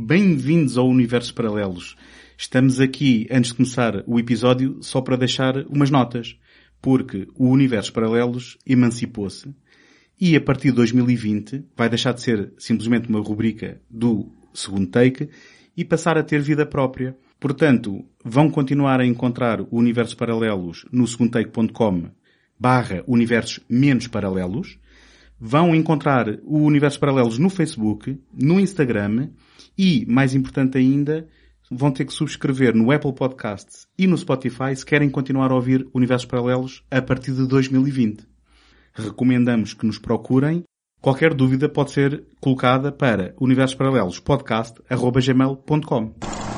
Bem-vindos ao Universo Paralelos. Estamos aqui, antes de começar o episódio, só para deixar umas notas. Porque o Universo Paralelos emancipou-se e a partir de 2020 vai deixar de ser simplesmente uma rubrica do segundo take e passar a ter vida própria. Portanto, vão continuar a encontrar o Universo Paralelos no segundotake.com barra universos menos paralelos. Vão encontrar o Universo Paralelos no Facebook, no Instagram e, mais importante ainda, vão ter que subscrever no Apple Podcasts e no Spotify se querem continuar a ouvir Universos Paralelos a partir de 2020. Recomendamos que nos procurem. Qualquer dúvida pode ser colocada para universoparalelospodcast.gmail.com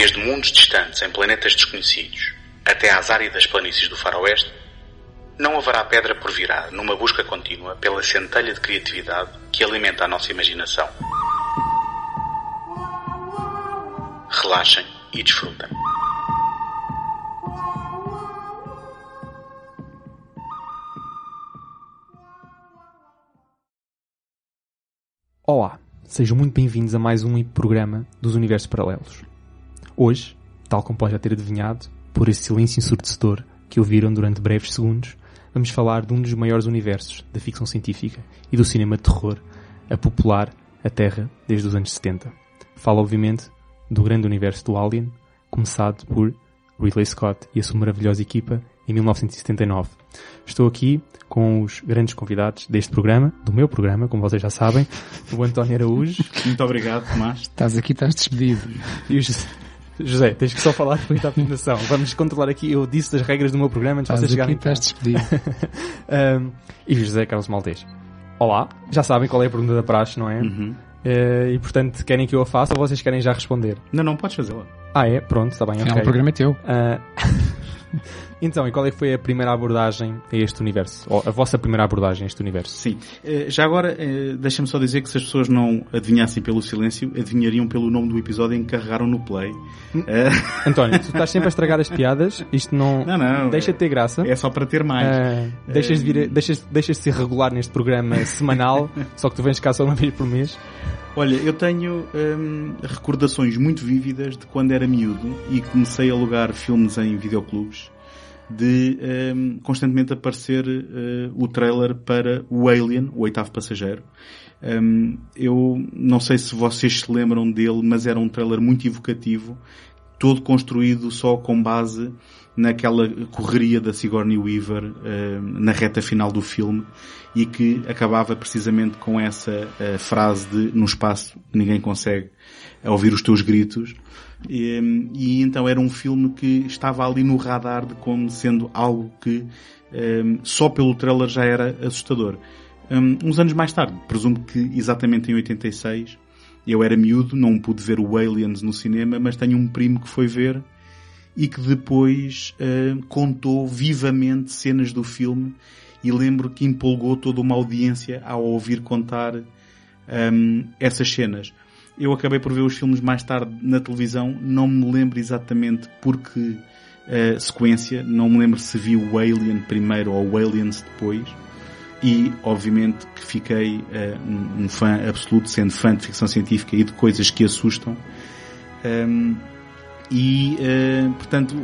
Desde mundos distantes em planetas desconhecidos até às áridas planícies do faroeste, não haverá pedra por virar numa busca contínua pela centelha de criatividade que alimenta a nossa imaginação. Relaxem e desfrutem. Olá, sejam muito bem-vindos a mais um programa dos Universos Paralelos. Hoje, tal como pode já ter adivinhado, por esse silêncio ensurdecedor que ouviram durante breves segundos, vamos falar de um dos maiores universos da ficção científica e do cinema de terror a popular a Terra desde os anos 70. Falo, obviamente, do grande universo do Alien, começado por Ridley Scott e a sua maravilhosa equipa em 1979. Estou aqui com os grandes convidados deste programa, do meu programa, como vocês já sabem, o António Araújo. Muito obrigado, Tomás. Estás aqui, estás despedido. E o José, José, tens que só falar depois da apresentação. Vamos controlar aqui, eu disse das regras do meu programa antes de vocês chegarem. estás despedido. Um, e José Carlos Maltês. Olá, já sabem qual é a pergunta da praxe, não é? Uhum. Eh, e portanto, querem que eu a faça ou vocês querem já responder? Não, não, podes fazê-la. Ah, é? Pronto, está bem, Afinal, ok. o programa é teu. Ah, então, e qual é que foi a primeira abordagem a este universo? Ou a vossa primeira abordagem a este universo? Sim. Eh, Já agora, eh, deixa-me só dizer que se as pessoas não adivinhassem pelo silêncio, adivinhariam pelo nome do episódio em que carregaram no play. Eh, António, tu estás sempre a estragar as piadas, isto não, Não, não, deixa é- de ter graça. É só para ter mais. Deixas, de vir, deixas, deixas de ser regular neste programa semanal, só que tu vens cá só uma vez por mês. Olha, eu tenho hum, recordações muito vívidas de quando era miúdo e comecei a alugar filmes em videoclubes de hum, constantemente aparecer eh, o trailer para o Alien, o oitavo passageiro. Hum, eu não sei se vocês se lembram dele, mas era um trailer muito evocativo, todo construído só com base naquela correria da Sigourney Weaver eh, na reta final do filme e que acabava precisamente com essa eh, frase de no espaço ninguém consegue ouvir os teus gritos e, e então era um filme que estava ali no radar de como sendo algo que eh, só pelo trailer já era assustador. Um, uns anos mais tarde, presumo que exatamente em 86, eu era miúdo, não pude ver o Aliens no cinema, mas tenho um primo que foi ver e que depois eh, contou vivamente cenas do filme e lembro que empolgou toda uma audiência ao ouvir contar hum, essas cenas. Eu acabei por ver os filmes mais tarde na televisão, não me lembro exatamente por que eh, sequência, não me lembro se vi o Alien primeiro ou o Aliens depois. E, obviamente, que fiquei eh, um, um fã absoluto, sendo fã de ficção científica e de coisas que assustam. Hum, e, eh, portanto,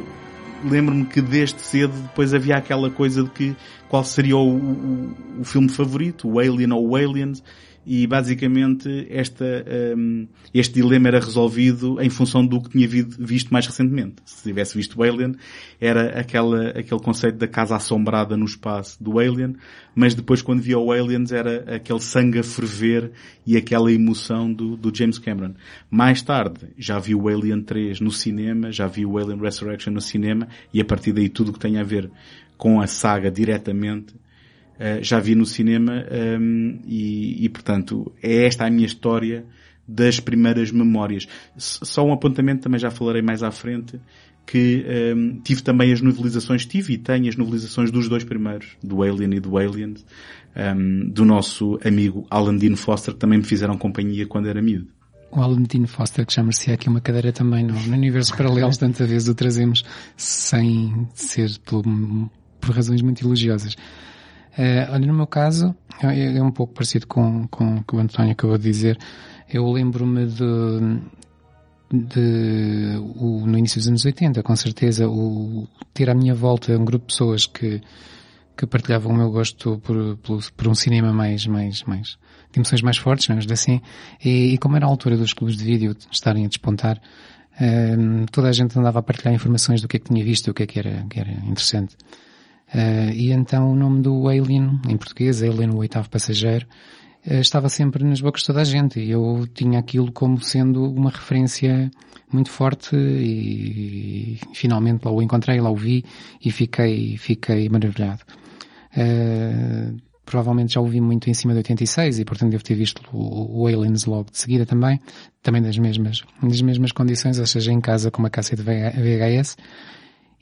lembro-me que desde cedo depois havia aquela coisa de que qual seria o, o, o filme favorito, o Alien ou o Aliens, e basicamente esta, um, este dilema era resolvido em função do que tinha visto mais recentemente. Se tivesse visto o Alien, era aquela, aquele conceito da casa assombrada no espaço do Alien, mas depois quando via o Aliens era aquele sangue a ferver e aquela emoção do, do James Cameron. Mais tarde já vi o Alien 3 no cinema, já vi o Alien Resurrection no cinema e a partir daí tudo que tem a ver com a saga diretamente uh, já vi no cinema um, e, e, portanto, é esta a minha história das primeiras memórias. Só um apontamento, também já falarei mais à frente, que um, tive também as novelizações, tive e tenho as novelizações dos dois primeiros, do Alien e do Aliens, um, do nosso amigo Alan Dean Foster, que também me fizeram companhia quando era miúdo. O Alan Dean Foster, que já merecia aqui uma cadeira também no, no Universo Paralelos, tanta vez o trazemos sem ser por, por razões muito elogiosas. Uh, olha, no meu caso, é, é, um pouco parecido com, com o que o António acabou de dizer. Eu lembro-me de, de o, no início dos anos 80, com certeza, o, ter à minha volta um grupo de pessoas que, que partilhavam o meu gosto por, por, por um cinema mais, mais, mais, de emoções mais fortes, dizer assim, e, e, como era a altura dos clubes de vídeo estarem a despontar, eh, toda a gente andava a partilhar informações do que é que tinha visto, o que é que era, que era interessante. Uh, e então o nome do Alien, em português, Alien o oitavo passageiro, uh, estava sempre nas bocas de toda a gente e eu tinha aquilo como sendo uma referência muito forte e, e finalmente lá o encontrei, lá o vi e fiquei, fiquei maravilhado. Uh, provavelmente já o vi muito em cima de 86 e portanto devo ter visto o, o Aliens logo de seguida também, também das mesmas, das mesmas condições, ou seja, em casa com uma cassete VHS.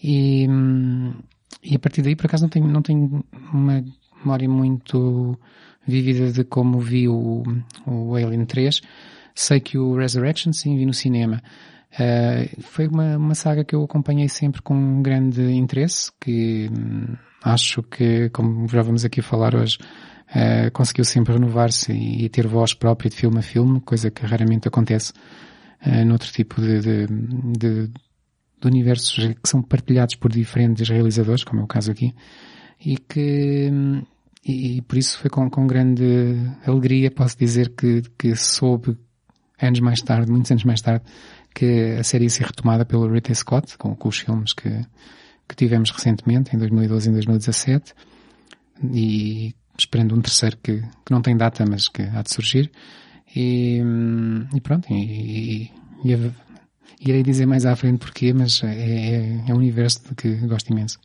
E, hum, e a partir daí, por acaso, não tenho, não tenho uma memória muito vívida de como vi o, o Alien 3. Sei que o Resurrection, sim, vi no cinema. Uh, foi uma, uma saga que eu acompanhei sempre com grande interesse, que hum, acho que, como já vamos aqui falar hoje, uh, conseguiu sempre renovar-se e, e, ter voz própria de filme a filme, coisa que raramente acontece uh, noutro tipo de, de, de, de universos que são partilhados por diferentes realizadores, como é o caso aqui, e que, e, por isso foi com, com grande alegria, posso dizer que, que soube anos mais tarde, muitos anos mais tarde, que a série ia ser retomada pelo Ridley Scott, com, com os filmes que, que tivemos recentemente, em 2012 e em 2017, e esperando um terceiro que, que não tem data, mas que há de surgir. E, e pronto, e, e, e Irei dizer mais à frente porquê, mas é, é, é um universo de que gosto imenso.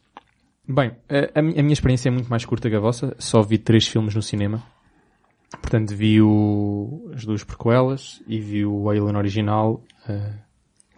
Bem, a, a, minha experiência é muito mais curta que a vossa. Só vi três filmes no cinema. Portanto, vi o, as duas prequelas e vi o Alien original. Uh,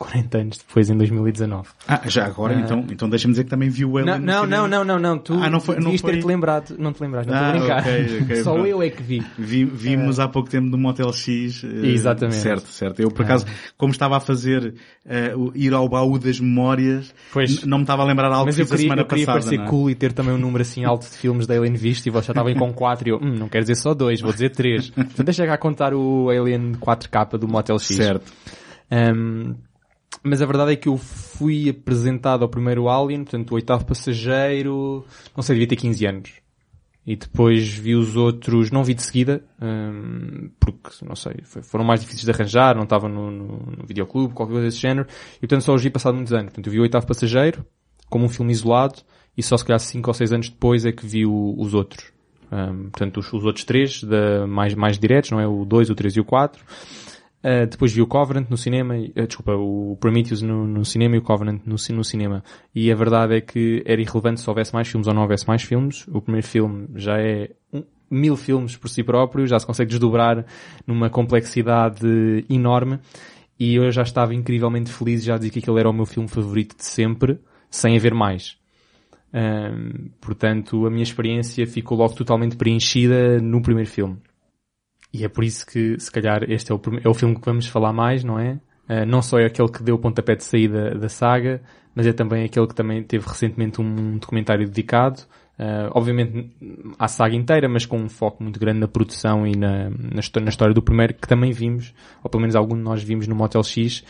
40 anos depois, em 2019. Ah, já agora, então, então deixa-me dizer que também viu o Alien Não, não, não, não, não, tu ah, não foi, não foi... ter-te lembrado, não te lembraste, não estou ah, a brincar. Okay, okay, Só pronto. eu é que vi. vi vimos uh, há pouco tempo no Motel X. Uh, Exatamente. Certo, certo. Eu, por acaso, como estava a fazer uh, ir ao baú das memórias, pois, não me estava a lembrar algo mas que fiz queria, a semana eu queria passada. parecer é? cool e ter também um número assim alto de filmes da Alien visto e você já estava aí com 4 e eu, hum, não quero dizer só 2, vou dizer 3. Portanto, deixa cá contar o Alien 4K do Motel X. Certo. Um, mas a verdade é que eu fui apresentado ao primeiro Alien, portanto o oitavo passageiro, não sei, devia ter 15 anos. E depois vi os outros, não vi de seguida, um, porque, não sei, foram mais difíceis de arranjar, não estava no, no, no videoclube, qualquer coisa desse género, e portanto só os vi passado muitos anos. Portanto eu vi o oitavo passageiro, como um filme isolado, e só se calhar 5 ou 6 anos depois é que vi o, os outros. Um, portanto os, os outros três, da, mais, mais diretos, não é? O 2, o 3 e o 4. Uh, depois vi o Covenant no cinema, uh, desculpa, o Prometheus no, no, cinema e o Covenant no, no cinema. E a verdade é que era irrelevante se houvesse mais filmes ou não houvesse mais filmes. O primeiro filme já é um, mil filmes por si próprio, já se consegue desdobrar numa complexidade enorme. E eu já estava incrivelmente feliz já dizer que aquele era o meu filme favorito de sempre, sem haver mais. Um, portanto, a minha experiência ficou logo totalmente preenchida no primeiro filme. E é por isso que, se calhar, este é o, é o filme que vamos falar mais, não é? Uh, não só é aquele que deu o pontapé de saída da saga, mas é também aquele que também teve recentemente um documentário dedicado, uh, obviamente à saga inteira, mas com um foco muito grande na produção e na, na, na, história do primeiro, que também vimos, ou pelo menos algum de nós vimos no Motel X,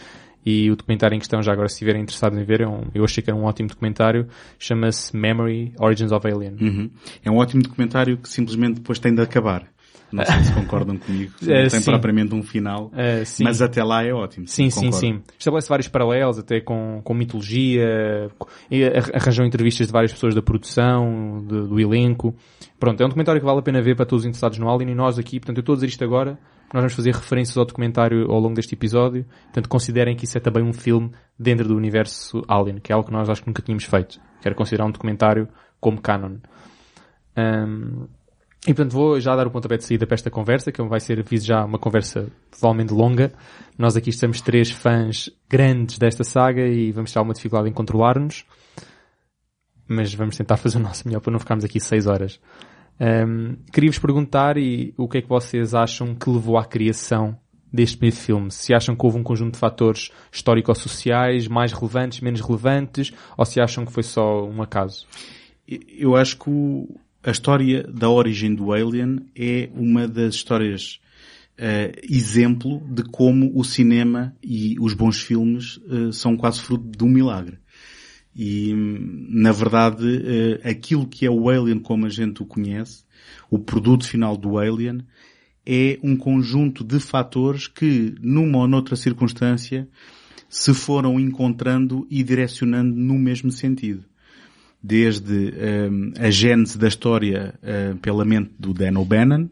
e o documentário em questão, já agora se estiverem interessados em ver, é um, eu achei que era um ótimo documentário, chama-se Memory Origins of Alien. Uhum. É um ótimo documentário que simplesmente depois tem de acabar Não sei se concordam comigo. Não Eh, tem sim. propriamente um final. Sim. Mas até lá é ótimo. Sim, sim, sim. Estabelece vários paralelos, até com, com mitologia, co- ar- arranjam entrevistas de várias pessoas da produção, de- do elenco. Pronto, é um documentário que vale a pena ver para todos os interessados no Alien e nós aqui, portanto, eu estou a dizer isto agora, nós vamos fazer referências ao documentário ao longo deste episódio, portanto, considerem que isso é também um filme dentro do universo Alien, que é algo que nós acho que nunca tínhamos feito. Quero considerar um documentário como canon. Ahm, e portanto vou já dar o pontapé de saída para esta conversa, que vai ser, aviso já, uma conversa provavelmente longa. Nós aqui estamos três fãs grandes desta saga e vamos ter alguma dificuldade em controlar-nos. Mas vamos tentar fazer o nosso melhor para não ficarmos aqui seis horas. Ahm, Queria-vos perguntar e, o que é que vocês acham que levou à criação deste primeiro filme? Se acham que houve um conjunto de fatores histórico-sociais mais relevantes, menos relevantes, ou se acham que foi só um acaso? Eu acho que o- a história da origem do Alien é uma das histórias eh, exemplo de como o cinema e os bons filmes eh, são quase fruto de um milagre. E, hum, na verdade, eh, aquilo que é o Alien como a gente o conhece, o produto final do Alien, é um conjunto de fatores que, numa ou noutra circunstância, se foram encontrando e direcionando no mesmo sentido desde hum, a gênese da história hum, pela mente do Dan O'Bannon,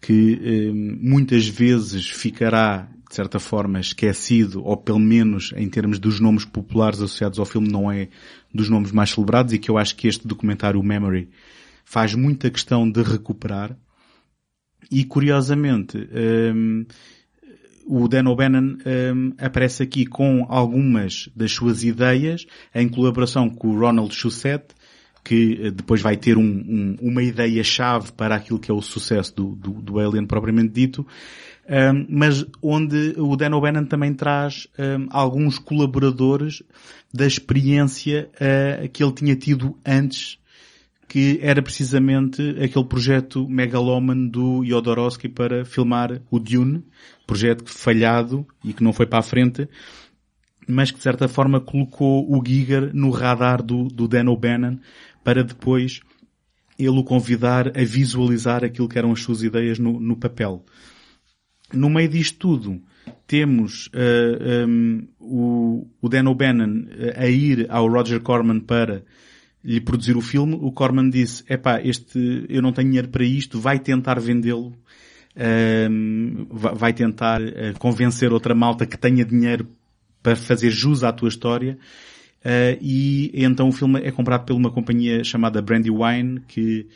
que hum, muitas vezes ficará, de certa forma, esquecido, ou pelo menos em termos dos nomes populares associados ao filme, não é dos nomes mais celebrados, e que eu acho que este documentário, Memory, faz muita questão de recuperar. E curiosamente, hum, o Dan O'Bannon hum, aparece aqui com algumas das suas ideias em colaboração com o Ronald Shusett, que eh, depois vai ter um- um- uma ideia-chave para aquilo que é o sucesso do, do, do Alien propriamente dito, hum, mas onde o Dan O'Bannon também traz hum, alguns colaboradores da experiência eh, que ele tinha tido antes que era precisamente aquele projeto megalómano do Jodorowsky para filmar o Dune, projeto falhado e que não foi para a frente, mas que de certa forma colocou o Giger no radar do, do Dan O'Bannon para depois ele o convidar a visualizar aquilo que eram as suas ideias no, no papel. No meio disto tudo, temos ah, um, o, o Dan O'Bannon ah, a ir ao Roger Corman para lhe produzir o filme. O Corman disse, epá, este, eu não tenho dinheiro para isto, vai tentar vendê-lo, vai tentar ah, convencer outra malta que tenha dinheiro para fazer jus à tua história. Ah, e então o filme é comprado por uma companhia chamada Brandywine, que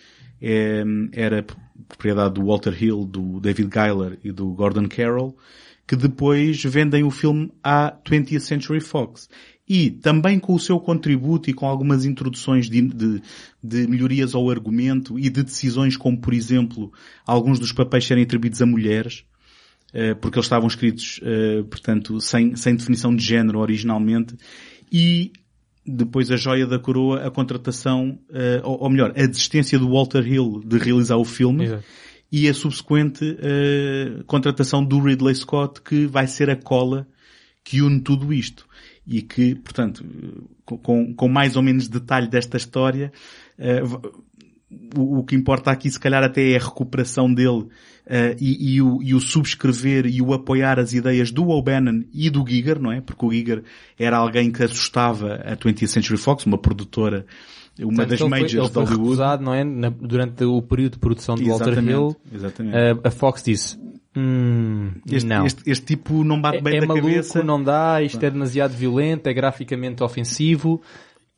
é, era propriedade do Walter Hill, do David Giler e do Gordon Carroll, que depois vendem o filme à 20th Century Fox. E também com o seu contributo e com algumas introduções de, de- de melhorias ao argumento e de decisões como, por exemplo, alguns dos papéis serem atribuídos a mulheres, eh, porque eles estavam escritos, eh, portanto, sem, sem definição de género originalmente, e depois a joia da coroa, a contratação, eh, ou, melhor, a desistência do Walter Hill de realizar o filme Exato. e a subsequente contratação do Ridley Scott que vai ser a cola que une tudo isto. E que, portanto, com- com, mais ou menos detalhe desta história, eh, v- o, o que importa aqui se calhar até é a recuperação dele eh, e, e o, e o subscrever e o apoiar as ideias do O'Bannon e do Giger, não é? Porque o Giger era alguém que assustava a 20th Century Fox, uma produtora, uma Portanto, das ele foi- majors ele de foi Hollywood. recusado, não é? Na- durante o período de produção do Walter Exatamente, Hill, exatamente. a, a Fox disse, hum, Este, não. este, este tipo não bate é bem é da maluco, cabeça. não dá, isto é demasiado violento, é graficamente ofensivo,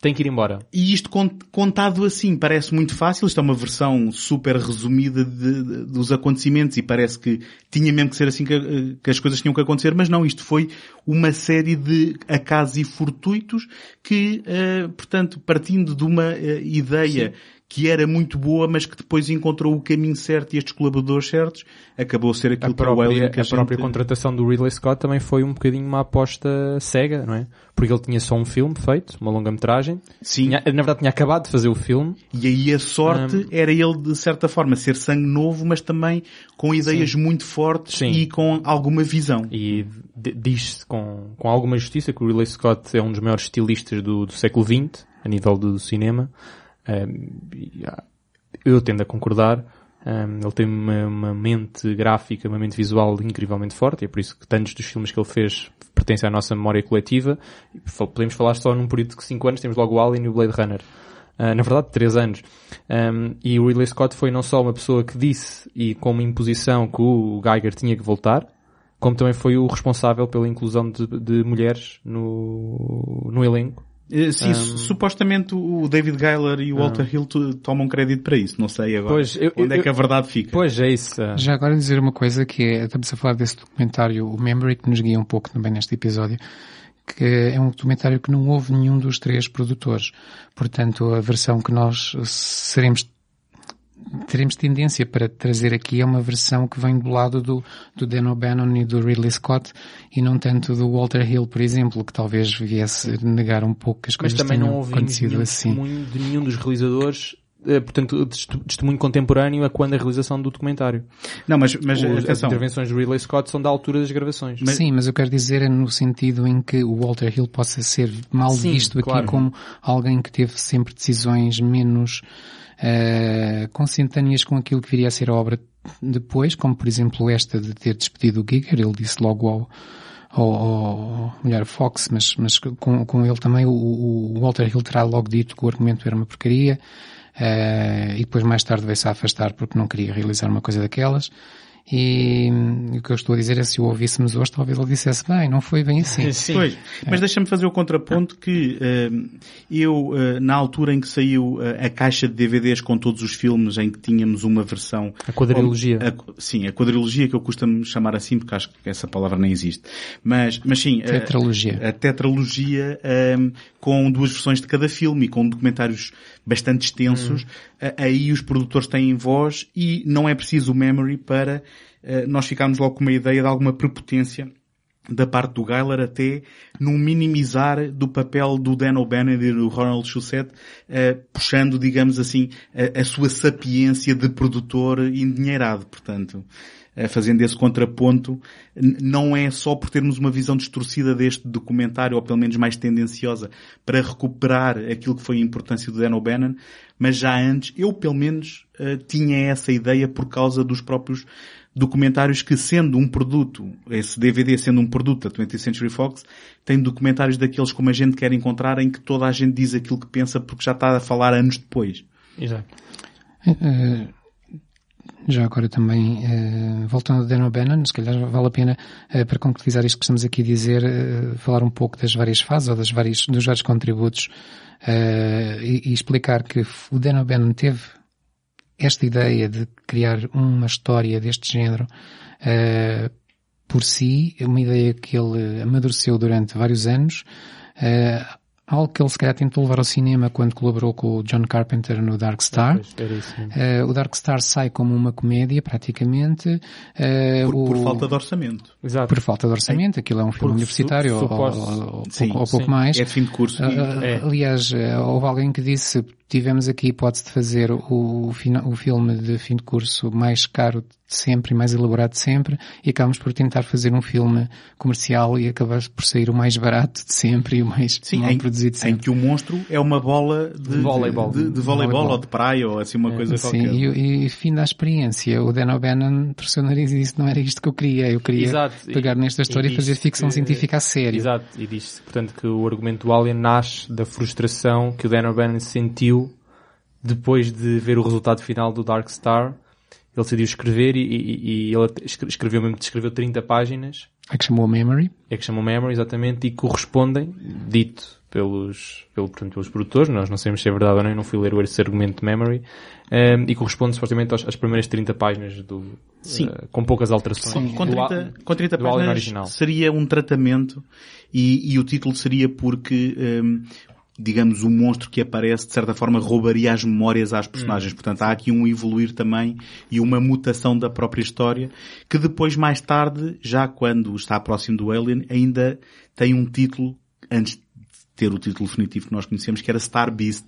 tem que ir embora. E isto cont- contado assim parece muito fácil. Isto é uma versão super resumida de- de- dos acontecimentos e parece que tinha mesmo que ser assim que, que as coisas tinham que acontecer, mas não. Isto foi uma série de acasos e fortuitos que, eh, portanto, partindo de uma eh, ideia que era muito boa, mas que depois encontrou o caminho certo e estes colaboradores certos, acabou a ser A aquilo que é o Alien própria, que a a própria gente- contratação do Ridley Scott também foi um bocadinho uma aposta cega, não é? Porque ele tinha só um filme feito, uma longa-metragem. Sim. Tinha- Na verdade tinha acabado de fazer o filme. E aí a sorte Hum. era ele, de certa forma, ser sangue novo, mas também com ideias muito fortes Sim. e com alguma visão. E diz-se com, com alguma justiça que o Ridley Scott é um dos maiores estilistas do, do século XX, a nível do cinema. Ah, eu tendo a concordar. Ele tem uma, uma, mente gráfica, uma mente visual incrivelmente forte, e é por isso que tantos dos filmes que ele fez pertencem à nossa memória coletiva. Podemos falar só num período de 5 anos, temos logo o Alien e o Blade Runner. Uh, na verdade, 3 anos. Um, e o Ridley Scott foi não só uma pessoa que disse, e com uma imposição, que o Geiger tinha que voltar, como também foi o responsável pela inclusão de, de mulheres no, no elenco sim, um... supostamente o David Geiler e o Walter Hill tomam crédito para isso. Não sei agora pois, eu, onde eu, é que a verdade fica. Pois é isso. Já agora dizer uma coisa que é, estamos a falar desse documentário, o Memory, que nos guia um pouco também neste episódio, que é um documentário que não houve nenhum dos três produtores. Portanto, a versão que nós seremos teremos tendência para trazer aqui é uma versão que vem do lado do, do Dan O'Bannon e do Ridley Scott e não tanto do Walter Hill, por exemplo, que talvez viesse negar um pouco que as coisas Mas também não houve nenhum assim. de nenhum dos realizadores eh, portanto, testemunho contemporâneo a quando a realização do documentário. Não, mas, mas as intervenções de Ridley Scott são da altura das gravações. Mas... Sim, mas eu quero dizer é no sentido em que o Walter Hill possa ser mal Sim, visto aqui claro. como alguém que teve sempre decisões menos uh, consentâneas com aquilo que viria a ser a obra depois, como por exemplo esta de ter despedido o Giger, ele disse logo ao, ao, ao mulher Fox, mas, mas com, com ele também o, o Walter Hill terá logo dito que o argumento era uma porcaria, uh, e depois mais tarde veio-se a afastar porque não queria realizar uma coisa daquelas. E, e o que eu estou a dizer é se o ouvíssemos hoje, talvez ele dissesse, bem, não foi bem assim. Sim. Pois, mas deixa-me fazer o contraponto que uh, eu, uh, na altura em que saiu uh, a caixa de DVDs com todos os filmes em que tínhamos uma versão... A quadrilogia. A, sim, a quadrilogia que eu costumo chamar assim, porque acho que essa palavra nem existe. Mas, mas sim... Tetralogia. A, a tetralogia com duas versões de cada filme e com documentários bastante extensos, hum. aí os produtores têm voz e não é preciso o memory para uh, nós ficarmos logo com uma ideia de alguma prepotência da parte do Geiler até num minimizar do papel do Dan O'Bannon e do Ronald Shusett, uh, puxando, digamos assim, a, a, sua sapiência de produtor endinheirado, portanto. Eh, fazendo esse contraponto, não é só por termos uma visão distorcida deste documentário, ou pelo menos mais tendenciosa, para recuperar aquilo que foi a importância do Dan O'Bannon, mas já antes, eu pelo menos eh, tinha essa ideia por causa dos próprios documentários que sendo um produto, esse DVD sendo um produto da 20th Century Fox, tem documentários daqueles como a gente quer encontrar em que toda a gente diz aquilo que pensa porque já está a falar anos depois. Exato. Uh, já agora também, uh, voltando a Dan O'Bannon, se calhar vale a pena, uh, para concretizar isto que estamos aqui a dizer, uh, falar um pouco das várias fases ou das várias, dos vários contributos e, e, explicar que o Dan O'Bannon teve esta ideia de criar uma história deste género por si, uma ideia que ele amadureceu durante vários anos, algo que ele se calhar tentou levar ao cinema quando colaborou com o John Carpenter no Dark Star. Uh, o Dark Star sai como uma comédia, praticamente. Uh, por, o... por, falta de orçamento. Exato. Por falta de orçamento. Aquilo é um filme universitário su, ou, ou, sim, ou, pouco mais. É de fim de curso. Uh, é. Aliás, houve alguém que disse tivemos aqui a hipótese de fazer o, o filme de fim de curso mais caro de sempre e mais elaborado de sempre e acabamos por tentar fazer um filme comercial e acabamos por sair o mais barato de sempre e o mais Sim, mal em, produzido de sempre. Em que o monstro é uma bola de, voleibol, de, de, de voleibol, ou de praia ou assim uma é, coisa sim, qualquer. E, e fim da experiência, o Dan O'Bannon torceu o nariz e disse não era isto que eu queria, eu queria Exato. pegar nesta história e, e fazer ficção que, científica a sério. Exato, e diz portanto que o argumento do Alien nasce da frustração que o Dan O'Bannon sentiu depois de ver o resultado final do Dark Star, ele decidiu escrever e, e, e ele escreveu mesmo, escreveu 30 páginas. É que chamou Memory. É que chamou Memory, exatamente, e correspondem, dito pelos, pelo, portanto, pelos produtores, nós não sabemos se é verdade ou não, eu não fui ler esse argumento de Memory, um, ehm, e corresponde supostamente às, às, primeiras 30 páginas do, Sim. Uh, com poucas alterações. Sim, com 30, do, com 30 páginas original. seria um tratamento e, e, o título seria porque um, ehm, digamos, o monstro que aparece, de certa forma, roubaria as memórias às personagens. Hum. Portanto, há aqui um evoluir também e uma mutação da própria história, que depois, mais tarde, já quando está próximo do Alien, ainda tem um título, antes ter o título definitivo que nós conhecemos, que era Star Beast,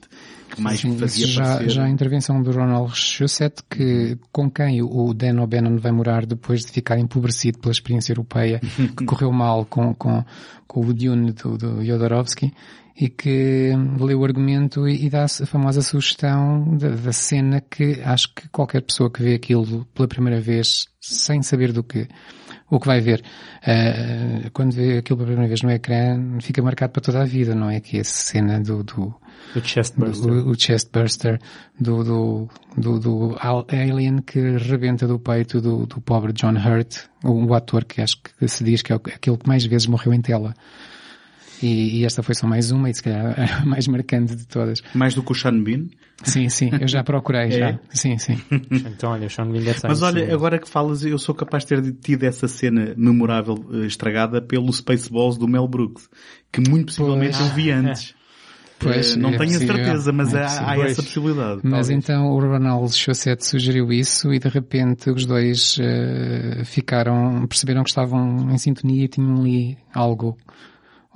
que mais Sim, fazia já, já a intervenção do Ronald Shusett, que, com quem o Dan O'Bannon vai morar depois de ficar empobrecido pela experiência europeia, que correu mal com, com, com o Dune do, do Jodorowsky, e que lê o argumento e, e dá a famosa sugestão da, da, cena que acho que qualquer pessoa que vê aquilo pela primeira vez, sem saber do que, o que vai ver, uh, quando vê aquilo pela primeira vez no ecrã, fica marcado para toda a vida, não é? Que é a cena do, do, o chestburster. Do, o chestburster do, do, do, do, alien que rebenta do peito do, do pobre John Hurt, o, o ator que acho que se diz que é aquele que mais vezes morreu em tela. E, e, esta foi só mais uma e se calhar a mais marcante de todas. Mais do que o Sean Bean? Sim, sim, eu já procurei, é? já. Sim, sim. então olha, o Sean Bean deve Mas olha, agora que falas, eu sou capaz de ter tido essa cena memorável estragada pelo Spaceballs do Mel Brooks, que muito possivelmente pois. eu vi antes. Pois, não é tenho possível, a certeza, mas é há, há essa possibilidade. Mas talvez. então o Ronald Chaussette sugeriu isso e de repente os dois uh, ficaram, perceberam que estavam em sintonia e tinham ali algo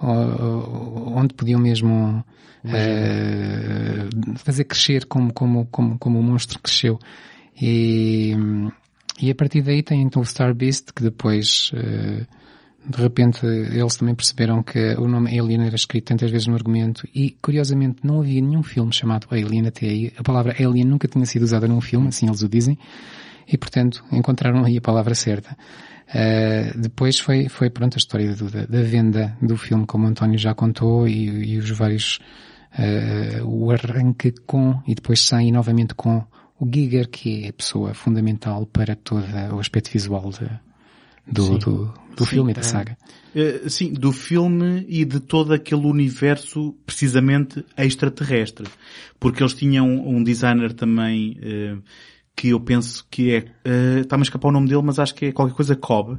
onde podiam mesmo uh, fazer crescer como, como, como, como o monstro cresceu. E, e a partir daí tem então o Star Beast, que depois, uh, de repente, eles também perceberam que o nome Alien era escrito tantas vezes no argumento e, curiosamente, não havia nenhum filme chamado Alien até aí. A palavra Alien nunca tinha sido usada num filme, assim eles o dizem. E, portanto, encontraram aí a palavra certa. Uh, depois foi, foi pronto a história do, da, da, venda do filme, como o António já contou, e, e os vários, uh, o arranque com, e depois sem novamente com o Giger, que é a pessoa fundamental para todo o aspecto visual de, do, do, do sim, filme e da é. saga. Uh, sim, do filme e de todo aquele universo precisamente extraterrestre. Porque eles tinham um designer também que eu penso que é, está-me a escapar o nome dele, mas acho que é qualquer coisa Cobb,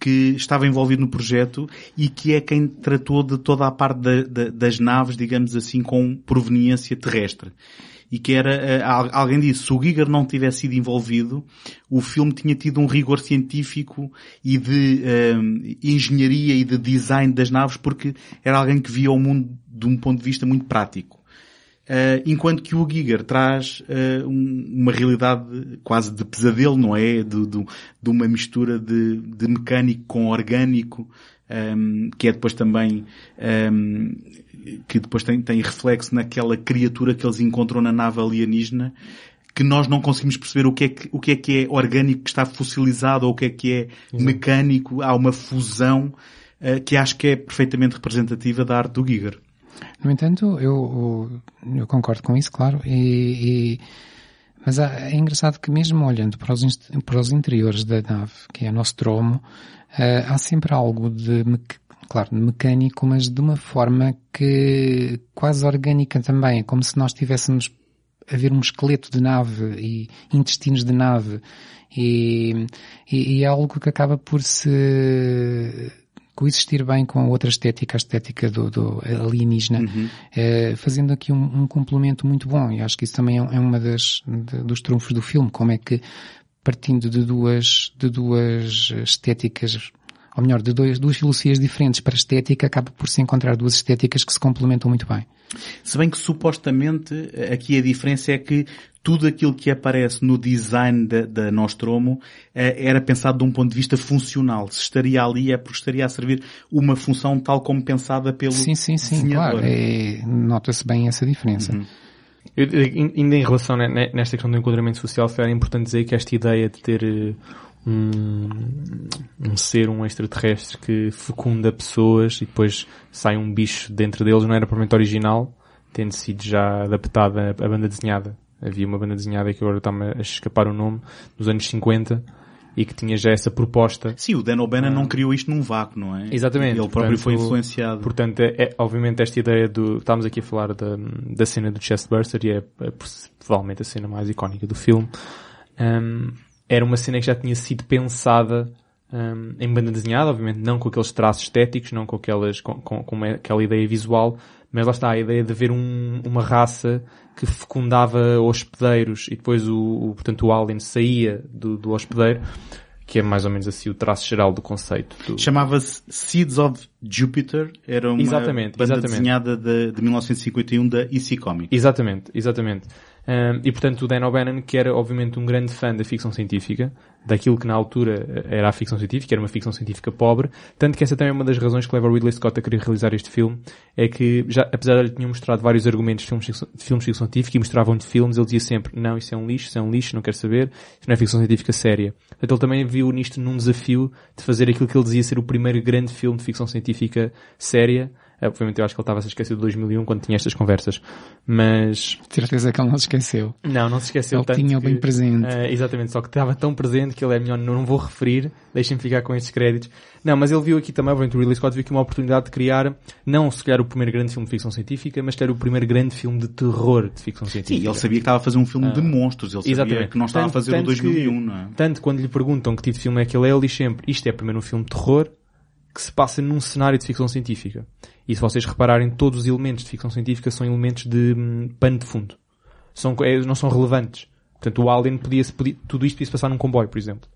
que estava envolvido no projeto e que é quem tratou de toda a parte da, da, das naves, digamos assim, com proveniência terrestre. E que era, uh, alguém disse, se o Giger não tivesse sido envolvido, o filme tinha tido um rigor científico e de uh, engenharia e de design das naves porque era alguém que via o mundo de um ponto de vista muito prático. Uh, enquanto que o Giger traz uh, um, uma realidade quase de pesadelo, não é? De, de, de uma mistura de, de, mecânico com orgânico, um, que é depois também, um, que depois tem, tem reflexo naquela criatura que eles encontram na nave alienígena, que nós não conseguimos perceber o que é que, o que, é, que é orgânico que está fossilizado ou o que é que é Exato. mecânico. Há uma fusão uh, que acho que é perfeitamente representativa da arte do Giger. No entanto, eu, eu concordo com isso, claro, e, e mas é engraçado que mesmo olhando para os, para os interiores da nave, que é o nosso tromo, uh, há sempre algo de, claro, de mecânico, mas de uma forma que quase orgânica também, é como se nós tivéssemos a ver um esqueleto de nave e intestinos de nave. E, e, e é algo que acaba por se coexistir bem com a outra estética, a estética do, do alienígena, uhum. eh, fazendo aqui um, um, complemento muito bom. E acho que isso também é, é uma das, de, dos trunfos do filme, como é que partindo de duas, de duas estéticas, ou melhor, de dois, duas filosofias diferentes para a estética, acaba por se encontrar duas estéticas que se complementam muito bem. Se bem que supostamente aqui a diferença é que tudo aquilo que aparece no design da, da Nostromo eh, era pensado de um ponto de vista funcional. Se estaria ali é porque estaria a servir uma função tal como pensada pelo Sim, sim, sim, desenhador. claro. É, Nota-se bem essa diferença. Uhum. Eu, ainda em relação nesta questão do enquadramento social, é importante dizer que esta ideia de ter um, um ser, um extraterrestre que fecunda pessoas e depois sai um bicho dentro deles não era provavelmente original, tendo sido já adaptada à banda desenhada. Havia uma banda desenhada que agora está-me a escapar o nome, nos anos 50, e que tinha já essa proposta. Sim, o Dan O'Bannon não criou isto num vácuo, não é? Exatamente. Ele próprio portanto, foi influenciado. Portanto, é, é, obviamente esta ideia do, estamos aqui a falar da, da cena do Chestburster e é, é provavelmente a cena mais icónica do filme. Um, era uma cena que já tinha sido pensada um, em banda desenhada, obviamente não com aqueles traços estéticos, não com aquelas, com, com, com aquela ideia visual, mas lá está a ideia de haver um, uma raça que fecundava hospedeiros e depois o, o, portanto o alien saía do, do hospedeiro que é mais ou menos assim o traço geral do conceito. Do... Chamava-se Seeds of Jupiter, era uma exatamente, banda exatamente. desenhada de, de 1951 da EC Comics. Exatamente, exatamente. Um, e portanto o Dan O'Bannon, que era obviamente um grande fã da ficção científica, daquilo que na altura era a ficção científica, era uma ficção científica pobre, tanto que essa também é uma das razões que leva Ridley Scott a querer realizar este filme, é que já, apesar de ele tinha mostrado vários argumentos de filmes, de filmes de ficção científica e mostravam-lhe filmes, ele dizia sempre, não, isso é um lixo, isso é um lixo, não quero saber, isso não é ficção científica séria. Portanto, ele também viu nisto num desafio de fazer aquilo que ele dizia ser o primeiro grande filme de ficção científica séria, Obviamente eu acho que ele estava a se esquecer de 2001 quando tinha estas conversas. Mas... Certeza que ele não se esqueceu. Não, não se esqueceu ele tanto tinha que, bem presente. Uh, exatamente, só que estava tão presente que ele é melhor, não vou referir, deixem-me ficar com estes créditos. Não, mas ele viu aqui também, obviamente o Ridley Scott viu aqui uma oportunidade de criar, não se calhar o primeiro grande filme de ficção científica, mas calhar o primeiro grande filme de terror de ficção científica. Sim, ele sabia que estava a fazer um filme de monstros, ele sabia Exatamente. que não estava Tanto- a fazer o tanto 2001, que- não é? Tanto quando lhe perguntam que tipo de filme é que ele é, ele diz sempre, isto é primeiro um filme de terror que se passa num cenário de ficção científica. E se vocês repararem, todos os elementos de ficção científica são elementos de hum, pano de fundo. São, é, não são relevantes. Portanto, o Alien podia, podia tudo isto podia se passar num comboio, por exemplo.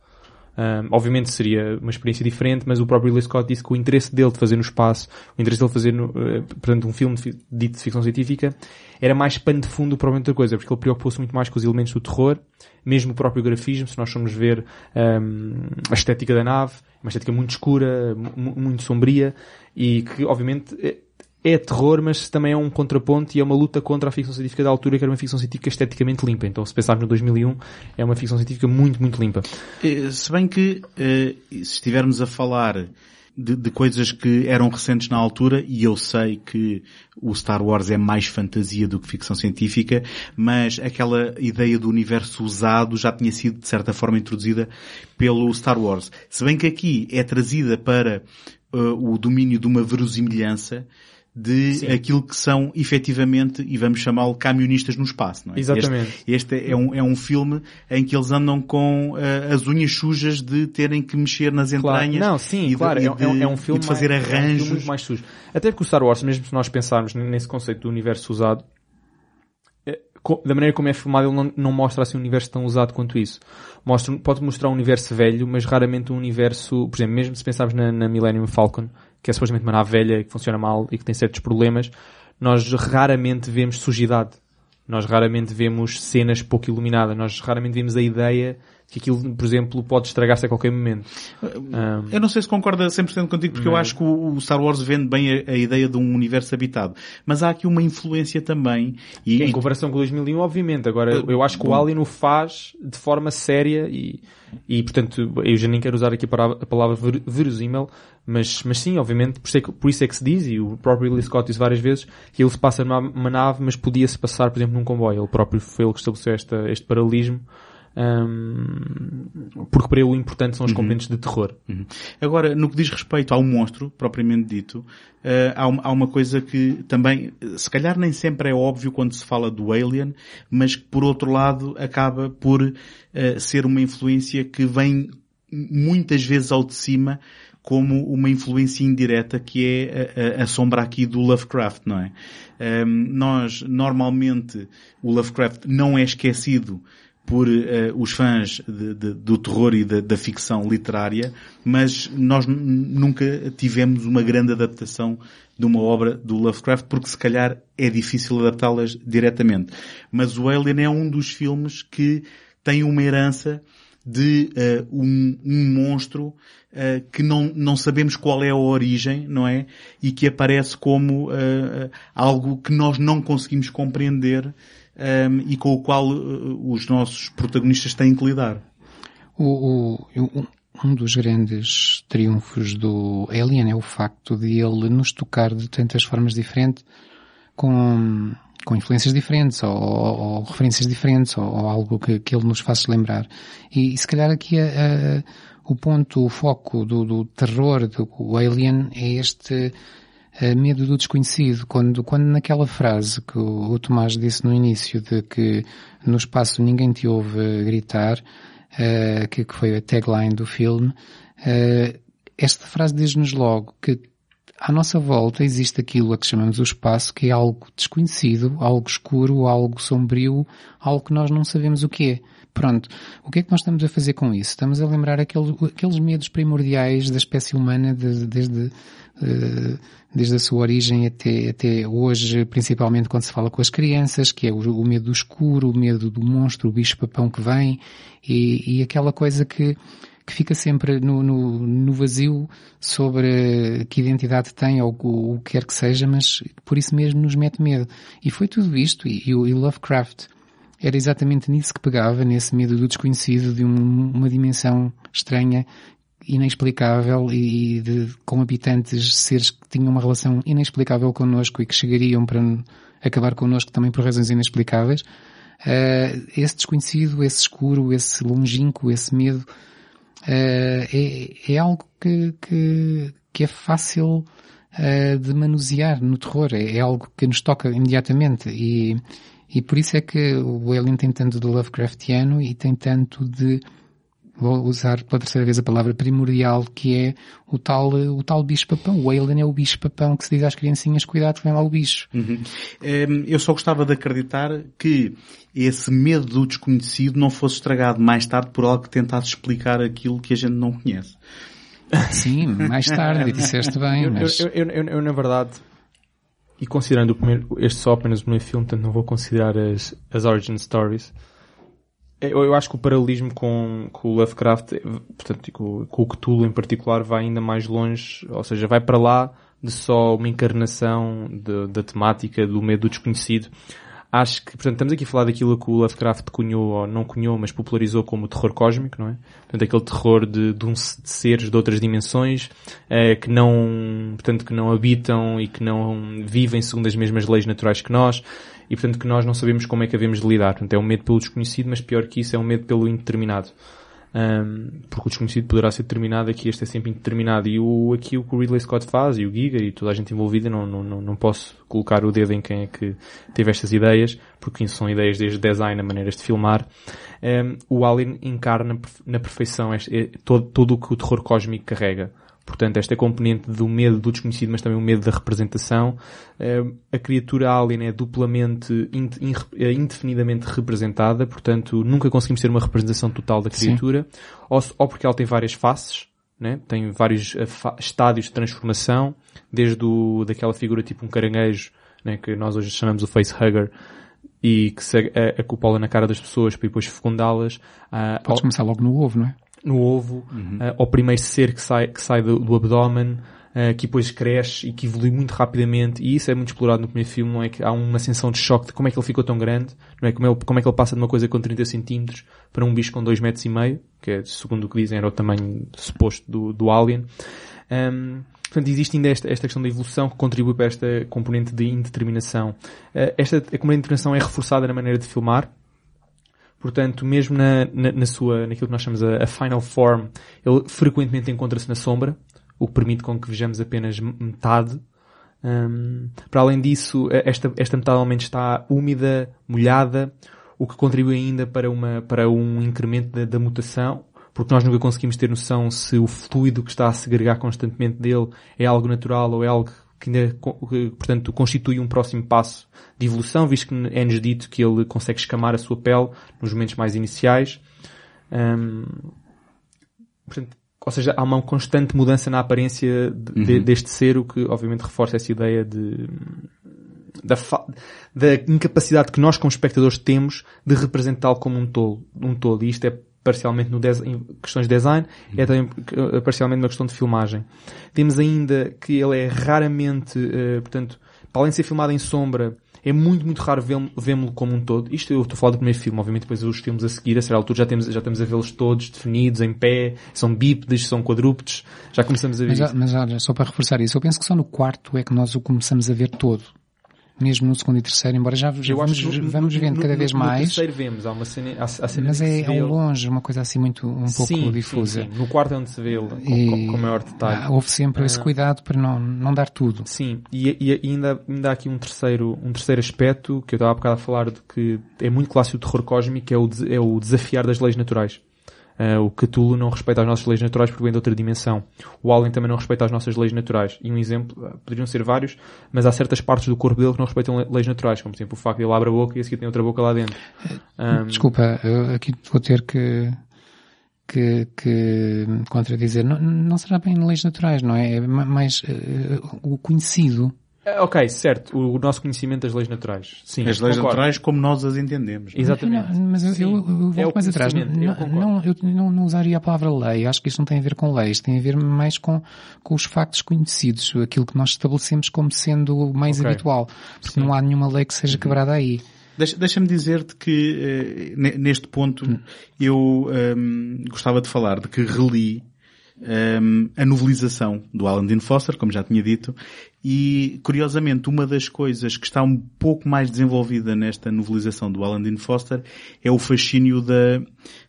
Um, obviamente seria uma experiência diferente, mas o próprio Ridley Scott disse que o interesse dele de fazer no espaço, o interesse dele de fazer, no, eh, portanto, um filme de, dito de ficção científica, era mais pano de fundo provavelmente outra coisa, porque ele preocupou-se muito mais com os elementos do terror, mesmo o próprio grafismo, se nós formos ver um, a estética da nave, uma estética muito escura, mu- muito sombria, e que obviamente é, é terror, mas também é um contraponto e é uma luta contra a ficção científica da altura, que era uma ficção científica esteticamente limpa. Então, se pensarmos no 2001, é uma ficção científica muito, muito limpa. Eh, Se bem que, eh, se estivermos a falar de, de coisas que eram recentes na altura, e eu sei que o Star Wars é mais fantasia do que ficção científica, mas aquela ideia do universo usado já tinha sido, de certa forma, introduzida pelo Star Wars. Se bem que aqui é trazida para eh, o domínio de uma verosimilhança de aquilo que são efetivamente, e vamos chamá-lo camionistas no espaço, não é? Exatamente. Este, este é, um, é um filme em que eles andam com eh, as unhas sujas de terem que mexer nas entranhas. Não, sim, e de- claro, e é, é de- é um filme de fazer mais, é um filme arranjos. mais sujo. Até porque o Star Wars, mesmo se nós pensarmos nesse conceito do universo usado, co- da maneira como é filmado, ele não, não mostra assim um universo tão usado quanto isso. Mostra, pode mostrar um universo velho, mas raramente um universo, por exemplo, mesmo se pensarmos na, na Millennium Falcon, que é supostamente uma nave velha, que funciona mal e que tem certos problemas, nós raramente vemos sujidade. Nós raramente vemos cenas pouco iluminadas. Nós raramente vemos a ideia de que aquilo, por exemplo, pode estragar-se a qualquer momento. Um, Eu não sei se concorda 100% contigo, porque eu acho que o Star Wars vende bem a, a ideia de um universo habitado. Mas há aqui uma influência também. E, Em comparação com 2001, obviamente. Agora, eu- eu acho que o Alien o faz de forma séria e, e portanto, eu já nem quero usar aqui a palavra, ver- verosímil, mas, mas sim, obviamente, por isso, é que, por isso é que se diz, e o próprio Ridley Scott disse várias vezes, que ele se passa numa uma nave, mas podia-se passar, por exemplo, num comboio. Ele próprio foi ele que estabeleceu esta, este paralelismo, hum, porque para ele o importante são os componentes de terror. Uhum. Agora, no que diz respeito ao monstro, propriamente dito, eh, há, uma, há uma coisa que também, eh, se calhar nem sempre é óbvio quando se fala do Alien, mas que por outro lado acaba por eh, ser uma influência que vem muitas vezes ao de cima como uma influência indireta que é a, a, a sombra aqui do Lovecraft, não é? Ehm, nós, normalmente, o Lovecraft não é esquecido por eh, os fãs de- de- do terror e da, da ficção literária, mas nós nunca tivemos uma grande adaptação de uma obra do Lovecraft, porque se calhar é difícil adaptá-las diretamente. Mas o Alien é um dos filmes que tem uma herança de eh, um, um monstro eh, que não, não sabemos qual é a origem, não é? E que aparece como algo que nós não conseguimos compreender ehm, e com o qual eh, os nossos protagonistas têm que lidar. O, o- um dos grandes triunfos do Alien é o facto de ele nos tocar de tantas formas diferentes, com, com influências diferentes, ou, ou- ou referências diferentes, ou, ou algo que, que ele nos faça lembrar. E, se calhar aqui a- a- o ponto, o foco do, do terror do Alien é este eh, medo do desconhecido. Quando, quando naquela frase que o, o Tomás disse no início de que no espaço ninguém te ouve gritar, eh, que, que foi a tagline do filme, eh, esta frase diz-nos logo que à nossa volta existe aquilo a que chamamos o espaço, que é algo desconhecido, algo escuro, algo sombrio, algo que nós não sabemos o que é. Pronto. O que é que nós estamos a fazer com isso? Estamos a lembrar aquele, aqueles medos primordiais da espécie humana de, desde, uh, desde a sua origem até, até hoje, principalmente quando se fala com as crianças, que é o, o medo do escuro, o medo do monstro, o bicho-papão que vem, e, e aquela coisa que, que fica sempre no, no, no, vazio sobre que identidade tem ou o, que quer que seja, mas por isso mesmo nos mete medo. E foi tudo isto, e, e Lovecraft era exatamente nisso que pegava, nesse medo do desconhecido, de um, uma dimensão estranha, inexplicável e de, com habitantes, seres que tinham uma relação inexplicável connosco e que chegariam para acabar connosco também por razões inexplicáveis. Uh, esse desconhecido, esse escuro, esse longínquo, esse medo, uh, é, é, algo que, que, que é fácil uh, de manusear no terror. É, é, algo que nos toca imediatamente e, e por isso é que o Alien tem tanto de Lovecraftiano e tem tanto de vou usar pela terceira vez a palavra primordial, que é o tal, o tal bicho-papão. O Alien é o bicho-papão que se diz às criancinhas, cuidado, vem lá o bicho. Uhum. Um, eu só gostava de acreditar que esse medo do desconhecido não fosse estragado mais tarde por algo que tentasse explicar aquilo que a gente não conhece. Sim, mais tarde, disseste bem, mas... Eu, eu, eu, eu, na verdade, e considerando primeiro, este só apenas o primeiro filme, portanto não vou considerar as, as origin stories, eu, eu acho que o paralelismo com, com o Lovecraft, portanto, com, com o Cthulhu em particular, vai ainda mais longe, ou seja, vai para lá de só uma encarnação de, da temática do medo do desconhecido Acho que, portanto, estamos aqui a falar daquilo que o Lovecraft cunhou, ou não cunhou, mas popularizou como o terror cósmico, não é? Portanto, aquele terror de, de, um, de seres de outras dimensões, eh, que não, portanto, que não habitam e que não vivem segundo as mesmas leis naturais que nós, e portanto que nós não sabemos como é que havemos de lidar. Portanto, é um medo pelo desconhecido, mas pior que isso, é um medo pelo indeterminado. Um, porque o desconhecido poderá ser determinado, aqui este é sempre indeterminado. E o, aqui o que o Ridley Scott faz, e o Giga, e toda a gente envolvida, não, não, não, posso colocar o dedo em quem é que teve estas ideias, porque são ideias desde design a maneiras de filmar. Um, o Alien encarna na perfeição este, é, todo, todo o que o terror cósmico carrega. Portanto, esta componente do medo do desconhecido, mas também o medo da representação. Eh, a criatura alien é duplamente, é indefinidamente representada, portanto, nunca conseguimos ter uma representação total da criatura. Ou, ou, porque ela tem várias faces, né? tem vários eh, estádios de transformação, desde o, daquela figura tipo um caranguejo, né? que nós hoje chamamos o facehugger, e que se acopola na cara das pessoas para depois fecundá-las. Uh, Podes começar logo no ovo, não é? No ovo, uhum. uh, ao primeiro ser que sai, que sai do, do abdômen, uh, que depois cresce e que evolui muito rapidamente, e isso é muito explorado no primeiro filme, não é que há uma sensação de choque de como é que ele ficou tão grande, não é como, ele, como é que ele passa de uma coisa com 30 centímetros para um bicho com 2 metros e meio, que é, segundo o que dizem, era o tamanho suposto do, do alien. Um, Portanto, existe ainda esta, esta questão da evolução que contribui para esta componente de indeterminação. Uh, esta componente de indeterminação é reforçada na maneira de filmar, Portanto, mesmo na, na, na, sua, naquilo que nós chamamos a, a final form, ele frequentemente encontra-se na sombra, o que permite com que vejamos apenas metade. Um, para além disso, esta, esta metade normalmente está úmida, molhada, o que contribui ainda para, uma, para um incremento da, da mutação, porque nós nunca conseguimos ter noção se o fluido que está a segregar constantemente dele é algo natural ou é algo que ainda, portanto, constitui um próximo passo de evolução, visto que é-nos dito que ele consegue escamar a sua pele nos momentos mais iniciais. Um, portanto, ou seja, há uma constante mudança na aparência de, uhum. de, deste ser, o que obviamente reforça essa ideia de, da, da incapacidade que nós como espectadores temos de representá-lo como um todo, um todo. E isto é parcialmente no em questões de design, é também eh, parcialmente na questão de filmagem. Temos ainda que ele é raramente, uh, portanto, para além de ser filmado em sombra, é muito, muito raro vê-lo como um todo. Isto eu estou a falar do primeiro filme, obviamente depois os filmes a seguir, a certa altura já temos, já estamos a vê-los todos definidos, em pé, são bípedes, são quadrúpedes, já começamos a ver mas, isso. Mas olha, só para reforçar isso, eu penso que só no quarto é que nós o começamos a ver todo mesmo no segundo e terceiro, embora já, já vamos, no, vamos vendo no, cada vez no, mais. No terceiro vemos, há uma cena, há, há cena mas é, é um longe, uma coisa assim muito, um pouco sim, difusa. Sim, sim. No quarto é onde se vê ele, com, com, maior detalhe. Houve sempre ah, esse cuidado para não, não dar tudo. Sim, e, e, ainda, ainda há aqui um terceiro, um terceiro aspecto que eu estava há bocado a falar de que é muito clássico do terror cósmico, é o, é o desafiar das leis naturais. Uh, o Cthulhu não respeita as nossas leis naturais porque vem de outra dimensão. O Alien também não respeita as nossas leis naturais. E um exemplo, uh, poderiam ser vários, mas há certas partes do corpo dele que não respeitam leis naturais, como por exemplo o facto de ele abre a boca e a seguir tem outra boca lá dentro. Um... Desculpa, eu aqui vou ter que, que, que contradizer. Não, não será bem leis naturais, não é? É mais uh, o conhecido ok, certo. O, nosso conhecimento das leis naturais. Sim, as leis concordo. naturais como nós as entendemos. Não? É? Exatamente. Não, mas eu, eu, eu volto é mais atrás. Não, não, eu não, não usaria a palavra lei. Acho que isto não tem a ver com leis. Tem a ver mais com, com os factos conhecidos. Aquilo que nós estabelecemos como sendo o mais okay. habitual. Porque Sim. não há nenhuma lei que seja uhum. quebrada aí. Deixa-me dizer-te que, eh, neste ponto, hum. eu um, ehm, gostava de falar de que reli um, a novelização do Alan Dean Foster, como já tinha dito, e curiosamente uma das coisas que está um pouco mais desenvolvida nesta novelização do Alan Dean Foster é o fascínio da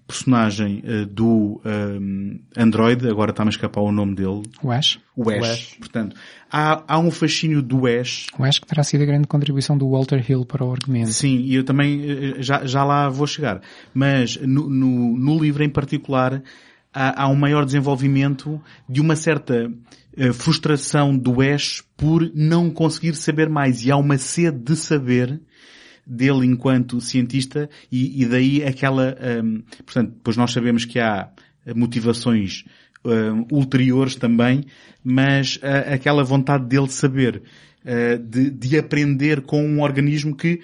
personagem uh, do um, Android, agora está-me a escapar o nome dele. O Ash. O Ash. O Ash. Portanto, há, há um fascínio do Ash. O Ash que terá sido a grande contribuição do Walter Hill para o argumento. Sim, e eu também eh, já, já lá vou chegar. Mas no, no, no livro em particular, há, há um maior desenvolvimento de uma certa uh, frustração do Ash por não conseguir saber mais. E há uma sede de saber dele enquanto cientista e, e daí aquela, um, ehm, portanto, depois nós sabemos que há motivações um, ulteriores também, mas uh, aquela vontade dele de saber, uh, de, de aprender com um organismo que,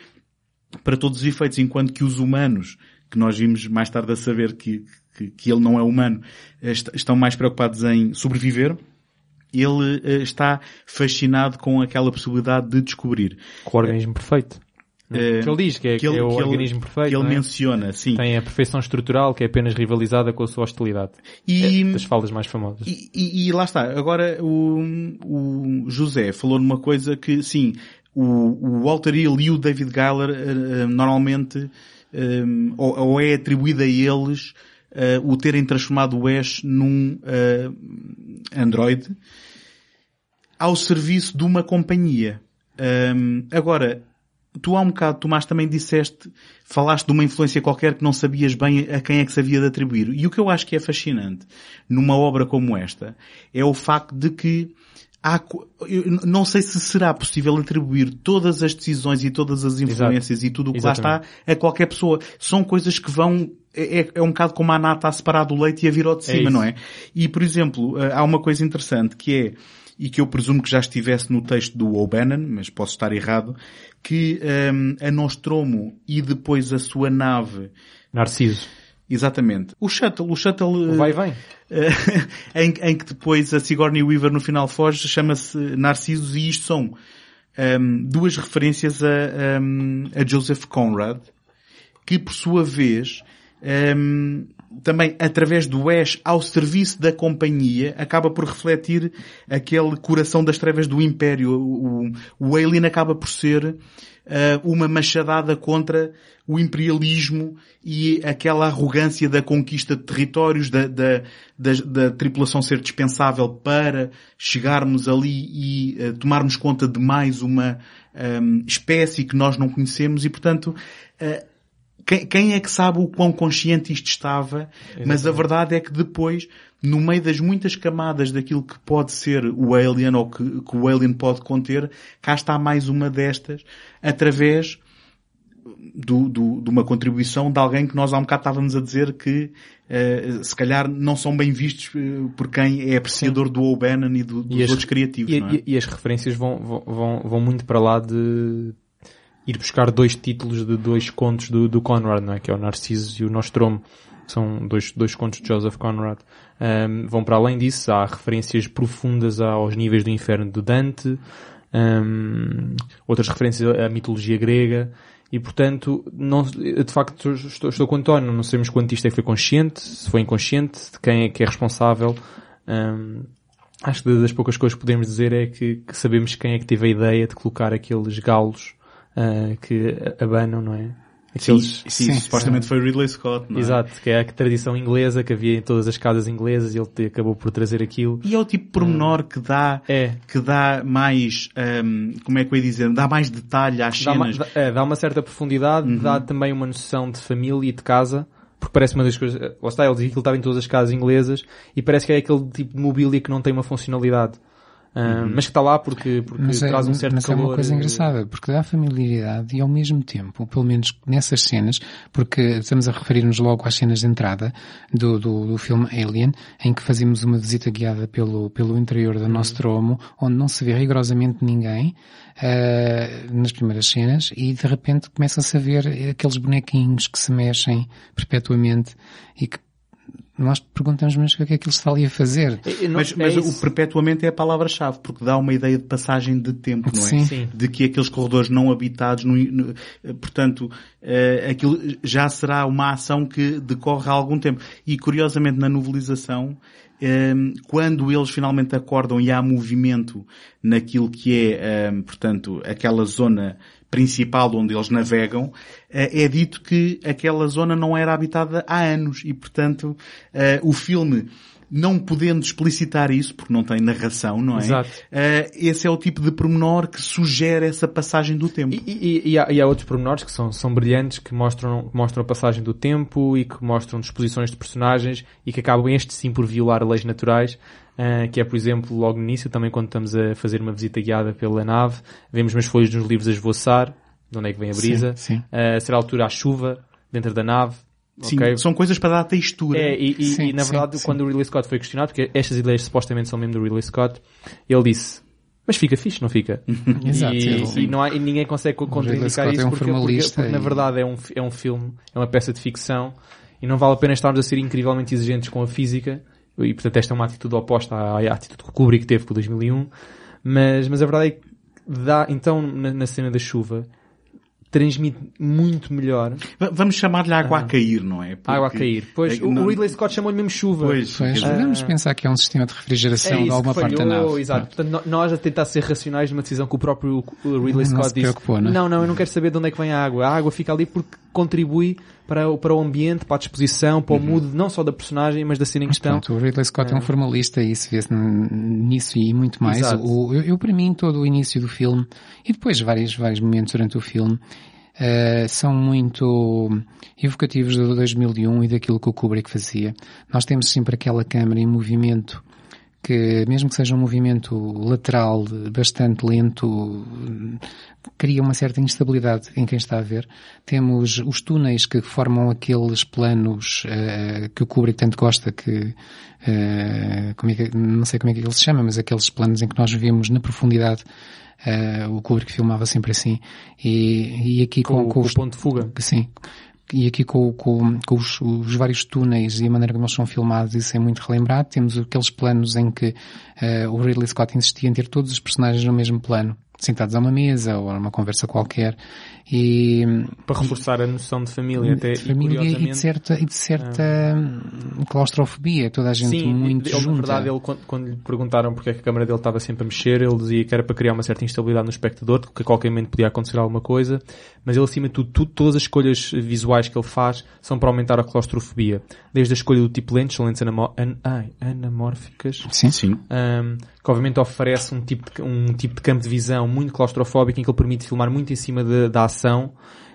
para todos os efeitos, enquanto que os humanos, que nós vimos mais tarde a saber que, que, que ele não é humano, eh, estão mais preocupados em sobreviver, ele eh, está fascinado com aquela possibilidade de descobrir. Com o organismo perfeito. Uh, que ele diz que é, que ele, que é o que organismo perfeito. Que ele é? menciona, sim. Tem a perfeição estrutural que é apenas rivalizada com a sua hostilidade. E, é das faldas mais famosas. E, e, e, lá está. Agora o, o José falou numa coisa que, sim, o, o Walter Hill e o David Geiler uh, normalmente um, ou, ou, é atribuído a eles uh, o terem transformado o Ash num uh, Android ao serviço de uma companhia. Um, agora, tu há um bocado, Tomás, também disseste, falaste de uma influência qualquer que não sabias bem a quem é que se havia de atribuir. E o que eu acho que é fascinante numa obra como esta é o facto de que há, eu não sei se será possível atribuir todas as decisões e todas as influências Exato. e tudo o que Exatamente. lá está a qualquer pessoa. São coisas que vão é, é, é um bocado como a nata a separar do leite e a vir ao de é cima, é não é? E, por exemplo, eh, há uma coisa interessante que é, e que eu presumo que já estivesse no texto do O'Bannon, mas posso estar errado, que um, ehm, a Nostromo e depois a sua nave... Narciso. Exatamente. O Shuttle, o Shuttle... O vai e vem. em, em, que depois a Sigourney Weaver no final foge, chama-se Narcisos e isto são um, ehm, duas referências a, um, ehm, a Joseph Conrad, que por sua vez um, também através do Ash ao serviço da companhia, acaba por refletir aquele coração das trevas do Império. O, o Alien acaba por ser uh, uma machadada contra o imperialismo e aquela arrogância da conquista de territórios, da, da, da, da tripulação ser dispensável para chegarmos ali e uh, tomarmos conta de mais uma um, espécie que nós não conhecemos e, portanto, uh, quem, quem, é que sabe o quão consciente isto estava, Exatamente. mas a verdade é que depois, no meio das muitas camadas daquilo que pode ser o Alien ou que, que o Alien pode conter, cá está mais uma destas, através do, do, de uma contribuição de alguém que nós há um bocado estávamos a dizer que uh, se calhar não são bem vistos uh, por quem é apreciador Sim. do O'Bannon e do, dos e outros criativos. E, é? e, as referências vão, vão, vão muito para lá de ir buscar dois títulos de dois contos do, do Conrad, não é? Que é o Narciso e o Nostromo. São dois, dois contos de Joseph Conrad. Um, vão para além disso, há referências profundas aos níveis do inferno de Dante, um, outras referências à mitologia grega, e portanto, não, de facto, estou, estou com o António, não sabemos quanto isto é que foi consciente, se foi inconsciente, de quem é que é responsável. Um, acho que das poucas coisas que podemos dizer é que, que, sabemos quem é que teve a ideia de colocar aqueles galos uh, que abanam, não é? Aqueles... Sim, sim, sim, supostamente foi Ridley Scott, não é? Exato, que é a tradição inglesa que havia em todas as casas inglesas e ele acabou por trazer aquilo. E é o tipo de pormenor que dá, é. que dá mais, um, como é que eu ia dizer, dá mais detalhe às dá cenas. Uma, é, dá uma certa profundidade, uhum. dá também uma noção de família e de casa, porque parece uma das coisas, lá está, ele dizia que ele estava em todas as casas inglesas e parece que é aquele tipo de mobília que não tem uma funcionalidade. Uh, Mas que está lá porque, porque Mas, é, traz um certo mas é calor. uma coisa engraçada, porque dá familiaridade e ao mesmo tempo, pelo menos nessas cenas, porque estamos a referir-nos logo às cenas de entrada do, do, do filme Alien, em que fazemos uma visita guiada pelo, pelo interior do Nostromo, onde não se vê rigorosamente ninguém, eh, nas primeiras cenas, e de repente começa-se a ver aqueles bonequinhos que se mexem perpetuamente e que nós perguntamos, mas o que é que aquilo está ali a fazer? não- Mas, é mas o isso. perpetuamente é a palavra-chave, porque dá uma ideia de passagem de tempo, não é? Sim. Sim. De que aqueles corredores não habitados, no- no- portanto, eh, aquilo já será uma ação que decorre há algum tempo. E curiosamente na novelização, eh, quando eles finalmente acordam e há movimento naquilo que é, eh, portanto, aquela zona principal onde eles navegam, eh, é dito que aquela zona não era habitada há anos e, portanto, eh, o filme não podendo explicitar isso, porque não tem narração, não é? Exato. Eh, esse é o tipo de pormenor que sugere essa passagem do tempo. E, e- e há, e há outros pormenores que são, são brilhantes, que mostram, que mostram a passagem do tempo e que mostram disposições de personagens e que acabam este sim por violar leis naturais, ah, que é, por exemplo, logo no início, também quando estamos a fazer uma visita guiada pela nave, vemos umas folhas dos livros a esvoaçar, de onde é que vem a brisa, Sim, sim. Ah, será a altura à chuva, dentro da nave, Sim, ok? são coisas para dar textura. É, e, Sim, e, na sim, verdade, sim. quando o Ridley Scott foi questionado, porque estas ideias supostamente são mesmo do Ridley Scott, ele disse, mas fica fixe, não fica? Exato. E, e não há, e ninguém consegue contraindicar Scott isso é um porque, porque, porque, na verdade é um, é um filme, é uma peça de ficção e não vale a pena estarmos a ser incrivelmente exigentes com a física e portanto esta é uma atitude oposta à, à atitude que o Kubrick teve com o 2001 mas, mas a verdade é que dá, então na, na cena da chuva transmite muito melhor V- Vamos chamar-lhe água a cair, não é? Porque- água a cair. Pois, é, o, não- o Ridley Scott chamou-lhe mesmo chuva. Pois, Pois, dizer, vamos pensar que é um sistema de refrigeração É de alguma parte da nave. exato. Portanto, nós a tentar ser racionais numa decisão que o próprio Ridley Não Scott se disse. preocupou, não é? Não, não, eu não quero saber de onde é que vem a água. A água fica ali porque contribui para, o- para o ambiente, para a disposição, para o mood, não só da personagem, mas da cena em questão. pronto, o Ridley Scott é um formalista e isso vê-se nisso e muito mais. Exato. O, eu, eu, para mim, todo o início do filme e depois vários, vários momentos durante o filme eh, são muito evocativos do 2001 e daquilo que o Kubrick fazia. Nós temos sempre aquela câmara em movimento que, mesmo que seja um movimento lateral bastante lento, cria uma certa instabilidade em quem está a ver. Temos os túneis que formam aqueles planos eh, que o Kubrick tanto gosta, que como é que, não sei como é que ele se chama, mas aqueles planos em que nós vemos na profundidade eh, o Kubrick filmava sempre assim e, e aqui com, Com, com com os o ponto de fuga. Sim. E aqui com, com, com os, os vários túneis e a maneira como eles são filmados, isso é muito relembrado. Temos aqueles planos em que eh, o Ridley Scott insistia em ter todos os personagens no mesmo plano, sentados a uma mesa ou a uma conversa qualquer. E, Para reforçar a noção de família. Até, de família e, e de certa, e de certa hum, claustrofobia, toda a gente Sim, muito ele, na junta. verdade, ele, quando, quando lhe perguntaram porque é que a câmara dele estava sempre a mexer, ele dizia que era para criar uma certa instabilidade no espectador, que a qualquer momento podia acontecer alguma coisa, mas ele, acima de tudo, tudo- todas as escolhas visuais que ele faz são para aumentar a claustrofobia. Desde a escolha do tipo lentes, são lentes an ai, anamórficas, Sim. Sim. um, que obviamente oferece um tipo, de, um tipo de campo de visão muito claustrofóbico em que ele permite filmar muito em cima de- da ação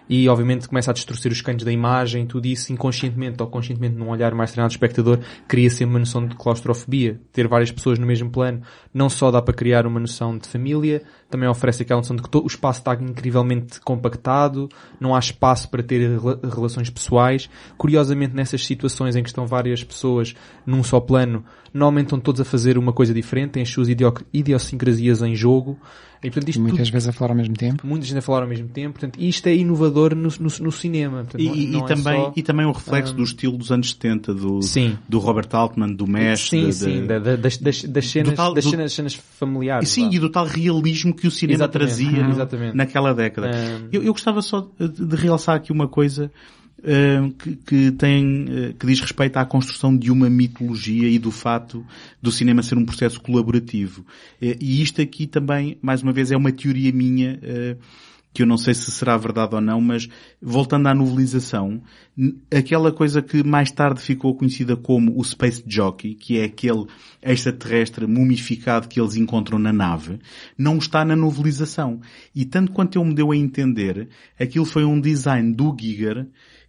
e obviamente começa a distorcer os cantos da imagem, tudo isso inconscientemente ou conscientemente num olhar mais treinado do espectador cria sempre uma noção de claustrofobia. Ter várias pessoas no mesmo plano não só dá para criar uma noção de família, também oferece aquela noção de que o espaço está incrivelmente compactado, não há espaço para ter rela- relações pessoais. Curiosamente nessas situações em que estão várias pessoas num só plano, normalmente estão todos a fazer uma coisa diferente, têm as suas idio- idiosincrasias em jogo. E portanto isto Muitas tudo, vezes a falar ao mesmo tempo. muita gente a falar ao mesmo tempo, portanto isto é inovador no, no, no cinema. Portanto, E, não- e- não e é também, só- e também um reflexo do estilo dos anos 70, do, Sim. do Robert Altman, do Mesh, Sim, de- sim, de- da- das, das, das cenas, tal- das do- cenas, cenas familiares. Sim, vá. e do tal realismo que o cinema Exatamente, trazia exatamente. naquela década. Um, Eu, eu gostava só de, de realçar aqui uma coisa que, que tem, uh, que diz respeito à construção de uma mitologia e do fato do cinema ser um processo colaborativo. Eh, E isto aqui também, mais uma vez, é uma teoria minha, uh, que eu não sei se será verdade ou não, mas voltando à novelização, aquela coisa que mais tarde ficou conhecida como o Space Jockey, que é aquele extraterrestre mumificado que eles encontram na nave, não está na novelização. E tanto quanto eu me deu a entender, aquilo foi um design do Giger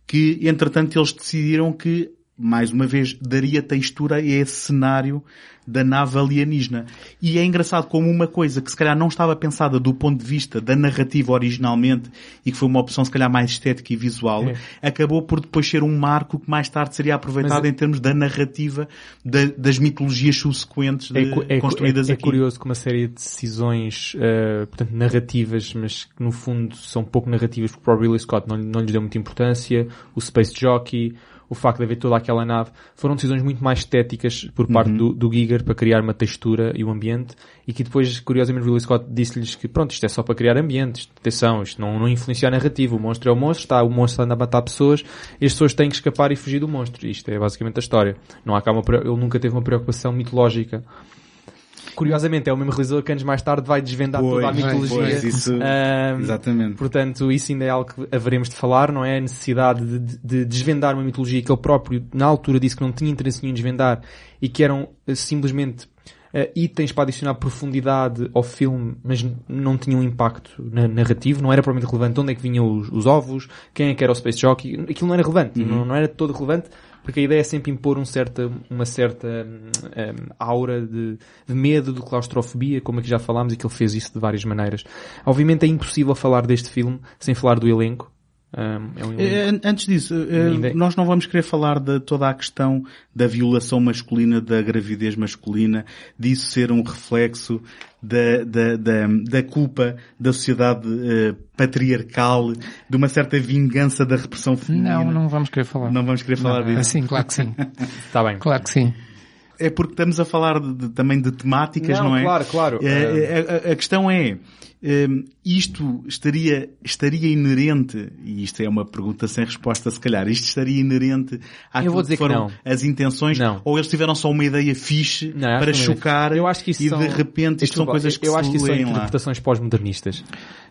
que entretanto eles decidiram que mais uma vez, daria textura a esse cenário da nave alienígena. E é engraçado como uma coisa que se calhar não estava pensada do ponto de vista da narrativa originalmente e que foi uma opção se calhar mais estética e visual, é. acabou por depois ser um marco que mais tarde seria aproveitado Mas, em termos da narrativa da, das mitologias subsequentes é, de, é, construídas é, aqui. É curioso que uma série de decisões, uh, portanto, narrativas, mas que no fundo são pouco narrativas porque o próprio Ridley Scott não, não lhes deu muita importância, o Space Jockey, o facto de haver toda aquela nave, foram decisões muito mais estéticas por parte uhum. do, do Giger para criar uma textura e o um ambiente e que depois, curiosamente, Ridley Scott disse-lhes que pronto, isto é só para criar ambientes, atenção, isto não, não influencia a narrativa, o monstro é o monstro, está, o monstro anda a matar pessoas e as pessoas têm que escapar e fugir do monstro. Isto é basicamente a história. Não há cá uma, ele nunca teve uma preocupação mitológica Curiosamente, é o mesmo realizador que anos mais tarde vai desvendar pois, toda a mitologia. Pois, isso, um, exatamente. Portanto, isso ainda é algo que haveremos de falar, não é? A necessidade de, de, desvendar uma mitologia que ele próprio, na altura, disse que não tinha interesse nenhum em desvendar e que eram uh, simplesmente uh, itens para adicionar profundidade ao filme, mas não tinham impacto na, narrativo, não era propriamente relevante onde é que vinham os, os ovos, quem é que era o Space Jockey, aquilo não era relevante, uhum. não, não era todo relevante, porque a ideia é sempre impor um certa, uma certa um, aura de, de, medo, de claustrofobia, como aqui já falámos, e que ele fez isso de várias maneiras. Obviamente é impossível falar deste filme sem falar do elenco, é um eh, Antes disso, uh, nós não vamos querer falar de toda a questão da violação masculina, da gravidez masculina, disso ser um reflexo da, da, da, da culpa da sociedade uh, patriarcal, de uma certa vingança da repressão feminina. Não, não vamos querer falar. Não vamos querer falar não, disso. Sim, claro que sim. Está bem. Claro que sim é porque estamos a falar de, de, também de temáticas, não, não é? Claro, claro. É, a, a, questão é, um, isto estaria, estaria inerente, e isto é uma pergunta sem resposta se calhar, isto estaria inerente àquilo Eu vou dizer que foram que as intenções, não. ou eles tiveram só uma ideia fixe não, para chocar eu acho que isso e são, de repente isto são coisas que eu se acho que isso são interpretações pós-modernistas.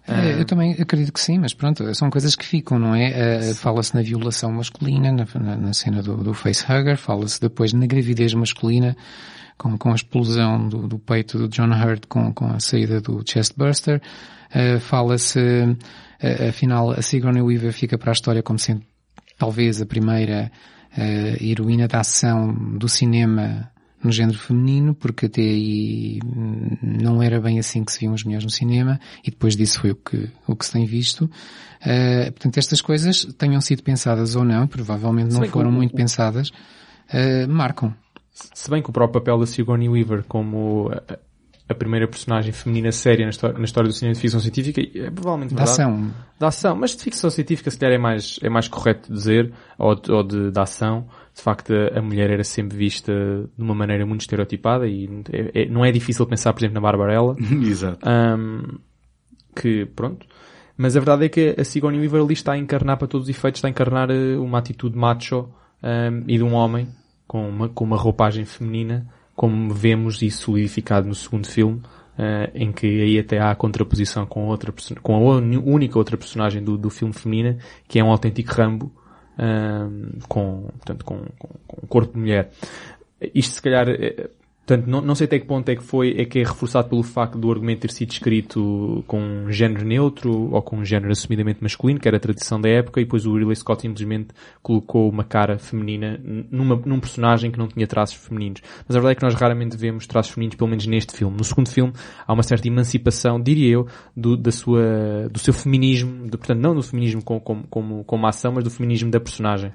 É, eu também acredito que sim, mas pronto, são coisas que ficam, não é? Uh, fala-se na violação masculina, na, na, na cena do, do facehugger, fala-se depois na gravidez masculina, com, com a explosão do, do peito do John Hurt com, com a saída do chestburster. Uh, fala-se, uh, afinal, a Sigourney Weaver fica para a história como sendo talvez a primeira uh, heroína da ação do cinema no género feminino, porque até aí não era bem assim que se viam as mulheres no cinema, e depois disso foi o que, o que se tem visto. Uh, portanto, estas coisas tenham sido pensadas ou não, provavelmente não foram muito pensadas, uh, marcam. Se bem que o próprio papel da Sigourney Weaver como a, a primeira personagem feminina séria na história, na história, do cinema de ficção científica é provavelmente da ação. Da ação, mas de ficção científica se calhar é mais, é mais correto dizer, ou, de, ou de, da ação. De facto, a mulher era sempre vista de uma maneira muito estereotipada e é, é, não é difícil pensar, por exemplo, na Barbarella. Exato. Um, que, pronto. Mas a verdade é que a Sigourney Weaver ali está a encarnar, para todos os efeitos, está a encarnar eh, uma atitude macho um, e de um homem com uma, com uma roupagem feminina, como vemos isso solidificado no segundo filme, uh, em que aí até há a contraposição com outra com a única outra personagem do, do filme feminina, que é um autêntico Rambo, uh, com, portanto, com, com, com um corpo de mulher. Isto se calhar eh, Portanto, não, não sei até que ponto é que foi, é que é reforçado pelo facto do argumento ter sido escrito com um género neutro ou com um género assumidamente masculino, que era a tradição da época, e depois o Ridley Scott simplesmente colocou uma cara feminina numa, num personagem que não tinha traços femininos. Mas a verdade é que nós raramente vemos traços femininos, pelo menos neste filme. No segundo filme, há uma certa emancipação, diria eu, do, da sua, do seu feminismo, de, portanto, não do feminismo como, como, como, como ação, mas do feminismo da personagem.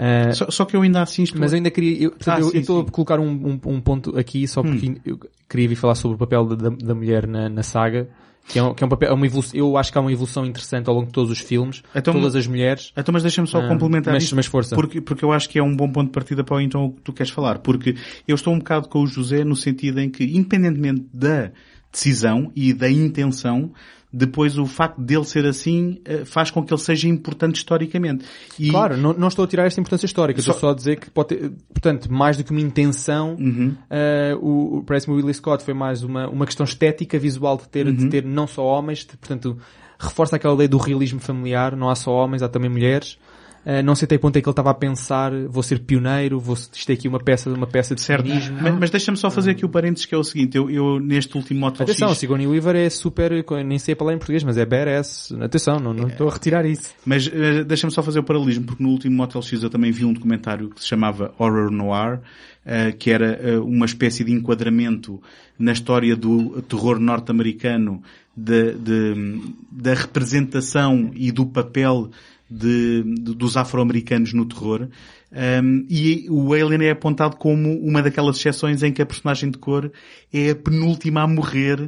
Uh, só, só, que eu ainda assim estou... Mas eu ainda queria... Eu, ah, eu, sim, eu estou sim. a colocar um, um, um, ponto aqui só porque hum. eu queria vir falar sobre o papel da, da mulher na, na saga. Que é, um, que é um papel, é uma evolução, eu acho que há uma evolução interessante ao longo de todos os filmes, então, todas as mulheres. Então, mas deixa-me só uh, complementar mas, isto, mas força. Porque, porque eu acho que é um bom ponto de partida para então o que tu queres falar, porque eu estou um bocado com o José no sentido em que, independentemente da decisão e da intenção, depois o facto dele ser assim eh, faz com que ele seja importante historicamente. E... Claro, não, não, estou a tirar esta importância histórica, só... estou só a dizer que pode ter, portanto, mais do que uma intenção, uhum. uh, o, parece-me o Willie Scott foi mais uma, uma questão estética, visual de ter, uhum. de ter não só homens, de, portanto, reforça aquela lei do realismo familiar, não há só homens, há também mulheres. Uh, não sei até que ponto é que ele estava a pensar, vou ser pioneiro, vou, é aqui uma peça, uma peça de certo. feminismo. Mas, mas deixa-me só fazer aqui o parênteses que é o seguinte, eu, eu neste último motel Atenção, X... Sigourney Weaver é super, nem sei a palavra em português, mas é badass. Atenção, não, não estou a retirar isso. Mas uh, deixa-me só fazer o paralelismo, porque no último Motel X eu também vi um documentário que se chamava Horror Noir, uh, que era uma espécie de enquadramento na história do terror norte-americano de, de, da representação e do papel de, de, dos afro-americanos no terror. Um, e o Alien é apontado como uma daquelas exceções em que a personagem de cor é a penúltima a morrer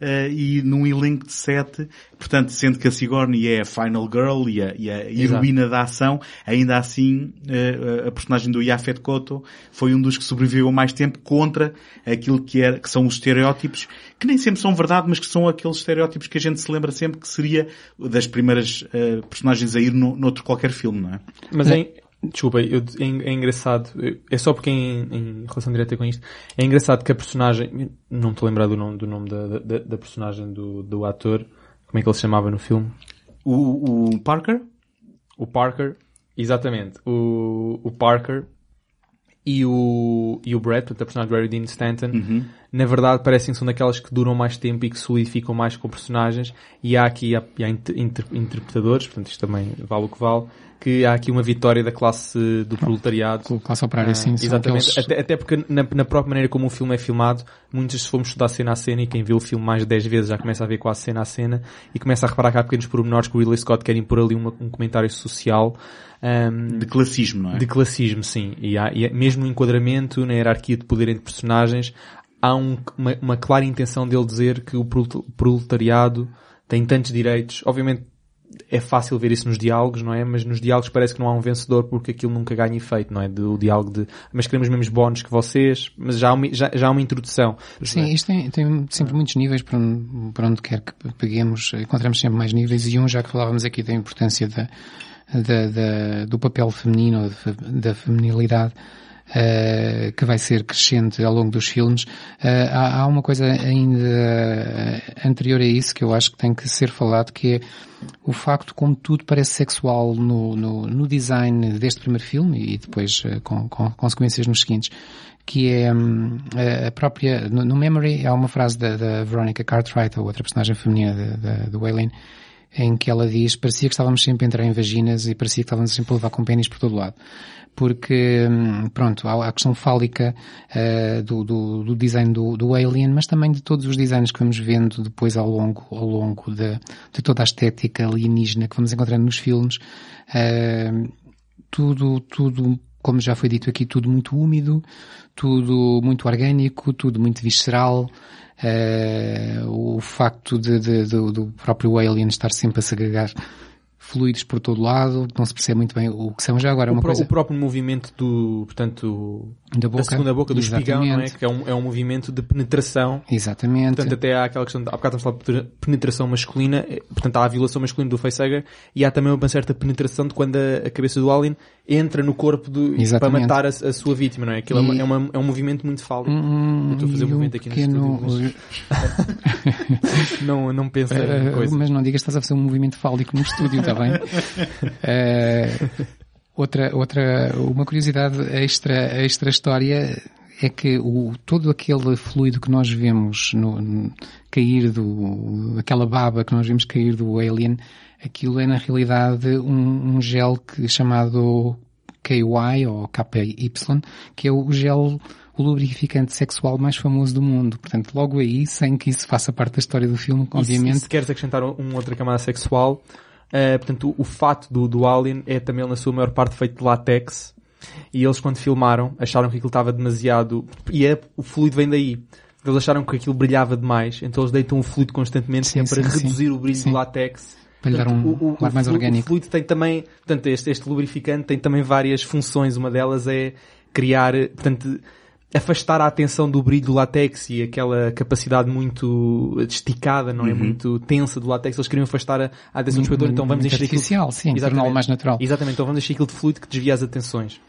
uh, e num elenco de sete, portanto, sendo que a Sigourney é a final girl e a, e a heroína da ação, ainda assim uh, a personagem do Yafet Koto foi um dos que sobreviveu mais tempo contra aquilo que, que são os estereótipos, que nem sempre são verdade, mas que são aqueles estereótipos que a gente se lembra sempre que seria das primeiras uh, personagens a ir no, noutro qualquer filme, não é? Mas em, Desculpa, eu, é, é, engraçado, é só porque em, em, relação direta com isto, é engraçado que a personagem, não me estou a lembrar do nome, do nome da, da, da, personagem do, do ator, como é que ele se chamava no filme? O, o Parker? O Parker, exatamente, o, o Parker e o, e o Brad, portanto a personagem do Harry Dean Stanton, uhum. na verdade parecem que são daquelas que duram mais tempo e que solidificam mais com personagens e há aqui há, há inter, inter, interpretadores, portanto isto também vale o que vale, que há aqui uma vitória da classe do proletariado. Classe operária, ah, sim. Exatamente. Aqueles... Até, até, porque na, na, própria maneira como o filme é filmado, muitos se formos estudar cena a cena e quem vê o filme mais de 10 vezes já começa a ver quase cena a cena e começa a reparar que há pequenos pormenores que o Ridley Scott quer impor ali uma, um comentário social. Um, de classismo, não é? De classismo, sim. E, há, e mesmo no enquadramento, na hierarquia de poder entre personagens, há um, uma, uma clara intenção dele dizer que o proletariado tem tantos direitos, obviamente é fácil ver isso nos diálogos, não é? Mas nos diálogos parece que não há um vencedor porque aquilo nunca ganha efeito, não é? Do diálogo de, mas queremos mesmos bónus que vocês, mas já há uma, já, já há uma introdução. Sim, é? isto tem, tem sempre muitos níveis para onde, para onde quer que peguemos, encontramos sempre mais níveis e um já que falávamos aqui da importância da, da, da do papel feminino, da feminilidade, uh, que vai ser crescente ao longo dos filmes. Uh, há, há, uma coisa ainda anterior a isso que eu acho que tem que ser falado, que é o facto como tudo parece sexual no, no, no design deste primeiro filme e depois com, com, consequências nos seguintes que é um, a própria, no, Memory há uma frase da, da Veronica Cartwright, a outra personagem feminina do Alien, em que ela diz, parecia que estávamos sempre a entrar em vaginas e parecia que estávamos sempre a levar com pênis por todo lado porque, hum, pronto, há a questão fálica uh, do, do, do, design do, do, Alien, mas também de todos os designs que vamos vendo depois ao longo, ao longo de, de toda a estética alienígena que vamos encontrando nos filmes. Uh, tudo, tudo, como já foi dito aqui, tudo muito úmido, tudo muito orgânico, tudo muito visceral. Uh, o facto de, de, de, do próprio Alien estar sempre a segregar fluidos por todo lado, não se percebe muito bem o que são já agora. É o, uma pro, coisa... o próprio movimento do, portanto, da, boca, da segunda boca do exatamente. espigão, não é? Que é um, é um movimento de penetração. Exatamente. Portanto, até há aquela questão, de, há bocado estamos a falar de penetração masculina, eh, portanto há a violação masculina do facehugger e há também uma certa penetração de quando a, a cabeça do alien entra no corpo do, para matar a, a, sua vítima, não é? Aquilo e... é, uma, é, uma, é, um movimento muito fálico. Hum, Eu estou a fazer um movimento aqui no estúdio, mas... não, não pensa uh, coisa. Mas não digas que estás a fazer um movimento fálico no estúdio, está bem? uh, outra, outra, uma curiosidade extra, extra história é que o, todo aquele fluido que nós vemos no, no, cair do, aquela baba que nós vemos cair do alien, aquilo é na realidade um, um gel que, chamado KY ou KY, que é o gel o lubrificante sexual mais famoso do mundo. Portanto, logo aí, sem que isso faça parte da história do filme, obviamente. E se, se queres acrescentar uma outra camada sexual, Uh, portanto, o, o fato do, do Alien é também, na sua maior parte, feito de látex. E eles, quando filmaram, acharam que aquilo estava demasiado... E é, o fluido vem daí. Eles acharam que aquilo brilhava demais, então eles deitam o fluido constantemente sim, para sim, reduzir sim. o brilho do látex. Para lhe dar um o, o, ar mais orgânico. O fluido tem também, portanto, este, este lubrificante tem também várias funções. Uma delas é criar, portanto, afastar a atenção do brilho do látex e aquela capacidade muito esticada, não é? Uhum. Muito tensa do látex, eles queriam afastar a, a atenção do espectador, então vamos encher artificial, aquilo... sim, exatamente, mais natural. Exatamente, então vamos encher aquilo de fluido que desvia as atenções.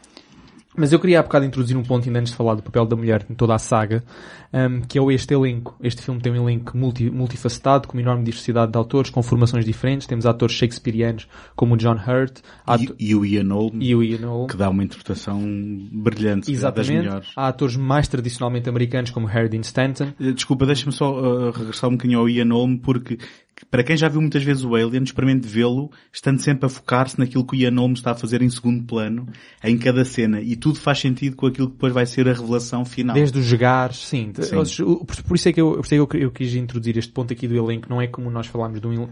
Mas eu queria há bocado introduzir um ponto ainda antes de falar do papel da mulher em toda a saga, um, que é este elenco. Este filme tem um elenco multi, multifacetado, com uma enorme diversidade de autores, com formações diferentes. Temos atores shakespearianos como o John Hurt e, e, o Ian Holm, e o Ian Holm, que dá uma interpretação brilhante, Exatamente. das melhores. Há atores mais tradicionalmente americanos como Harry Dean Stanton. Eh, desculpa, deixa-me só uh, regressar um bocadinho ao Ian Holm, porque para quem já viu muitas vezes o Alien, experimente vê-lo, estando sempre a focar-se naquilo que o Ian Holm está a fazer em segundo plano, em cada cena, e tudo faz sentido com aquilo que depois vai ser a revelação final. Desde os jogares, sim. sim. Por isso é que, eu, por isso é que eu, eu, quis introduzir este ponto aqui do elenco, não é como nós falámos do,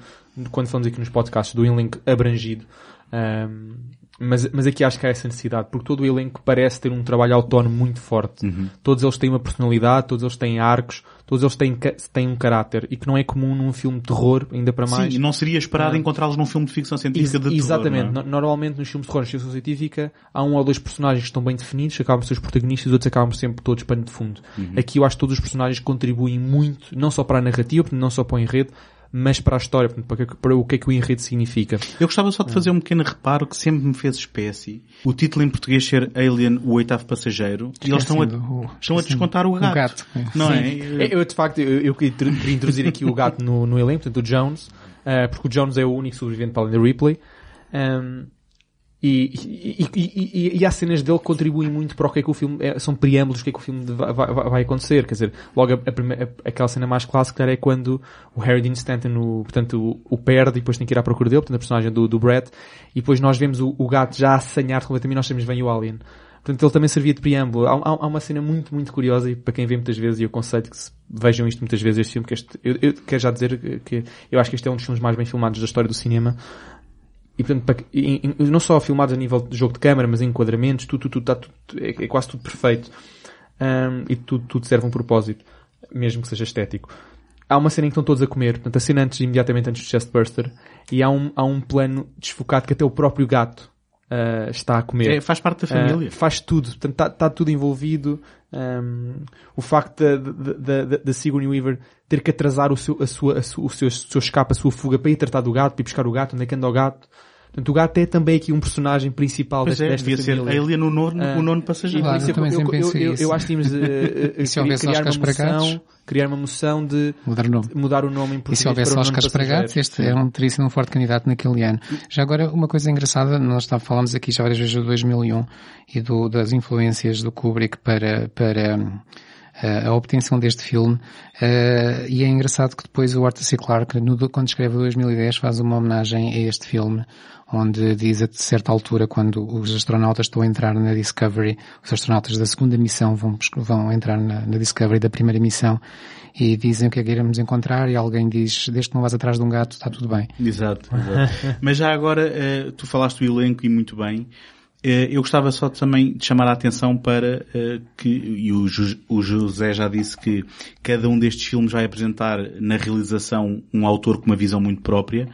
quando falamos aqui nos podcasts, do elenco abrangido. Um, mas, mas aqui acho que há essa necessidade, porque todo o elenco parece ter um trabalho autónomo muito forte. Uhum. Todos eles têm uma personalidade, todos eles têm arcos, todos eles têm, têm um caráter, e que não é comum num filme de terror, ainda para mais. Sim, e não seria esperado ah. encontrá-los num filme de ficção científica de Exatamente. terror. É? Normalmente nos filmes de terror ficção científica há um ou dois personagens que estão bem definidos, acabam por ser os protagonistas, os outros acabam sempre todos pano de fundo. Uhum. Aqui eu acho que todos os personagens contribuem muito, não só para a narrativa, não só para o enredo, mas para a história, para, para o que é que o enredo significa. Eu gostava só de fazer um pequeno reparo que sempre me fez espécie. O título em português ser Alien, o oitavo passageiro, e eles estão a, estão a descontar o gato. O gato não Sim. é? Eu, de facto, eu, eu queria introduzir aqui o gato no, no elenco, portanto, o Jones, uh, porque o Jones é o único sobrevivente para além da Ripley. Um, e, e, e, e, há cenas dele que contribuem muito para o que é que o filme, é, são preâmbulos do que é que o filme vai, vai, vai acontecer. Quer dizer, logo a, a primeira, aquela cena mais clássica é quando o Harry Dean Stanton, o, portanto, o, o, perde e depois tem que ir à procura dele, portanto, a personagem do, do Brett, e depois nós vemos o, o gato já assanhar completamente e nós sabemos bem o Alien. Portanto, ele também servia de preâmbulo. Há, há, há, uma cena muito, muito curiosa e para quem vê muitas vezes, e eu aconselho que vejam isto muitas vezes, este filme, que este, eu, eu quero já dizer que, que eu acho que este é um dos filmes mais bem filmados da história do cinema, e portanto, não só filmados a nível de jogo de câmera, mas em enquadramentos, tudo, tudo, tudo, tudo é, é, quase tudo perfeito. Um, e tudo, tudo serve um propósito, mesmo que seja estético. Há uma cena em que estão todos a comer, portanto, a cena antes, imediatamente antes do Chestburster, e há um, há um plano desfocado que até o próprio gato uh, está a comer. É, faz parte da família. Uh, faz tudo, portanto, está, está tudo envolvido. Um, o facto da, da, Sigourney Weaver ter que atrasar o seu, a sua, a sua, o seu, o seu escape, a sua fuga para ir tratar do gato, para ir buscar o gato, onde é que anda o gato. Portanto, o gato é também aqui um personagem principal pois desta, é, devia ser Alien no nono, uh, o nono passageiro. Claro, eu, eu, eu, eu, eu, acho que tínhamos uh, criar uma moção, criar uma moção de mudar o nome, mudar o nome em português E se houvesse Oscars para gatos, este é um, teria sido um forte candidato naquele ano. Já agora, uma coisa engraçada, nós está, falamos aqui já várias vezes do 2001 e do, das influências do Kubrick para, para a obtenção deste filme uh, e é engraçado que depois o Arthur C. Clarke, quando escreve 2010, faz uma homenagem a este filme, onde diz a certa altura, quando os astronautas estão a entrar na Discovery, os astronautas da segunda missão vão, vão entrar na, na Discovery da primeira missão e dizem o que é que iremos encontrar e alguém diz, desde que não vás atrás de um gato, está tudo bem. Exato, exato. Mas já agora, uh, tu falaste do elenco e muito bem, eh, eu gostava só também de chamar a atenção para uh, que, e o, o, José já disse que cada um destes filmes vai apresentar na realização um autor com uma visão muito própria,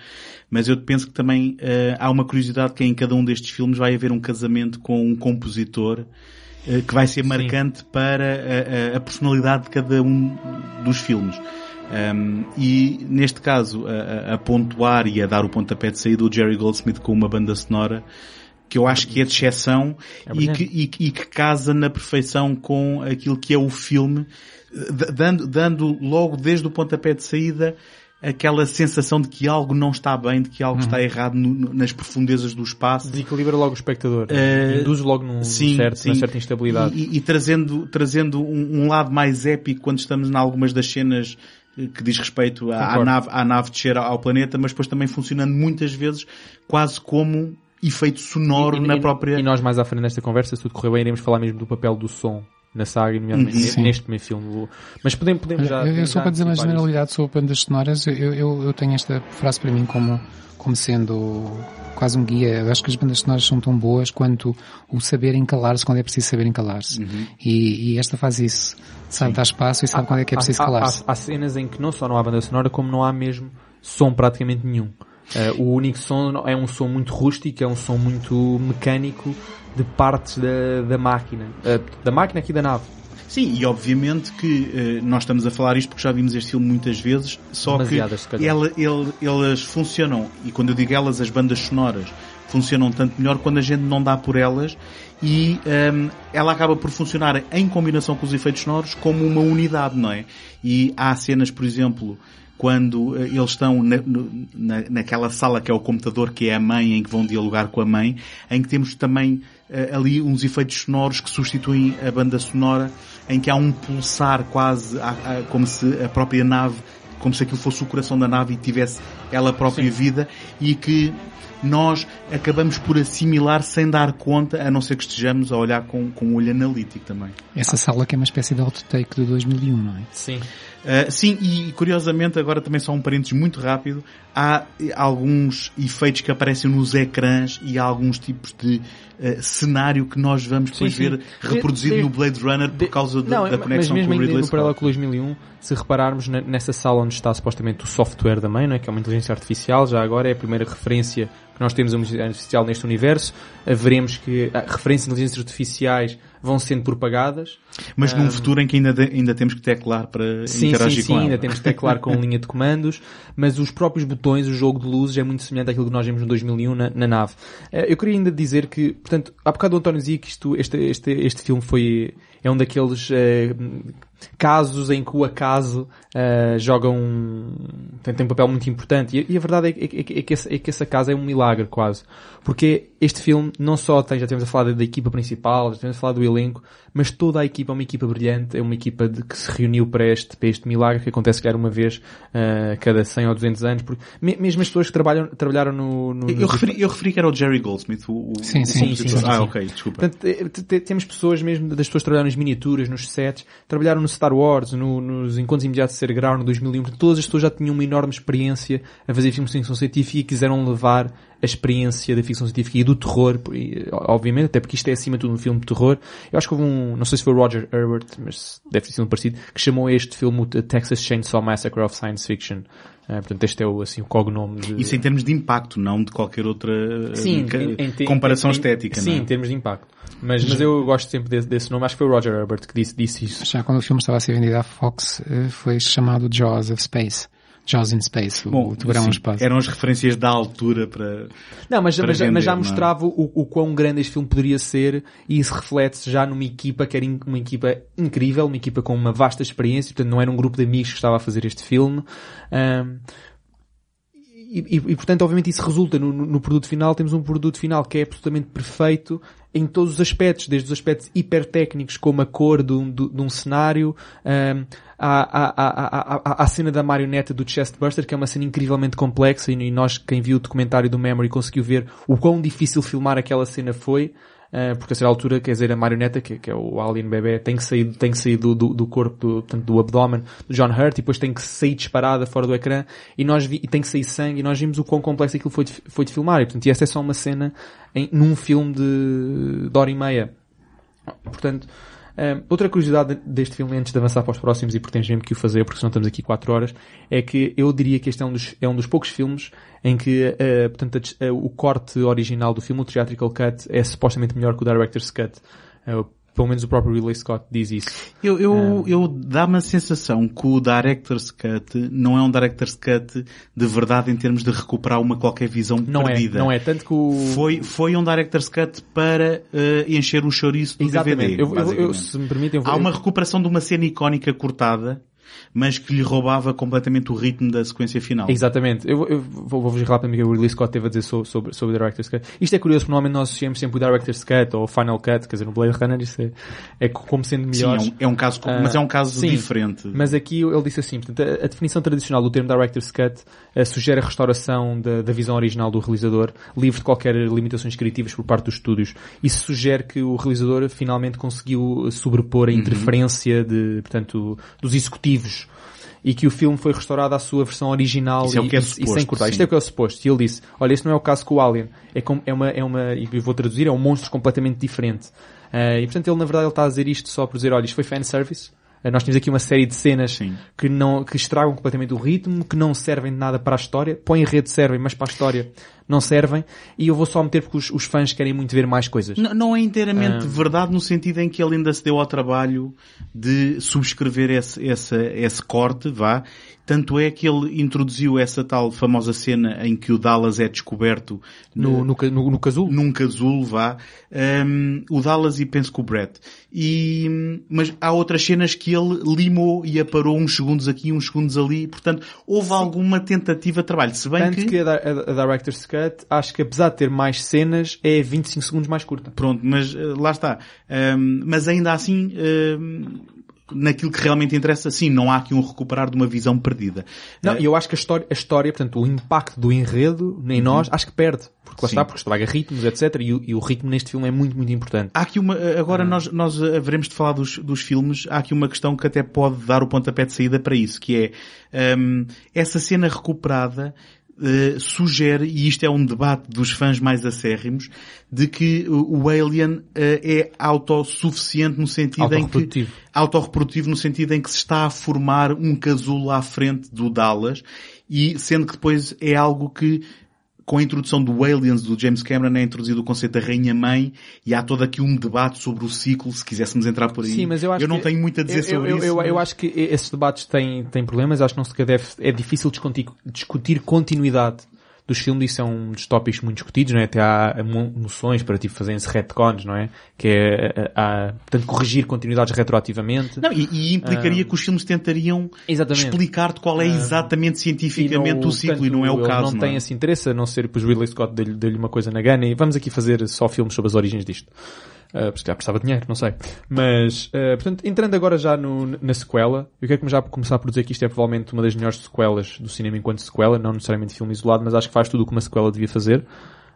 mas eu penso que também uh, há uma curiosidade que em cada um destes filmes vai haver um casamento com um compositor que vai ser marcante Sim. para a, a, personalidade de cada um dos filmes. Um, e neste caso, a, a, pontuar e a dar o pontapé de saída, o Jerry Goldsmith com uma banda sonora que eu acho que é de exceção é e, que, e, e, que casa na perfeição com aquilo que é o filme, dando, dando logo desde o pontapé de saída aquela sensação de que algo não está bem, de que algo uhum. está errado no, nas profundezas do espaço. Desequilibra logo o espectador. Uh, Induz logo num sim, certo, sim. certa instabilidade. E, e, e trazendo, trazendo um, um, lado mais épico quando estamos em algumas das cenas que diz respeito à, à nave, à nave descer ao planeta, mas depois também funcionando muitas vezes quase como efeito sonoro e, na e, própria... E nós mais à frente nesta conversa, se tudo correr bem, iremos falar mesmo do papel do som na saga, nomeadamente uhum. neste primeiro filme. Mas podemos, podemos já... Eu, eu só para dizer uma generalidade sobre bandas sonoras, eu, eu, eu tenho esta frase para mim como, como sendo quase um guia. Eu acho que as bandas sonoras são tão boas quanto o saber encalar-se quando é preciso saber encalar-se. Uhum. E, e, esta faz isso. Sabe Sim. dar espaço e sabe há, quando é que é preciso calar-se. Há, há, há cenas em que não só não há banda sonora, como não há mesmo som praticamente nenhum. Uh, o único som é um som muito rústico, é um som muito mecânico de partes da, da máquina. Uh, da máquina aqui da nave. Sim, e obviamente que uh, nós estamos a falar isto porque já vimos este filme muitas vezes, só que ela, ele, elas funcionam, e quando eu digo elas, as bandas sonoras, funcionam tanto melhor quando a gente não dá por elas e um, ela acaba por funcionar em combinação com os efeitos sonoros como uma unidade, não é? E há cenas, por exemplo, quando uh, eles estão na, na, naquela sala que é o computador, que é a mãe, em que vão dialogar com a mãe, em que temos também uh, ali uns efeitos sonoros que substituem a banda sonora, em que há um pulsar quase, a, a, como se a própria nave como se aquilo fosse o coração da nave e tivesse ela própria Sim. vida e que nós acabamos por assimilar sem dar conta, a não ser que estejamos a olhar com, com um olho analítico também. Essa sala que é uma espécie de outtake de 2001, não é? Sim. Uh, sim, e curiosamente, agora também só um parênteses muito rápido, há alguns efeitos que aparecem nos ecrãs e há alguns tipos de uh, cenário que nós vamos depois sim, sim. ver reproduzido no Blade Runner por causa de, não, da conexão mas mesmo com o Ridley no paralelo com 2001, se repararmos nessa sala onde está supostamente o software da mãe, é? que é uma inteligência artificial, já agora é a primeira referência que nós temos a inteligência artificial neste universo, veremos que referências a inteligências artificiais vão sendo propagadas. Mas num um, futuro em que ainda, de, ainda temos que teclar para sim, interagir sim, com sim, ela. ainda temos que teclar com linha de comandos, mas os próprios botões, o jogo de luzes é muito semelhante àquilo que nós vimos no 2001 na, na nave. Uh, eu queria ainda dizer que, portanto, há bocado o António dizia que isto, este, este, este filme foi, é um daqueles uh, casos em que o acaso uh, joga um, tem, tem um papel muito importante. E, e a verdade é, é, é, é, que esse, é que esse acaso é um milagre quase. Porque este filme não só tem, já temos a falar da, equipa principal, já temos a falar do elenco, mas toda a equipa é uma equipa brilhante, é uma equipa de, que se reuniu para este, para este milagre que acontece calhar uma vez uh, cada 100 ou 200 anos. Porque, mesmo as pessoas que trabalham, trabalharam no... no eu, referi, eu referi que era o Jerry Goldsmith, o, o sim, sim, sim, sim, sim, Ah, ok, desculpa. Portanto, temos pessoas mesmo, das pessoas que trabalharam nas miniaturas, nos sets, trabalharam no Star Wars, no, nos Encontros Imediatos de Ser Grau, no 2001, todas as pessoas já tinham uma enorme experiência a fazer filmes de ficção científica e quiseram levar a experiência da ficção científica e do terror, obviamente, até porque isto é acima de tudo um filme de terror. Eu acho que houve um, não sei se foi Roger Herbert, mas deve ter sido um parecido, que chamou este filme o Texas Chainsaw Massacre of Science Fiction. Uh, portanto, este é o, assim, o cognome de... Isso em termos de impacto, não de qualquer outra sim, em, em, comparação em, estética, Sim, não é? em termos de impacto. Mas, mas eu gosto sempre desse, desse, nome, acho que foi o Roger Herbert que disse, disse isso. Já quando o filme estava a ser vendido à Fox, eh, foi chamado Jaws of Space. Jaws in Space, Bom, o tubarão no espaço. Eram as referências da altura para. Não, mas, para mas, vender, mas já é? mostrava o, o quão grande este filme poderia ser e isso reflete-se já numa equipa que era in, uma equipa incrível, uma equipa com uma vasta experiência, portanto não era um grupo de amigos que estava a fazer este filme. Um, e, e, e, portanto, obviamente, isso resulta no, no, produto final. Temos um produto final que é absolutamente perfeito em todos os aspectos, desde os aspectos hipertécnicos, como a cor de um, de, um cenário, um, à, à, à, à, cena da marioneta do Chestbuster, que é uma cena incrivelmente complexa, e nós, quem viu o documentário do Memory, conseguiu ver o quão difícil filmar aquela cena foi. Uh, porque a certa altura, quer dizer, a marioneta, que, que, é o alien bebê, tem que sair, tem que sair do, do, do corpo, do, portanto, do abdômen do John Hurt, e depois tem que sair disparada fora do ecrã, e nós vi, e tem que sair sangue, e nós vimos o quão complexo aquilo foi de, foi de filmar, e portanto, e esta é só uma cena em, num filme de, de hora e meia. Portanto, outra curiosidade deste filme, antes de avançar para os próximos, e porque tens mesmo que o fazer, porque senão estamos aqui 4 horas, é que eu diria que este é um dos, é um dos poucos filmes em que, uh, portanto, a, o corte original do filme, o theatrical cut, é supostamente melhor que o director's cut. Uh, pelo menos o próprio Ridley Scott diz isso. Eu, eu, um, eu dá-me a sensação que o Director's Cut não é um Director's Cut de verdade em termos de recuperar uma qualquer visão não perdida. É, não é, tanto que o... Foi, foi um Director's Cut para uh, encher o chouriço do Exatamente. DVD. Eu, eu, eu, se me permitem... Eu vou... Há uma recuperação de uma cena icónica cortada mas que lhe roubava completamente o ritmo da sequência final. Exatamente. Eu, eu vou-vos vou relatar o que o Ridley Scott teve a dizer sobre, sobre, sobre o Director's Cut. Isto é curioso, porque normalmente nós associamos sempre o Director's Cut ou o Final Cut, quer dizer, no Blade Runner isso é, é como sendo melhor. Sim, é um, é um caso, uh, mas é um caso sim, diferente. Mas aqui ele disse assim, portanto, a, a definição tradicional do termo Director's Cut uh, sugere a restauração da, da visão original do realizador, livre de qualquer limitações criativas por parte dos estúdios. Isso sugere que o realizador finalmente conseguiu sobrepor a interferência uhum. de, portanto, dos executivos e que o filme foi restaurado à sua versão original Isso é e, é e, suposto, e sem cortar. sim. Isto é o que é o suposto. E ele disse, olha, este não é o caso com o Alien. É, com, é uma, é uma, e vou traduzir, é um monstro completamente diferente. Uh, e portanto ele na verdade ele está a dizer isto só por dizer, olha, isto foi fanservice. Uh, nós temos aqui uma série de cenas Sim. que não, que estragam completamente o ritmo, que não servem de nada para a história. Põem em rede servem, mas para a história não servem e eu vou só meter porque os, os fãs querem muito ver mais coisas. Não, não é inteiramente Ah. verdade no sentido em que ele ainda se deu ao trabalho de subscrever esse, esse, esse corte, vá. Tanto é que ele introduziu essa tal famosa cena em que o Dallas é descoberto No, no, ca- no, no casulo. num casulo, vá, hum, o Dallas e penso que o Brett. E, mas há outras cenas que ele limou e aparou uns segundos aqui, uns segundos ali, portanto, houve alguma tentativa de trabalho. Se bem Tanto que, que a, a, a Director's Cut, acho que apesar de ter mais cenas, é 25 segundos mais curta. pronto, mas eh, lá está. Hum, mas ainda assim, hum, naquilo que realmente interessa, sim, não há aqui um recuperar de uma visão perdida. Não, Eh, e eu acho que a história, a história, portanto, o impacto do enredo em nós, acho que perde. Porque lá Sim. está, porque estraga ritmos, etc. E, o- e o ritmo neste filme é muito, muito importante. Há aqui uma, Ah. agora nós, nós haveremos de falar dos, dos filmes, há aqui uma questão que até pode dar o pontapé de saída para isso, que é, hum, essa cena recuperada, eh, sugere, e isto é um debate dos fãs mais acérrimos, de que o, Alien eh, é autossuficiente no sentido em que autorreprodutivo no sentido em que se está a formar um casulo à frente do Dallas e sendo que depois é algo que com a introdução do Aliens do James Cameron é introduzido o conceito da Rainha-Mãe e há todo aqui um debate sobre o ciclo, se quiséssemos entrar por aí. Sim, mas eu acho não que- tenho muito a dizer eu, sobre eu, isso. Eu, eu mas- acho que esses debates têm, têm problemas, acho que não se deve, é difícil discutir, discutir continuidade dos filmes, isso é um dos tópicos muito discutidos, não é? Até há moções para tipo fazerem-se retcons, não é? Que é, eh, há, portanto, corrigir continuidades retroativamente. Não, e, e implicaria que os filmes tentariam Ah. Explicar-te qual é exatamente cientificamente não- o ciclo e portanto, não é o caso. Não tem é? esse interesse, a não ser que o Ridley Scott dê-lhe uma coisa na gana e vamos aqui fazer só filmes sobre as origens disto. Uh, porque já precisava de dinheiro, não sei. Mas, uh, portanto, entrando agora já no- na sequela, eu quero já começar por dizer que isto é provavelmente uma das melhores sequelas do cinema enquanto sequela, não necessariamente filme isolado, mas acho que faz tudo o que uma sequela devia fazer.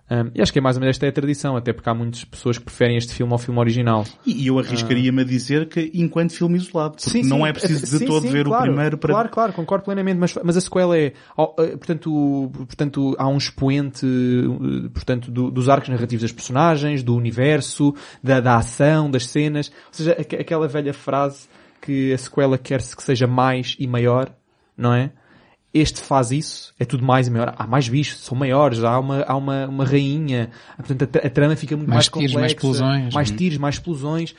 Um, e acho que é mais ou menos esta é a tradição, até porque há muitas pessoas que preferem este filme ao filme original. E eu arriscaria-me a dizer que enquanto filme isolado, porque não é preciso de Sim, todo sim, ver claro, o primeiro para... Claro, claro, concordo plenamente, mas, mas a sequela é, eh, portanto, portanto, há um expoente, eh, portanto, do- dos arcos narrativos das personagens, do universo, da, da ação, das cenas, ou seja, aqu- aquela velha frase que a sequela quer-se que seja mais e maior, não é? Este faz isso, é tudo mais e maior. Há mais bichos, são maiores, há uma, há uma, uma rainha, portanto a, a trama fica muito mais, Mais tiros, complexa. mais explosões. Mais tiros, mais explosões. Uh,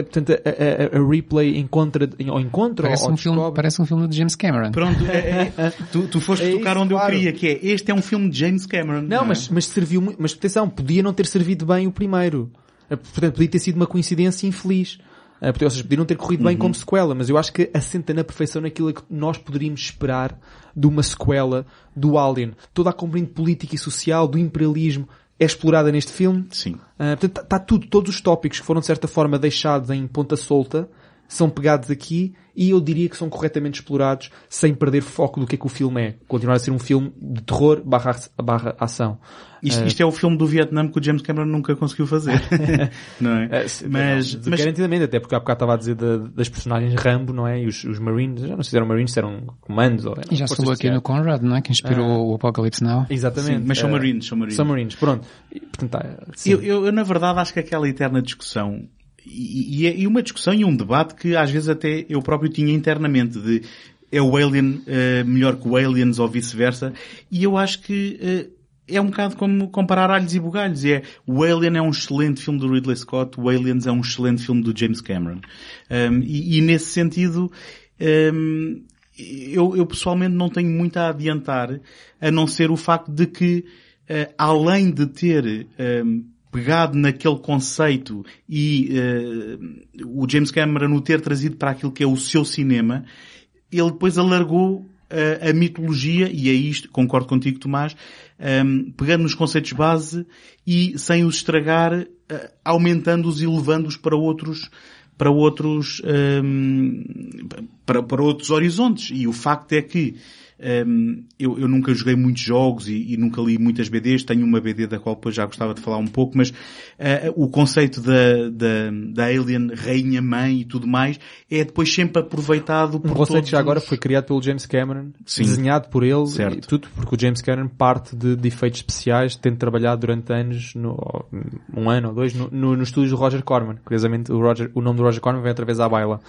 uh, portanto, a, a, a Ripley encontra, ou encontra, Parece ou um, filme, parece um filme de James Cameron. Pronto, é- é- tu, tu foste É isso, tocar onde claro. eu queria, que é, este é um filme de James Cameron. Não, é? mas, mas serviu muito, mas atenção, podia não ter servido bem o primeiro. Portanto, podia ter sido uma coincidência infeliz. Uh, portanto, Ou seja, não ter corrido bem como sequela, mas eu acho que assenta na perfeição naquilo que nós poderíamos esperar de uma sequela do Alien. Toda a componente política e social, do imperialismo, é explorada neste filme. Sim. Uh, portanto, está tudo, todos os tópicos que foram de certa forma deixados em ponta solta são pegados aqui e eu diria que são corretamente explorados sem perder foco do que é que o filme é. Continuar a ser um filme de terror barra, barra ação. Isto, isto é o filme do Vietnã que o James Cameron nunca conseguiu fazer. não é? Se- mas, não, mas garantidamente, até porque há bocado estava a dizer da- das personagens Rambo, não é? E os, os Marines, já não sei se eram Marines, se eram comandos ou E já se falou aqui no. Conrad, não é? Que inspirou o Apocalypse Now. Exatamente. Sim, mas são Uh, Marines, são Marines. São Marines, pronto. E, portanto, tá, eu, eu, eu, na verdade, acho que aquela eterna discussão, e, e, é- e uma discussão e um debate que às vezes até eu próprio tinha internamente de é o Alien eh, melhor que o Aliens ou vice-versa, e eu acho que eh, é um bocado como comparar alhos e bugalhos. É, o Alien é um excelente filme do Ridley Scott, o Aliens é um excelente filme do James Cameron. Um, e, e nesse sentido, um, eu, eu pessoalmente não tenho muito a adiantar, a não ser o facto de que, uh, além de ter um, pegado naquele conceito e uh, o James Cameron o ter trazido para aquilo que é o seu cinema, ele depois alargou a, a mitologia, e é isto, concordo contigo Tomás, um, pegando nos conceitos base e sem os estragar, uh, aumentando-os e levando-os para outros para outros um, para, para outros horizontes. E o facto é que um, eu, eu, nunca joguei muitos jogos e, e, nunca li muitas BDs, tenho uma BD da qual depois já gostava de falar um pouco, mas uh, o conceito da, da, da Alien Rainha Mãe e tudo mais é depois sempre aproveitado por um conceito todos já agora os... foi criado pelo James Cameron, Sim. desenhado por ele, Certo. e tudo porque o James Cameron parte de, de efeitos especiais, tendo trabalhado durante anos, no, um ano ou dois, no, no, no estúdio do Roger Corman. Curiosamente, o, Roger, o nome do Roger Corman vem vez à baila.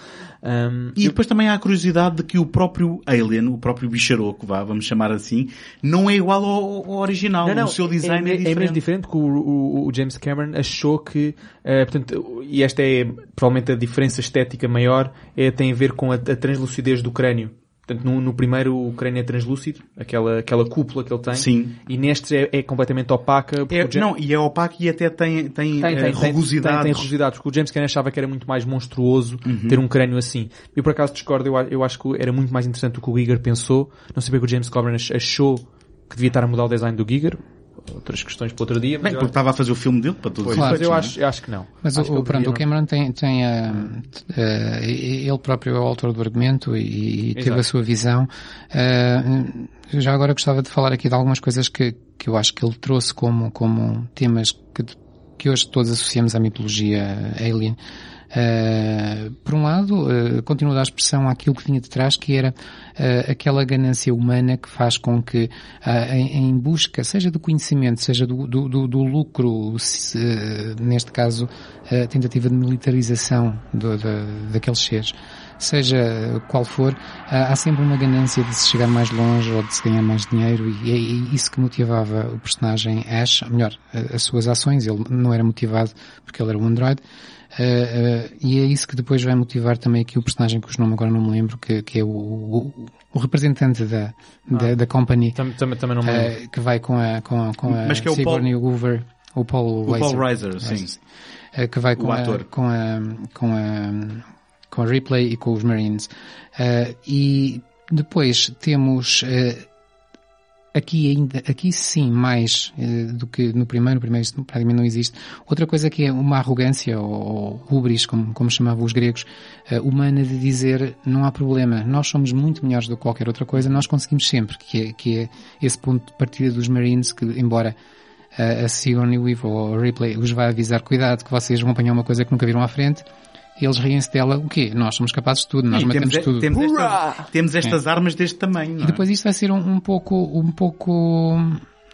Um, E depois também há a curiosidade de que o próprio Alien, o próprio bicharoco, vá, vamos chamar assim, não é igual ao, ao original. Não, não, o seu design é, é, diferente. é mesmo diferente que o, o- o James Cameron achou que, eh, portanto, e esta é provavelmente a diferença estética maior, é, tem a ver com a, a translucidez do crânio. Portanto, no, no primeiro o crânio é translúcido, aquela, aquela cúpula que ele tem. Sim. E neste é, é completamente opaca. É, James- não, e é opaco e até tem, tem, tem, eh, tem, tem, rugosidades. tem, tem rugosidades, porque o James Cameron achava que era muito mais monstruoso ter um crânio assim. Eu por acaso discordo, eu, eu acho que era muito mais interessante o que o Giger pensou. Não sei bem que o James Cameron ach- achou que devia estar a mudar o design do Giger. Outras questões para outro dia, mas, Bem, porque estava a fazer o filme dele para todos os mas Claro. efeitos, eu é? acho, eu acho que não. Mas Acho o, que o- pronto, o Cameron tem, tem a, a- ele próprio é o autor do argumento e, e teve a sua visão. Ah, já agora gostava de falar aqui de algumas coisas que, que eu acho que ele trouxe como, como temas que, que hoje todos associamos à mitologia alien. Ah, por um lado, ah, continua a dar expressão àquilo que vinha de trás, que era ah, aquela ganância humana que faz com que, em, em busca, seja do conhecimento, seja do, do, do- do lucro, se, eh, neste caso, a tentativa de militarização do, da, daqueles seres, seja qual for, há sempre uma ganância de se chegar mais longe ou de se ganhar mais dinheiro e é isso que motivava o personagem Ash, melhor, as suas ações, ele não era motivado porque ele era um android, Uh, uh, e é isso que depois vai motivar também aqui o personagem cujo nome agora não me lembro, que, que é o, o, o representante da, da, da company, Também, também, também não me lembro. uh, que vai com a, com a, com a Mas que é o Sigourney Weaver, o Paul O Paul Reiser. Reiser, sim. Uh, que vai com O a, ator. com a, com a, com a Ripley e com os Marines. Uh, e depois temos, uh, aqui ainda, aqui sim mais uh, do que no primeiro, no primeiro praticamente não existe. Outra coisa que é uma arrogância, ou, ou hubris, como, como chamavam os gregos, uh, humana de dizer não há problema, nós somos muito melhores do que qualquer outra coisa, nós conseguimos sempre, que é, que é esse ponto de partida dos Marines que, embora a, a Sigourney Weaver ou a Ripley os vai avisar, cuidado que vocês vão apanhar uma coisa que nunca viram à frente, eles riem-se dela, o quê? Nós somos capazes de tudo, nós E matamos temos, tudo. temos estas, temos estas armas deste tamanho. não E é? depois isto vai ser um, um pouco, um pouco,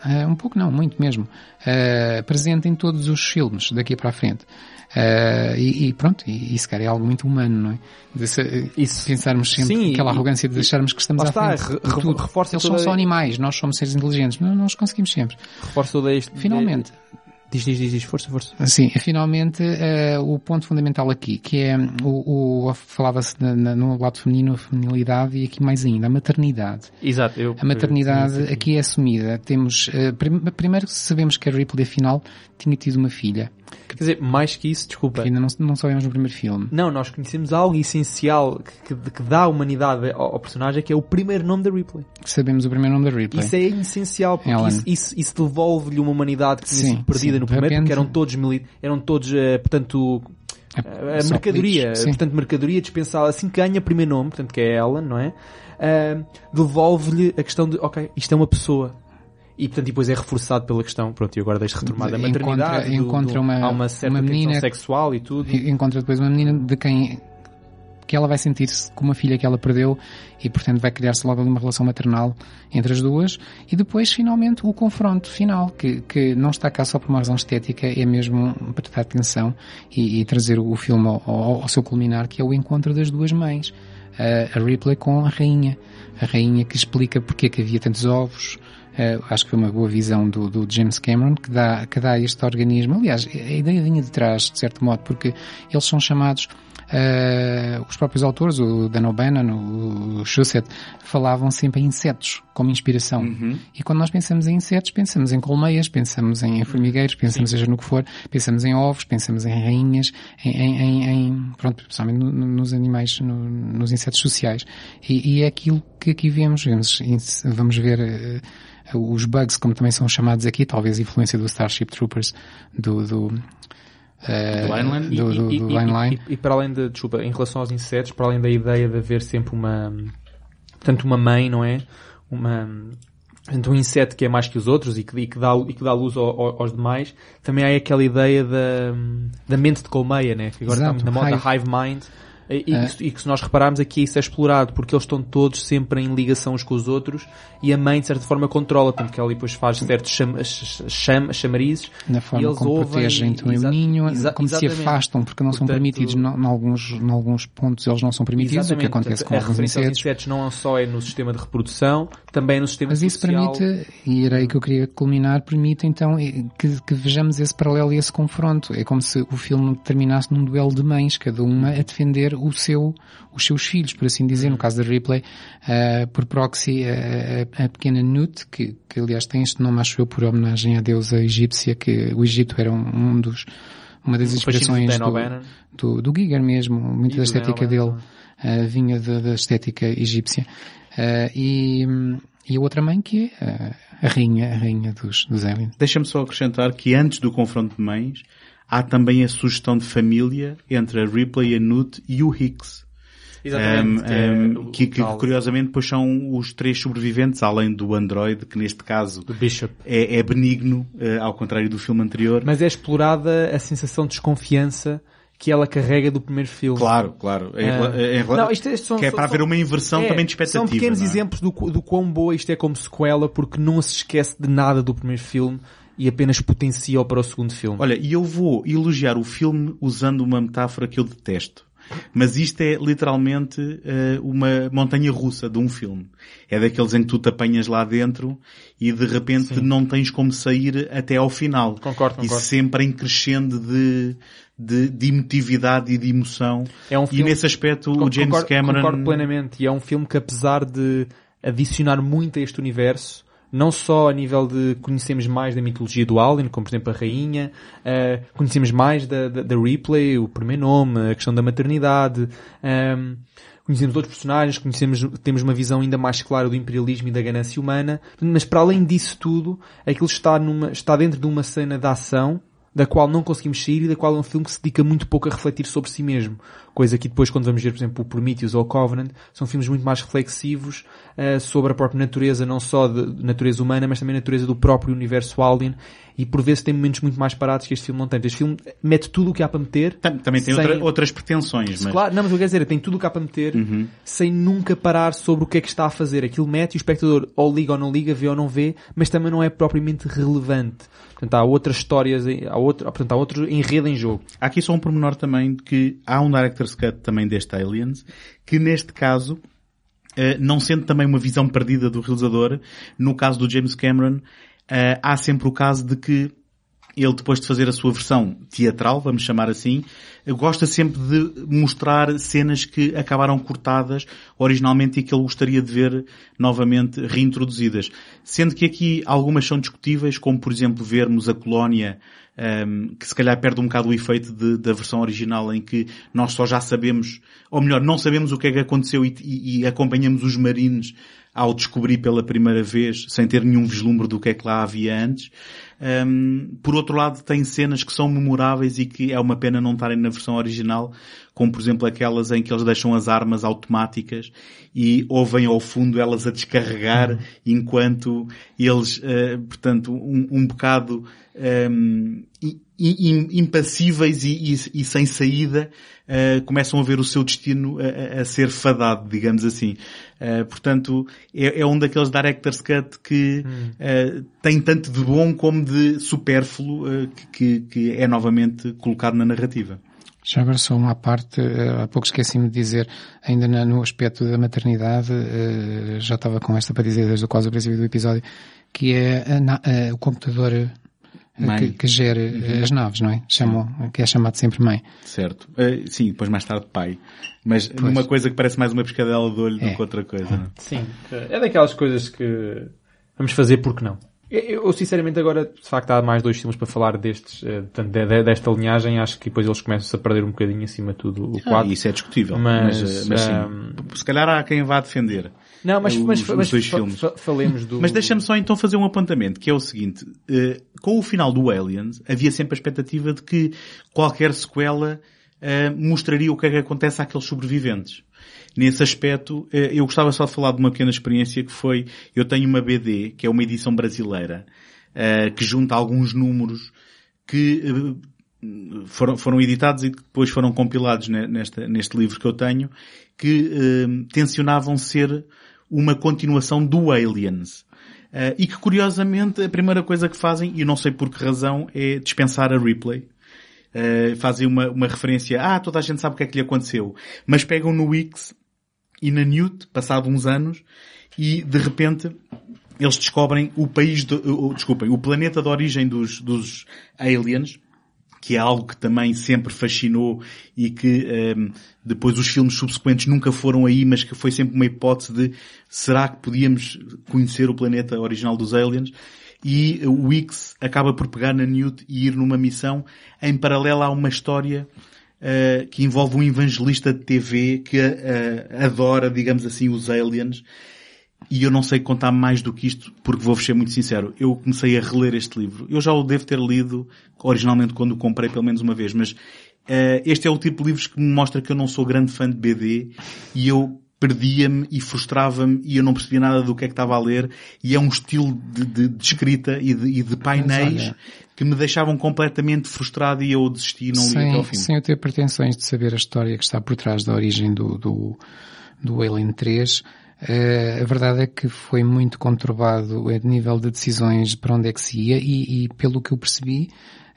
eh, um pouco não, muito mesmo, eh, presente em todos os filmes daqui para a frente. Eh, e, e pronto, e, se calhar é algo muito humano, não é? De se- Isso. pensarmos sempre Sim, aquela e- arrogância de acharmos que estamos à está, frente. re- de reforça Eles são só animais, nós somos seres inteligentes, mas nós conseguimos sempre. Reforço todo este... Finalmente, Diz, diz, diz, diz, força, força. Sim, finalmente eh, o ponto fundamental aqui, que é o, o falava-se no lado feminino, a feminilidade e aqui mais ainda, a maternidade. Exato. Eu, A maternidade eu- aqui é assumida. Temos, eh, prim- primeiro sabemos que a Ripley afinal tinha tido uma filha, Quer dizer, mais que isso, desculpa. que ainda não, não sabemos no primeiro filme. Não, nós conhecemos algo essencial que, que, que dá humanidade ao, ao personagem, que é o primeiro nome da Ripley. Sabemos o primeiro nome da Ripley. Isso é essencial, porque Ellen. isso, isso, isso devolve-lhe uma humanidade que tinha sido perdida sim. no primeiro, porque repente- eram todos, mili eram todos eh, portanto, a só mercadoria, políticos, sim. portanto, mercadoria dispensável, assim que ganha primeiro nome, portanto, que é Ellen, não é? Ah, devolve-lhe a questão de, ok, isto é uma pessoa. E, portanto, depois é reforçado pela questão, pronto, e agora deixo retomar da Encontra- maternidade, do- encontra do- uma- há uma certa uma menina- sexual e tudo. Encontra depois uma menina de quem que ela vai sentir-se como uma filha que ela perdeu e portanto vai criar-se logo ali uma relação maternal entre as duas e depois finalmente o confronto final que, que não está cá só por uma razão estética é mesmo para dar atenção e, e trazer o filme ao, ao- ao seu culminar que é o encontro das duas mães a a Ripley com a rainha a rainha que explica porque é que havia tantos ovos Uh, acho que foi uma boa visão do, do James Cameron que dá, que dá este organismo. Aliás, a ideia vinha de trás, de certo modo, porque eles são chamados, uh, os próprios autores, o Dan O'Bannon, o Shusett, falavam sempre em insetos como inspiração. E quando nós pensamos em insetos, pensamos em colmeias, pensamos em formigueiros, pensamos seja no que for, pensamos em ovos, pensamos em rainhas, em, em, em, pronto, principalmente no- no- nos animais, no- nos insetos sociais. E, e é aquilo que aqui vemos, vemos, vamos ver eh, os bugs, como também são chamados aqui, talvez influência do Starship Troopers, do, do, eh, Do Heinlein? do, do, e, do e- e- e para além de, desculpa, em relação aos insetos, para além da ideia de haver sempre uma, portanto, uma mãe, não é? Uma, portanto, um inseto que é mais que os outros e que, e que dá, e que dá luz ao- ao- aos demais, também há aquela ideia da, da mente de colmeia, né? Que agora Exato, está muito na moda, hive. hive mind. E, e, que, e que se nós repararmos aqui isso é explorado, porque eles estão todos sempre em ligação uns com os outros e a mãe de certa forma controla, tanto que ela depois faz certos cham, cham, chamarizes. Na forma e eles como ouvem, protegem também o ninho, como se afastam, porque não são Portanto, permitidos, em alguns, em alguns pontos eles não são permitidos, o que acontece Portanto, com alguns aos insetos. insetos não só é no sistema de reprodução, também é no sistema Mas isso social. permite, e era aí que eu queria culminar, permite então que, que vejamos esse paralelo e esse confronto. É como se o filme terminasse num duelo de mães, cada uma a defender o seu, os seus filhos, por assim dizer. No caso da Ripley, eh, por proxy, eh, a, pequena Nut, que, que aliás tem este nome, acho eu, por homenagem à deusa egípcia, que o Egito era um, um dos, uma das inspirações do, do, do Giger mesmo, muita E da estética dele eh, vinha da, da estética egípcia. Eh, e, e a outra mãe que é a rainha, a rainha dos, dos aliens. Deixa-me só acrescentar que antes do confronto de mães, há também a sugestão de família entre a Ripley, a Newt e o Hicks. Exatamente. Um, que é um, o- que, que, curiosamente depois são os três sobreviventes, além do androide, que neste caso do Bishop. é, é benigno, eh, ao contrário do filme anterior. Mas é explorada a sensação de desconfiança que ela carrega do primeiro filme. Claro, claro. Em rela- Não, isto- isto são- que é são- para haver são- uma inversão É, também de expectativa. São pequenos é? exemplos do, do quão boa isto é como sequela, porque não se esquece de nada do primeiro filme e apenas potencia-o para o segundo filme. Olha, e eu vou elogiar o filme usando uma metáfora que eu detesto. Mas isto é literalmente eh, uma montanha russa de um filme. É daqueles em que tu te apanhas lá dentro e de repente não tens como sair até ao final. Concordo, E concordo. sempre em crescendo de, de, de emotividade e de emoção. É um e filme- nesse aspecto Con- o James concordo, Cameron... Concordo plenamente. E é um filme que apesar de adicionar muito a este universo, não só a nível de conhecemos mais da mitologia do Alien, como por exemplo a Rainha, eh, conhecemos mais da, da, da Ripley, o primeiro nome, a questão da maternidade, ehm, conhecemos outros personagens, conhecemos, temos uma visão ainda mais clara do imperialismo e da ganância humana, mas para além disso tudo, aquilo está, numa, está dentro de uma cena de ação da qual não conseguimos sair e da qual é um filme que se dedica muito pouco a refletir sobre si mesmo. Coisa que depois, quando vamos ver, por exemplo, o Prometheus ou o Covenant, são filmes muito mais reflexivos eh, sobre a própria natureza, não só de natureza humana, mas também a natureza do próprio universo Alien. E por vezes tem momentos muito mais parados que este filme não tem. Este filme mete tudo o que há para meter. Tam- Também tem sem- outra- outras pretensões, mas... Claro, não, mas eu quero dizer, tem tudo o que há para meter, sem nunca parar sobre o que é que está a fazer. Aquilo mete e o espectador ou liga ou não liga, vê ou não vê, mas também não é propriamente relevante. Portanto, há outras histórias, há outro, portanto, há outro enredo em jogo. Há aqui só um pormenor também de que há um Director's Cut também deste Aliens, que neste caso, eh, não sendo também uma visão perdida do realizador, no caso do James Cameron, eh, há sempre o caso de que ele depois de fazer a sua versão teatral, vamos chamar assim, eh, gosta sempre de mostrar cenas que acabaram cortadas originalmente e que ele gostaria de ver novamente reintroduzidas. Sendo que aqui algumas são discutíveis, como por exemplo vermos a colónia um, que se calhar perde um bocado o efeito de- da versão original em que nós só já sabemos, ou melhor, não sabemos o que é que aconteceu e, e- e acompanhamos os marines ao descobrir pela primeira vez, sem ter nenhum vislumbre do que é que lá havia antes. Um, por outro lado, tem cenas que são memoráveis e que é uma pena não estarem na versão original, como por exemplo aquelas em que eles deixam as armas automáticas e ouvem ao fundo elas a descarregar enquanto eles, eh, portanto, um, um bocado um, impassíveis e, e- e sem saída, eh, começam a ver o seu destino a, a- a ser fadado, digamos assim. Eh, portanto, é, é um daqueles director's cut que eh, tem tanto de bom como de supérfluo eh, que, que- é novamente colocado na narrativa. Já agora só uma parte, eh, há pouco esqueci-me de dizer, ainda no aspecto da maternidade, eh, já estava com esta para dizer desde o quase o princípio do episódio, que é eh, o computador eh. Que, que gera eh, as naves, não é? Chamam, que é chamado sempre mãe. Certo. Eh, sim, depois mais tarde pai. Mas numa coisa que parece mais uma pescadela de olho do É. que outra coisa. não é? Sim. É daquelas coisas que vamos fazer porque não. Eu, sinceramente agora, de facto, há mais dois filmes para falar destes, eh, portanto, de- de- desta linhagem, acho que depois eles começam a perder um bocadinho acima de tudo o Ah, quadro. isso é discutível. Mas, Mas, mas sim. ahm, Se calhar há quem vá defender. Não, mas, os- mas, os mas dois fa- filmes. fa- falemos do... Mas deixa-me só então fazer um apontamento, que é o seguinte. eh, com o final do Aliens, havia sempre a expectativa de que qualquer sequela eh, mostraria o que é que acontece àqueles sobreviventes. Nesse aspecto, eh, eu gostava só de falar de uma pequena experiência que foi, eu tenho uma BD, que é uma edição brasileira, eh, que junta alguns números que eh, foram, foram editados e depois foram compilados nesta, neste livro que eu tenho, que uh, tensionavam ser uma continuação do Aliens. Uh, e que curiosamente a primeira coisa que fazem, e não sei por que razão, é dispensar a replay. Uh, fazem uma, uma referência, ah, toda a gente sabe o que é que lhe aconteceu. Mas pegam no Wix e na Newt, passado uns anos, e de repente eles descobrem o país, de, uh, desculpem, o planeta de origem dos, dos aliens, que é algo que também sempre fascinou e que um, ehm, depois os filmes subsequentes nunca foram aí, mas que foi sempre uma hipótese de será que podíamos conhecer o planeta original dos aliens? E o X acaba por pegar na Newt e ir numa missão. Em paralelo há uma história uh, que envolve um evangelista de TV que uh, adora, digamos assim, os aliens e eu não sei contar mais do que isto, porque vou ser muito sincero. Eu comecei a reler este livro. Eu já o devo ter lido originalmente quando o comprei pelo menos uma vez, mas uh, este é o tipo de livros que me mostra que eu não sou grande fã de BD e eu perdia-me e frustrava-me e eu não percebia nada do que é que estava a ler e é um estilo de, de, de escrita e de, e de painéis que me deixavam completamente frustrado e eu desisti e não li sem, até ao fim. Sem eu ter pretensões de saber a história que está por trás da origem do, do, do Alien 3, Uh, a verdade é que foi muito conturbado a nível de decisões para onde é que se ia e, e pelo que eu percebi,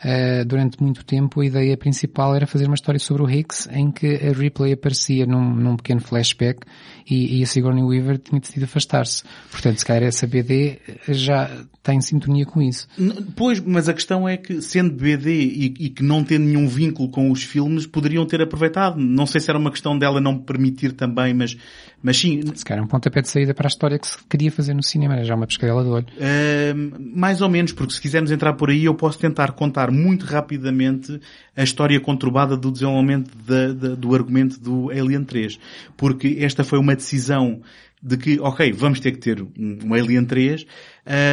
uh, durante muito tempo a ideia principal era fazer uma história sobre o Higgs em que a Ripley aparecia num, num pequeno flashback e, e, a Sigourney Weaver tinha decidido afastar-se. Portanto, se calhar essa BD já está em sintonia com isso. Pois, mas a questão é que sendo BD e, e que não tendo nenhum vínculo com os filmes, poderiam ter aproveitado. Não sei se era uma questão dela não permitir também, mas mas sim. Se calhar um pontapé de saída para a história que se queria fazer no cinema, era já uma pescadela de olho. Uh, mais ou menos, porque se quisermos entrar por aí, eu posso tentar contar muito rapidamente a história conturbada do desenvolvimento da, da, do argumento do Alien 3. Porque esta foi uma decisão de que, ok, vamos ter que ter um, um Alien 3,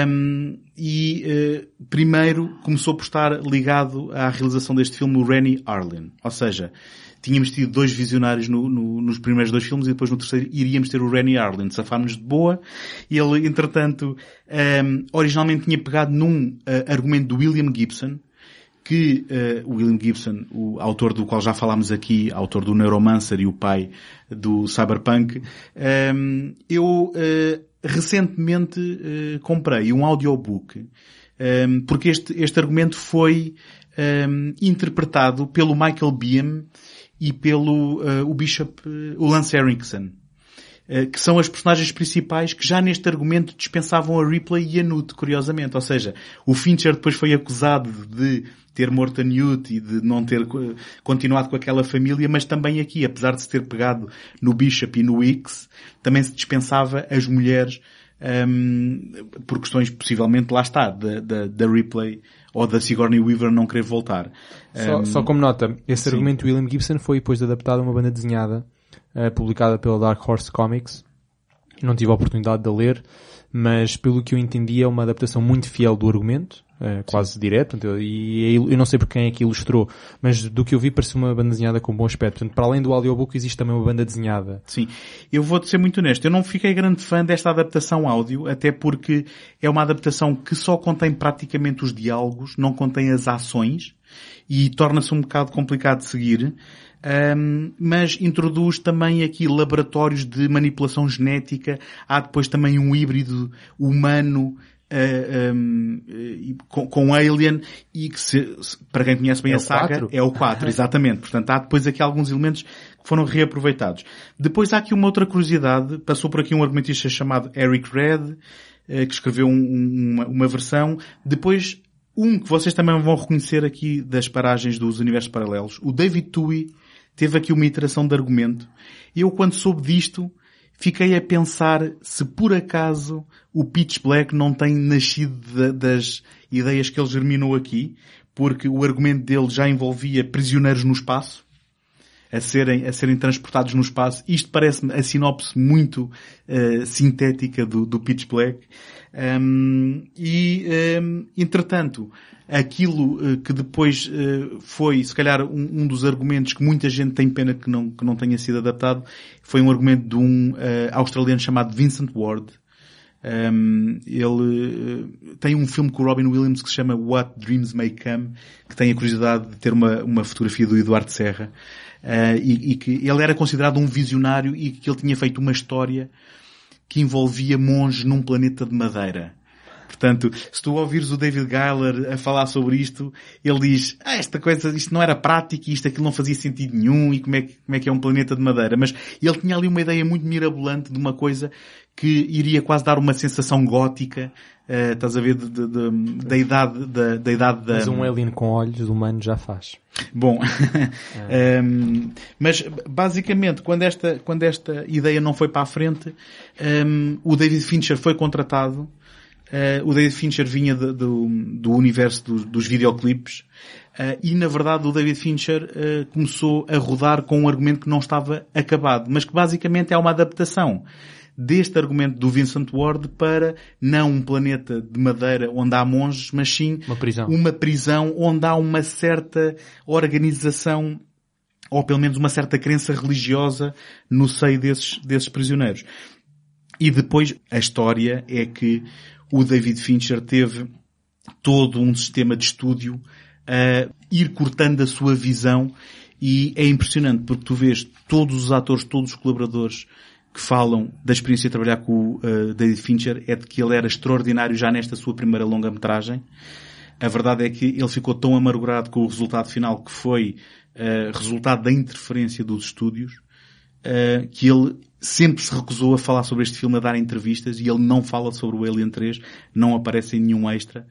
um, e uh, primeiro começou por estar ligado à realização deste filme o Rennie Arlen. Ou seja, tínhamos tido dois visionários no, no, nos primeiros dois filmes e depois no terceiro iríamos ter o Rennie Arlen. Safámos de boa e ele, entretanto, um, originalmente tinha pegado num uh, argumento do William Gibson, que uh, William Gibson, o autor do qual já falámos aqui, autor do Neuromancer e o pai do Cyberpunk, um, eu uh, recentemente uh, comprei um audiobook um, porque este, este argumento foi um, interpretado pelo Michael Beam e pelo o Bishop, o Lance Erickson, que são as personagens principais que já neste argumento dispensavam a Ripley e a Newt, curiosamente. Ou seja, o Fincher depois foi acusado de ter morto a Newt e de não ter continuado com aquela família, mas também aqui, apesar de se ter pegado no Bishop e no X, também se dispensava as mulheres um, por questões possivelmente, lá está, da, da, da Ripley ou da Sigourney Weaver não querer voltar. Só, um, só como nota, esse sim. argumento de William Gibson foi depois adaptado a uma banda desenhada uh, publicada pela Dark Horse Comics. Não tive a oportunidade de ler, mas pelo que eu entendi é uma adaptação muito fiel do argumento, é, quase Sim. direto, e eu não sei por quem é que ilustrou, mas do que eu vi parece uma banda desenhada com bom aspecto. Portanto, para além do audiobook existe também uma banda desenhada. Sim. Eu vou-te ser muito honesto, eu não fiquei grande fã desta adaptação áudio, até porque é uma adaptação que só contém praticamente os diálogos, não contém as ações, e torna-se um bocado complicado de seguir. Um, mas introduz também aqui laboratórios de manipulação genética. Há depois também um híbrido humano uh, um, uh, com, com, Alien e que se, para quem conhece bem é a saga 4? é o 4, exatamente. Portanto, há depois aqui alguns elementos que foram reaproveitados. Depois há aqui uma outra curiosidade, passou por aqui um argumentista chamado Eric Red, uh, que escreveu um, uma, uma versão. Depois, um que vocês também vão reconhecer aqui das paragens dos universos paralelos, o David Tui teve aqui uma iteração de argumento. E eu quando soube disto, fiquei a pensar se por acaso o Pitch Black não tem nascido de, das ideias que ele germinou aqui, porque o argumento dele já envolvia prisioneiros no espaço, a serem, a serem transportados no espaço. Isto parece-me a sinopse muito uh, sintética do, do Pitch Black. Um, e, um, entretanto, aquilo uh, que depois uh, foi, se calhar, um, dos argumentos que muita gente tem pena que não, que não tenha sido adaptado, foi um argumento de um uh, australiano chamado Vincent Ward, Um, ele uh, tem um filme com o Robin Williams que se chama What Dreams May Come, que tem a curiosidade de ter uma, uma fotografia do Eduardo Serra, uh, e, e, que ele era considerado um visionário e que ele tinha feito uma história que envolvia monges num planeta de madeira. Portanto, se tu ouvires o David Geiler a falar sobre isto, ele diz, ah, esta coisa, isto não era prático, isto aquilo não fazia sentido nenhum, e como é, que, como é que é um planeta de madeira. Mas ele tinha ali uma ideia muito mirabolante de uma coisa que iria quase dar uma sensação gótica, uh, estás a ver, de, de, de, da idade da, da idade da... Mas um alien com olhos humano já faz. Bom, um, mas basicamente quando esta, quando esta ideia não foi para a frente, um, o David Fincher foi contratado Uh, o David Fincher vinha de, do, do universo dos, dos videoclipes uh, e na verdade o David Fincher uh, começou a rodar com um argumento que não estava acabado, mas que basicamente é uma adaptação deste argumento do Vincent Ward para não um planeta de madeira onde há monges, mas sim uma prisão, uma prisão onde há uma certa organização ou pelo menos uma certa crença religiosa no seio desses, desses prisioneiros. E depois a história é que o David Fincher teve todo um sistema de estúdio a ir cortando a sua visão e é impressionante porque tu vês todos os atores, todos os colaboradores que falam da experiência de trabalhar com o uh, David Fincher é de que ele era extraordinário já nesta sua primeira longa-metragem. A verdade é que ele ficou tão amargurado com o resultado final que foi uh, resultado da interferência dos estúdios uh, que ele sempre se recusou a falar sobre este filme, a dar entrevistas, e ele não fala sobre o Alien 3, não aparece em nenhum extra.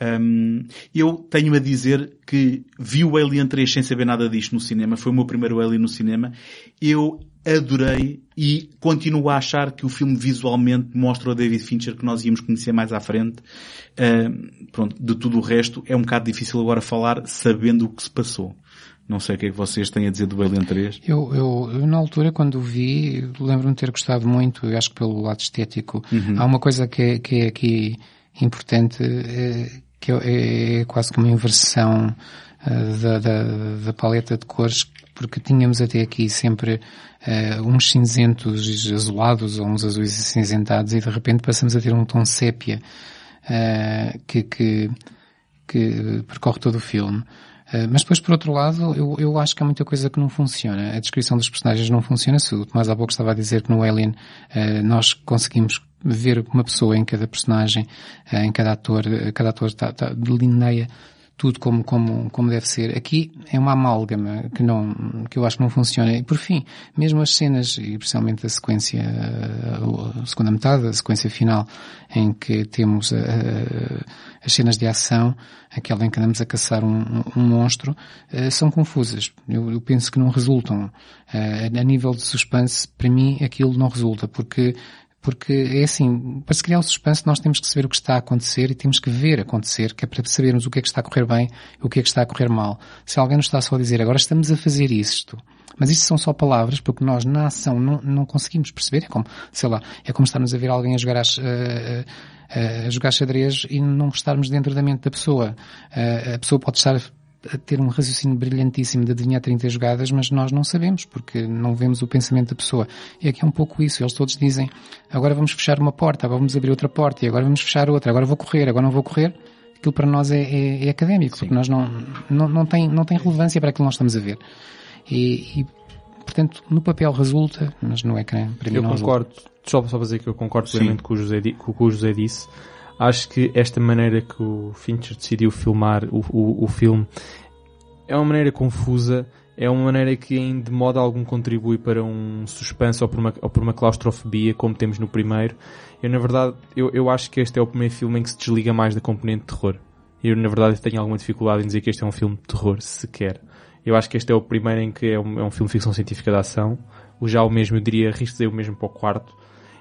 Um, eu tenho a dizer que vi o Alien 3 sem saber nada disto no cinema, foi o meu primeiro Alien no cinema. Eu adorei e continuo a achar que o filme visualmente mostra o David Fincher que nós íamos conhecer mais à frente. Uh, pronto, de tudo o resto é um bocado difícil agora falar sabendo o que se passou. Não sei o que é que vocês têm a dizer do Alien 3. Eu, eu, eu na altura, quando o vi, lembro-me de ter gostado muito, eu acho que pelo lado estético. Uhum. Há uma coisa que é, que é aqui importante, é, que é, é, quase que uma inversão uh, da, da, da, paleta de cores, porque tínhamos até aqui sempre uh, uns cinzentos azulados ou uns azuis cinzentados e de repente passamos a ter um tom sépia uh, que, que, que percorre todo o filme. Eh, mas depois, por outro lado, eu, eu acho que há muita coisa que não funciona. A descrição dos personagens não funciona. Se o Tomás há pouco estava a dizer que no Alien uh, nós conseguimos ver uma pessoa em cada personagem, uh, em cada ator, cada ator está, está, delineia tudo como, como, como deve ser. Aqui é uma amálgama que não, que eu acho que não funciona. E por fim, mesmo as cenas, e especialmente a sequência, a segunda metade, a sequência final, em que temos a, a, as cenas de ação, aquela em que andamos a caçar um, um monstro, uh, são confusas. Eu, eu, penso que não resultam. Uh, a nível de suspense, para mim, aquilo não resulta, porque porque é assim, para se criar o suspense nós temos que saber o que está a acontecer e temos que ver acontecer, que é para sabermos o que é que está a correr bem e o que é que está a correr mal. Se alguém nos está só a dizer, agora estamos a fazer isto, mas isto são só palavras, porque nós na ação não, não conseguimos perceber, é como, sei lá, é como estarmos a ver alguém a jogar uh, uh, a jogar xadrez e não estarmos dentro da mente da pessoa. A pessoa pode estar a ter um raciocínio brilhantíssimo de adivinhar 30 jogadas, mas nós não sabemos, porque não vemos o pensamento da pessoa. E aqui é um pouco isso. Eles todos dizem, agora vamos fechar uma porta, agora vamos abrir outra porta, e agora vamos fechar outra, agora vou correr, agora não vou correr. Aquilo para nós é, é, é académico, Sim. porque nós não, não, não, tem, não tem relevância para aquilo que nós estamos a ver. E, e portanto, no papel resulta, mas no ecrã, para mim eu não concordo, resulta. só para dizer que eu concordo plenamente com o, José, com o José disse. Acho que esta maneira que o Fincher decidiu filmar o, o, o filme é uma maneira confusa, é uma maneira que em de modo algum contribui para um suspense ou por uma, ou uma claustrofobia, como temos no primeiro. Eu, na verdade, eu, eu acho que este é o primeiro filme em que se desliga mais da componente de terror. Eu, na verdade, tenho alguma dificuldade em dizer que este é um filme de terror, sequer. Eu acho que este é o primeiro em que é um, é um filme de ficção científica de ação. O já o mesmo, eu diria, arrisco o mesmo para o quarto.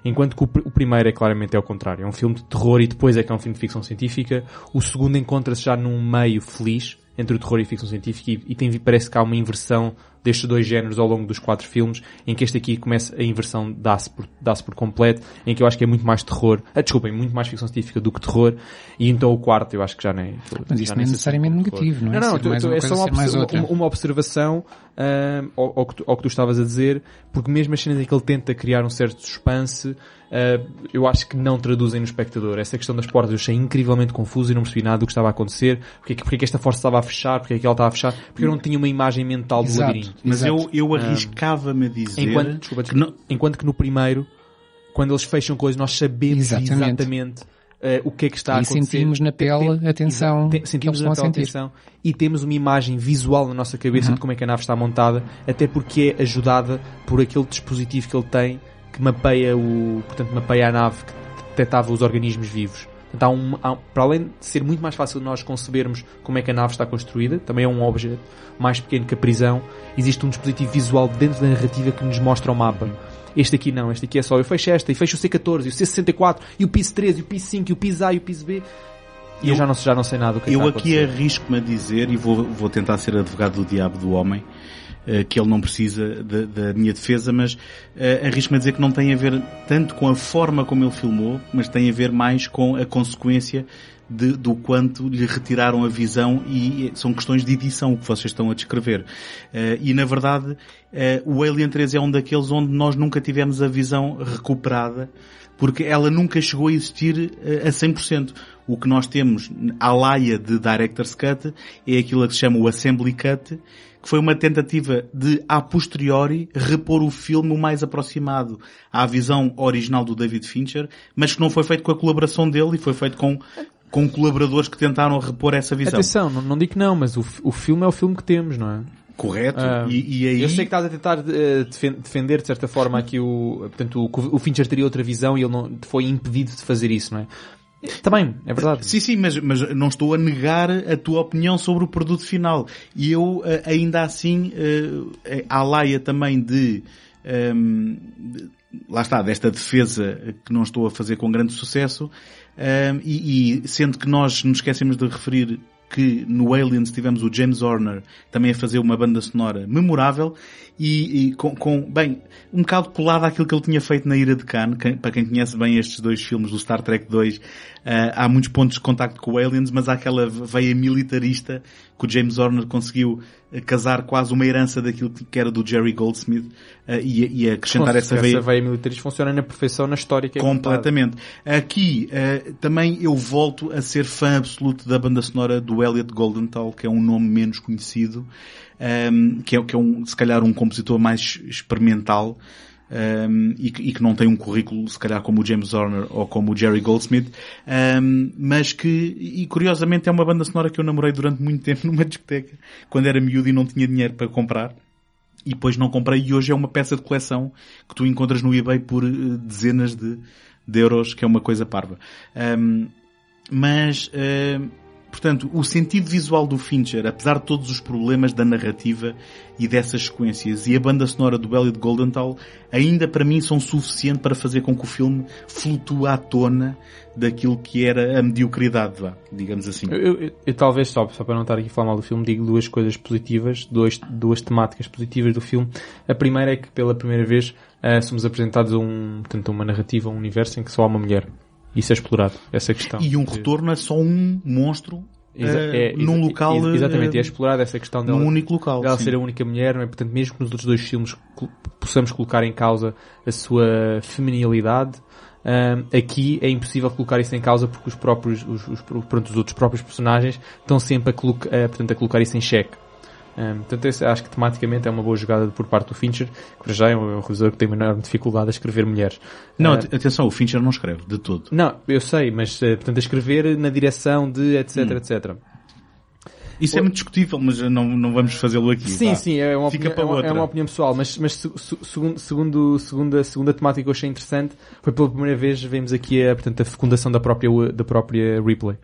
Enquanto que o, o primeiro é claramente é o contrário. É um filme de terror e depois é que é um filme de ficção científica. O segundo encontra-se já num meio feliz, entre o terror e a ficção científica e, e tem, parece que há uma inversão destes dois géneros ao longo dos quatro filmes, em que este aqui começa a inversão dá-se por, dá por completo, em que eu acho que é muito mais terror, ah, desculpem, muito mais ficção científica do que terror, e então o quarto eu acho que já nem... Mas isso não é necessariamente negativo, não é? Não, não, tu, tu, é só uma, uma, uma, observação uh, ao, ao, que tu, ao, que tu, estavas a dizer, porque mesmo as cenas em que ele tenta criar um certo suspense, uh, eu acho que não traduzem no espectador. Essa questão das portas eu achei incrivelmente confuso e não percebi nada do que estava a acontecer. Porque, é porque é que esta força estava a fechar, porque é que ela estava a fechar, porque eu não tinha uma imagem mental do Exato. labirinto. Mas Exato. eu, eu arriscava-me a dizer... Enquanto, desculpa, que não- enquanto que no primeiro, quando eles fecham coisas, nós sabemos Exatamente. exatamente, eh, o que é que está a E acontecer. sentimos na pele Tem- a tensão Tem- que sentimos na a pele a tensão e temos uma imagem visual na nossa cabeça Uhum. de como é que a nave está montada, até porque é ajudada por aquele dispositivo que ele tem que mapeia o, portanto, mapeia a nave que detectava os organismos vivos. Portanto, um, há- para além de ser muito mais fácil nós concebermos como é que a nave está construída, também é um objeto mais pequeno que a prisão, existe um dispositivo visual dentro da narrativa que nos mostra o mapa. Este aqui não, este aqui é só eu fecho esta e fecho o C14 e o C64 e o PIS 13 e o PIS 5 e o PIS A e o PIS B e eu, Eu- já, não, já não sei nada do que Eu está a aqui arrisco-me a dizer, e vou, vou tentar ser advogado do diabo do homem, que ele não precisa da, da minha defesa, mas eh, arrisco-me a dizer que não tem a ver tanto com a forma como ele filmou, mas tem a ver mais com a consequência de- do quanto lhe retiraram a visão e são questões de edição que vocês estão a descrever. Eh, e na verdade, eh, o Alien 3 é um daqueles onde nós nunca tivemos a visão recuperada porque ela nunca chegou a existir eh, a 100%. O que nós temos à laia de Director's Cut é aquilo que se chama o Assembly Cut, que foi uma tentativa de, a posteriori, repor o filme o mais aproximado à visão original do David Fincher, mas que não foi feito com a colaboração dele e foi feito com, com colaboradores que tentaram repor essa visão. Atenção, não, não digo que não, mas o, o filme é o filme que temos, não é? Correto? Ah, e, e aí... Eu sei que estás a tentar defen- defender de certa forma aqui o, portanto, o, que o Fincher teria outra visão e ele não foi impedido de fazer isso, não é? Também, é verdade. Sim, sim, mas, mas não estou a negar a tua opinião sobre o produto final. E eu, eh, ainda assim, eh, à laia também de, ehm, de- lá está, desta defesa que não estou a fazer com grande sucesso, ehm, e, e sendo que nós nos esquecemos de referir que no Aliens tivemos o James Horner também a fazer uma banda sonora memorável e, e com, com, bem, um bocado colado àquilo que ele tinha feito na Ira de Khan, quem- para quem conhece bem estes dois filmes do Star Trek 2, ah, há muitos pontos de contacto com o Aliens, mas há aquela veia militarista que o James Horner conseguiu ah, casar quase uma herança daquilo que era do Jerry Goldsmith ah, e, e acrescentar essa veia veia militarista funciona na perfeição na história que é Completamente. Aqui, eh, também eu volto a ser fã absoluto da banda sonora do Elliot Goldenthal, que é um nome menos conhecido, ehm, que, é, que é um, se calhar um compositor mais experimental, ehm, e, que, e que não tem um currículo, se calhar, como o James Horner ou como o Jerry Goldsmith, ehm, mas que, e curiosamente é uma banda sonora que eu namorei durante muito tempo numa discoteca, quando era miúdo e não tinha dinheiro para comprar e depois não comprei e hoje é uma peça de coleção que tu encontras no eBay por eh, dezenas de, de euros, que é uma coisa parva. Ahm, mas, ahm, portanto, o sentido visual do Fincher, apesar de todos os problemas da narrativa e dessas sequências, e a banda sonora do Elliot Goldenthal, ainda para mim são suficiente para fazer com que o filme flutue à tona daquilo que era a mediocridade, vá, digamos assim. Eu, eu- eu talvez só, só para não estar aqui a falar mal do filme, digo duas coisas positivas, duas, duas temáticas positivas do filme. A primeira é que pela primeira vez eh, somos apresentados a um, portanto, a uma narrativa, a um universo em que só há uma mulher. Isso é explorado, essa questão. E um retorno a só um monstro eh, é, num local, ex- Exatamente, eh, é explorada essa questão dela. num único local. dela sim. ser a única mulher, não é? Portanto, mesmo que nos outros dois filmes possamos colocar em causa a sua feminilidade, ahm, aqui é impossível colocar isso em causa porque os próprios, os, os, pronto, os outros próprios personagens estão sempre a, coloca, a, portanto, a colocar isso em xeque. Ahm, portanto, esse, acho que tematicamente é uma boa jogada por parte do Fincher, que para já é um, é um realizador que tem uma enorme dificuldade a escrever mulheres. Não, at- atenção, o Fincher não escreve, de todo. não, eu sei, mas eh, portanto a escrever na direção de etc, Hum. etc. Isso é muito discutível, mas não, não vamos fazê-lo aqui. Sim, vá. sim, é uma, Fica opinião, para é, uma, outra. é uma opinião pessoal, mas, mas se- se- segundo, segundo, segundo a segunda temática que eu achei interessante, foi pela primeira vez vemos aqui a, portanto, a fecundação da própria, da própria Ripley,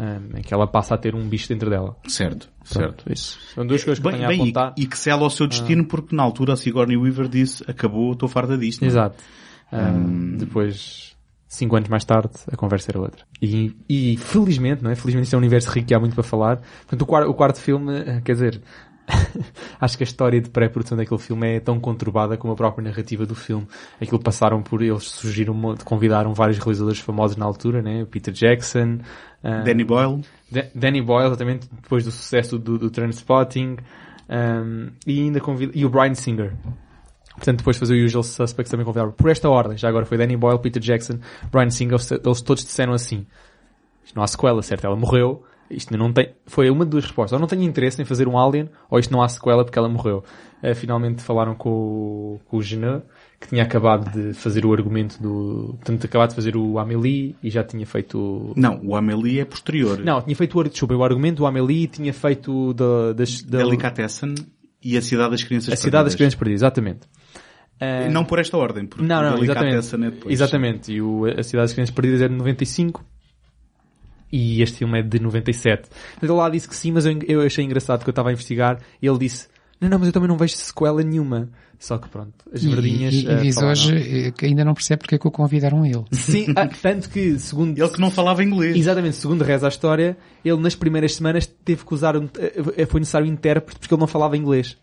um, em que ela passa a ter um bicho dentro dela. Certo, Pronto, certo. isso. São duas coisas que eu Bem, tenho a bem, apontar. e, e que sela ao seu destino, porque na altura a Sigourney Weaver disse, acabou, estou farta disto. é? Exato. Um, depois, cinco anos mais tarde, a conversa era outra. E, e felizmente, não é? Felizmente isto é um universo rico e há muito para falar. Portanto, o quarto, o quarto filme, eh, quer dizer, acho que a história de pré-produção daquele filme é tão conturbada como a própria narrativa do filme. Aquilo passaram por, eles surgiram, convidaram vários realizadores famosos na altura, né? Peter Jackson, ah, Danny Boyle, Da- Danny Boyle, exatamente, depois do sucesso do, do Trainspotting, um, e ainda convida, e o Brian Singer. Portanto, depois de fazer o Usual Suspects também convidaram por esta ordem. Já agora foi Danny Boyle, Peter Jackson, Brian Singer, eles todos disseram assim. Isto não há sequela, certo? Ela morreu. Isto não tem, foi uma de duas respostas. Ou não tenho interesse em fazer um Alien, ou isto não há sequela porque ela morreu. Uh, finalmente falaram com, o- com o que tinha acabado de fazer o argumento do, portanto, acabado de fazer o Amélie e já tinha feito Não, o Amélie é posterior. não, tinha feito o, desculpa, o argumento do Amélie tinha feito da, das, da, Delicatessen e a Cidade das Crianças a cidade das Perdidas. crianças perdidas, exatamente. Uh, Não por esta ordem, porque não, não, Delicatessen exatamente. é depois. Exatamente. E o, a Cidade das Crianças Perdidas é de 95. E este filme é de 97. Mas ele lá disse que sim, mas eu, eu achei engraçado que eu estava a investigar e ele disse, não, não, mas eu também não vejo sequela nenhuma. Só que pronto, as E, verdinhas... e, eh, e diz falaram. hoje eh, que ainda não percebe porque é que o convidaram ele. Sim, ah, tanto que, segundo... Ele que não falava inglês. Exatamente, segundo reza a história, ele nas primeiras semanas teve que usar, um, eh, foi necessário um intérprete porque ele não falava inglês.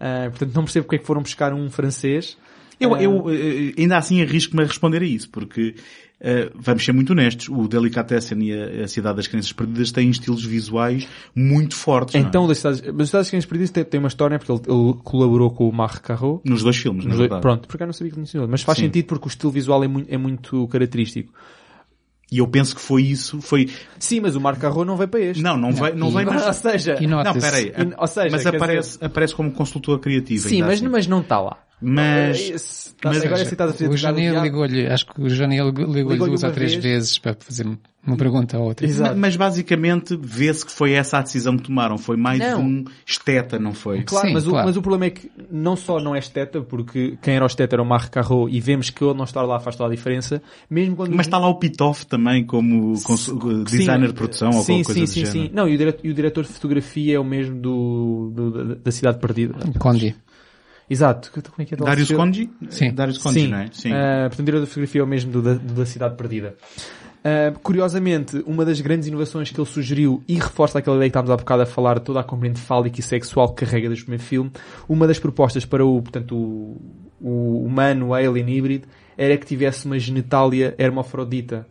Ah, portanto, não percebo porque é que foram buscar um francês. Eu, Ah, eu eh, ainda assim arrisco-me a responder a isso, porque eh, vamos ser muito honestos, o Delicatessen e a, a Cidade das Crianças Perdidas têm estilos visuais muito fortes. não é? Então, das cidades, mas as cidades crianças perdidas tem, tem uma história porque ele, ele colaborou com o Marc Carreau. Nos dois filmes, na Nos dois- verdade. Pronto, porque eu não sabia que tinha sido. Mas faz Sim. sentido porque o estilo visual é muito, é muito característico. E eu penso que foi isso, foi... Sim, mas o Marc Carreau não veio para este. Não, não, vai, não e- vai, mas... Ou seja, Não, peraí. Ou seja, mas aparece, aparece como consultor criativo. sim, ainda mas, assim. mas não está lá. Mas- Esse- mas- agora se estás a fazer O diabo- ligou-lhe, acho que o Janel ligou-lhe Ligou-lhe duas ou três vez. vezes para fazer uma pergunta ou outra. Exato. Mas basicamente vê-se que foi essa a decisão que tomaram. Foi mais Não. um esteta, não foi? Claro, Sim, mas, O, claro. mas o problema é que não só não é esteta, porque quem era o esteta era o Marc Carreau e vemos que ele não estar lá faz toda a diferença, mesmo quando... Mas está lá o Pitoff também como cons- designer de produção ou sim, qualquer coisa sim, do sim, género. sim. Não, e o, diretor, e o diretor de fotografia é o mesmo do, do- da, da Cidade Perdida. Condi. Exato. Como é que é? Darius Conji? Sim. Darius Conji, Sim. não é? Sim. Ah, portanto, diretor de fotografia é o mesmo do, da, do da Cidade Perdida. Ah, curiosamente, uma das grandes inovações que ele sugeriu e reforça aquela ideia que estávamos há bocado a falar, toda a componente fálica e sexual que carrega desde o primeiro filme, uma das propostas para o, portanto, o, o humano, o alien híbrido, era que tivesse uma genitália hermafrodita.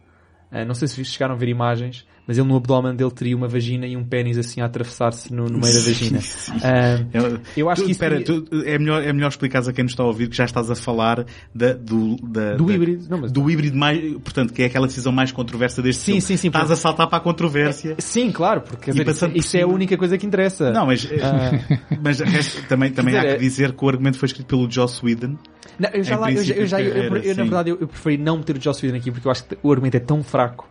Ah, não sei se chegaram a ver imagens, mas ele no abdômen dele teria uma vagina e um pênis assim a atravessar-se no, no meio da vagina. Ah, Eu, acho tu, que isso espera, seria- tu- é, melhor, é melhor explicares a quem nos está a ouvir que já estás a falar da, do, da, do da- híbrido. Não, mas do híbrido mais, portanto, que é aquela decisão mais controversa deste Sim, filme. sim, sim, Estás porque- a saltar para a controvérsia. Sim, claro, porque dizer, por isso é a única coisa que interessa. Não, mas, mas resta- também, também dizer, há é- que dizer que o argumento foi escrito pelo Joss Whedon. Não, eu já, lá, eu, já- eu, já- eu- eu- na verdade, eu, eu preferi não meter o Joss Whedon aqui porque eu acho que o argumento é tão fraco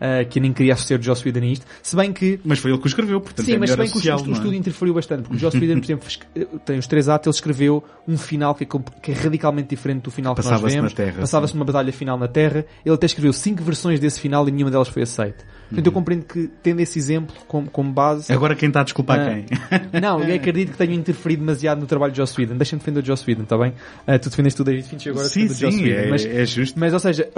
ah, que nem queria associar o Joss Whedon a isto. Se bem que, Mas foi ele que o escreveu, portanto sim, é mas se bem que o, associá-lo, o não é? estudo interferiu bastante, porque o Joss Whedon, por exemplo, es- tem os três atos, ele escreveu um final que é, que é radicalmente diferente do final que nós vemos. Passava-se numa batalha final na Terra. Ele até escreveu cinco versões desse final e nenhuma delas foi aceita. Portanto, Uhum. eu compreendo que, tendo esse exemplo como, como base, Agora quem está a desculpar Ah, quem? Não, eu acredito que tenho interferido demasiado no trabalho de Joss Whedon. Deixa-me defender o Joss Whedon, está bem? Ah, tu defendeste o David Fincher agora sim, defendo o Joss sim, Whedon. é, Mas, é justo. mas, ou seja,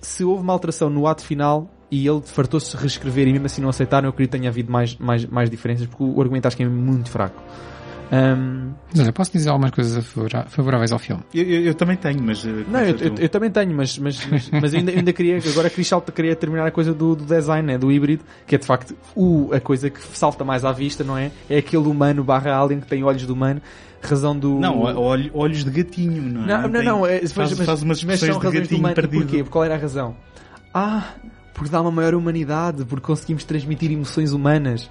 se houve uma alteração no ato final e ele fartou-se de reescrever e mesmo assim não aceitaram, eu acredito que tenha havido mais, mais, mais diferenças, porque o argumento acho que é muito fraco. Mas olha, posso dizer algumas coisas favoráveis ao filme? Eu, eu- eu também tenho, mas... eh, não, eu, eu- também tenho, mas, mas, mas, ainda, ainda queria, agora queria, salta- queria terminar a coisa do, do design, né, do híbrido, que é de facto o, a coisa que salta mais à vista, não é? É aquele humano barra alien que tem olhos de humano, razão do... Não, olho- olhos de gatinho, não é? Não, não, Tem- não, é, faz, mas, faz umas mas são de gatinho humano. perdido. Porquê? Qual era a razão? Ah, porque dá uma maior humanidade, porque conseguimos transmitir emoções humanas.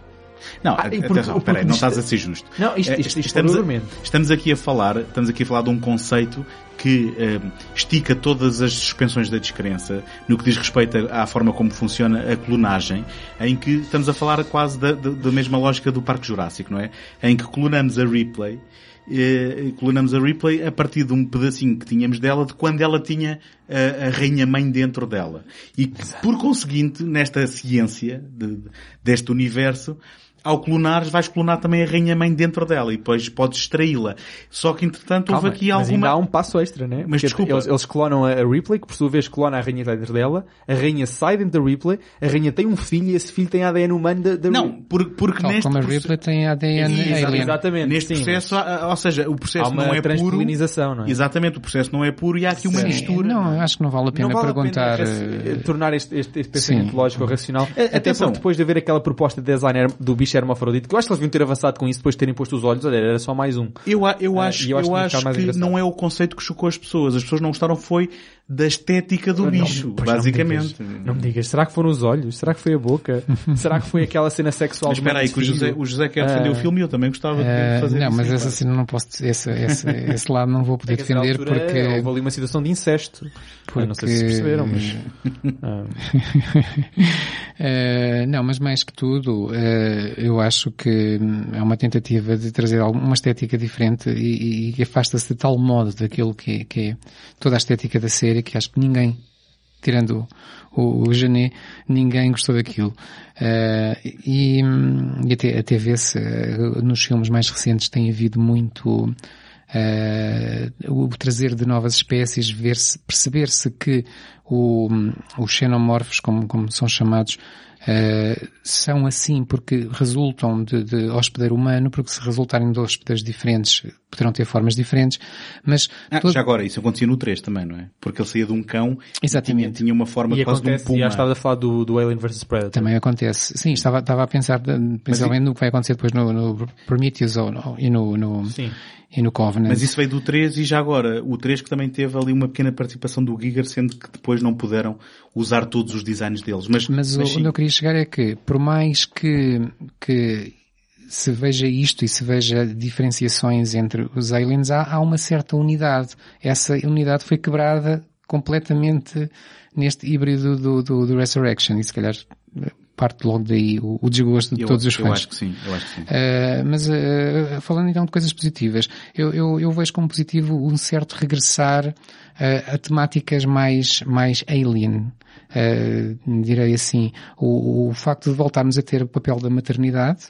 Não, Ah, e atenção, porque- peraí, porque não estás a ser justo. Não, isto, É, isto, isto estamos, a, estamos aqui a falar, estamos aqui a falar de um conceito que eh, estica todas as suspensões da descrença no que diz respeito a- à forma como funciona a clonagem, em que estamos a falar quase da, da- da mesma lógica do Parque Jurássico, não é? Em que clonamos a Ripley, eh, clonamos a Ripley a partir de um pedacinho que tínhamos dela de quando ela tinha a, a rainha mãe dentro dela. E que, por conseguinte, nesta ciência de- deste universo, ao clonares, vais clonar também a rainha mãe dentro dela e depois podes extraí-la. Só que, entretanto, houve Calma, aqui mas ainda há alguma... um passo extra, né? Mas Porque desculpa. Eles, eles clonam a Ripley, que por sua vez clona a rainha dentro dela, a rainha sai dentro da Ripley, a rainha tem um filho e esse filho tem ADN humano da, da Não, por- porque Tal neste como a Ripley tem ADN Exato, alien. Exatamente. neste sim, processo, há- ou seja, o há processo uma não é puro. não é? Exatamente, o processo não é puro e há aqui uma Sim, mistura. Não, acho que não vale a pena não vale perguntar. a pena eh, eh, tornar este, este, este pensamento Sim. lógico ou racional. Até atenção. porque depois de haver aquela proposta de design her- do bicho hermafrodita, que eu acho que eles deviam ter avançado com isso depois de terem posto os olhos, olha, era só mais um. Eu, a- eu Ah, acho, e eu eu acho que ia acho que engraçado. não é o conceito que chocou as pessoas. As pessoas não gostaram foi da estética do bicho, Pois não me basicamente. digas. Não me digas, será que foram os olhos? Será que foi a boca? será que foi aquela cena sexual Mas espera aí, que o José, o José quer defender Ah. o filme e eu também gostava eh, de fazer não, isso. mas essa cena não posso, esse, esse, esse lado não vou poder É que defender altura porque, houve ali uma situação de incesto. Eu não sei se porque- perceberam, mas... Ah, Eh, não, mas mais que tudo, eh, eu acho que hum, é uma tentativa de trazer alguma- uma estética diferente e, e afasta-se de tal modo daquilo que, é- que é toda a estética da série que acho que ninguém, tirando o, o Janet, ninguém gostou daquilo. Eh, e, hum, e até, até vê-se eh, nos filmes mais recentes tem havido muito eh, o trazer de novas espécies, ver-se, perceber-se que o, os xenomorfos, como, como são chamados, eh, são assim porque resultam de, de hospedeiro humano, porque se resultarem de hospedeiros diferentes, poderão ter formas diferentes, mas Ah, todo- Já agora, isso acontecia no 3 também, não é? Porque ele saía de um cão e Exatamente. tinha, tinha uma forma E quase acontece, de um e já puma. estava a falar do, do Alien vs Predator. também acontece. Sim, estava, estava a pensar, principalmente no que vai acontecer depois no, no Prometheus ou no, e no, no, e no Covenant. Mas isso veio do 3 e já agora, o 3 que também teve ali uma pequena participação do Giger, sendo que depois não puderam usar todos os designs deles. Mas, Mas, mas o- onde eu queria chegar é que, por mais que, que se veja isto e se veja diferenciações entre os aliens, há, há uma certa unidade. Essa unidade foi quebrada completamente neste híbrido do, do, do Resurrection e se calhar parte logo daí o, o desgosto de eu, todos os eu fãs. acho que sim, eu acho que sim. Uh, mas uh, falando então de coisas positivas, eu, eu, eu vejo como positivo um certo regressar uh, a temáticas mais, mais alien. Direi assim, o, o facto de voltarmos a ter o papel da maternidade,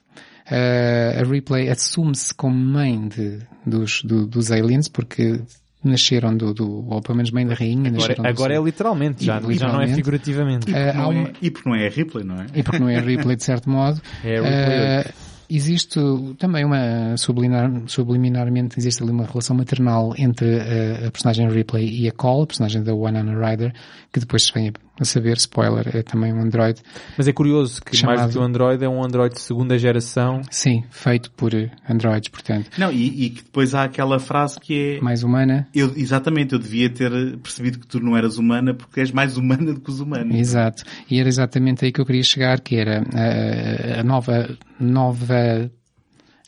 uh, a Ripley assume-se como mãe de, dos, do, dos aliens, porque nasceram do, do, ou pelo menos mãe da rainha, Agora, nasceram do agora é literalmente, já, já não é Literalmente. figurativamente. E porque, há não uma- é, e porque não é a Ripley, não é? e porque não é a Ripley de certo modo. É a Ripley Eh, existe também uma, subliminar, subliminarmente, existe ali uma relação maternal entre a, a personagem Ripley e a Cole, a personagem da One Rider, que depois se vem a saber, spoiler, é também um android, Mas é curioso que mais Chamado- do que o Android é um Android de segunda geração. sim, feito por eh, androids, portanto, Não, e, e que depois há aquela frase que é... mais humana. Eu, exatamente, eu devia ter percebido que tu não eras humana porque és mais humana do que os humanos. Exato. E era exatamente aí que eu queria chegar, que era eh, a nova, nova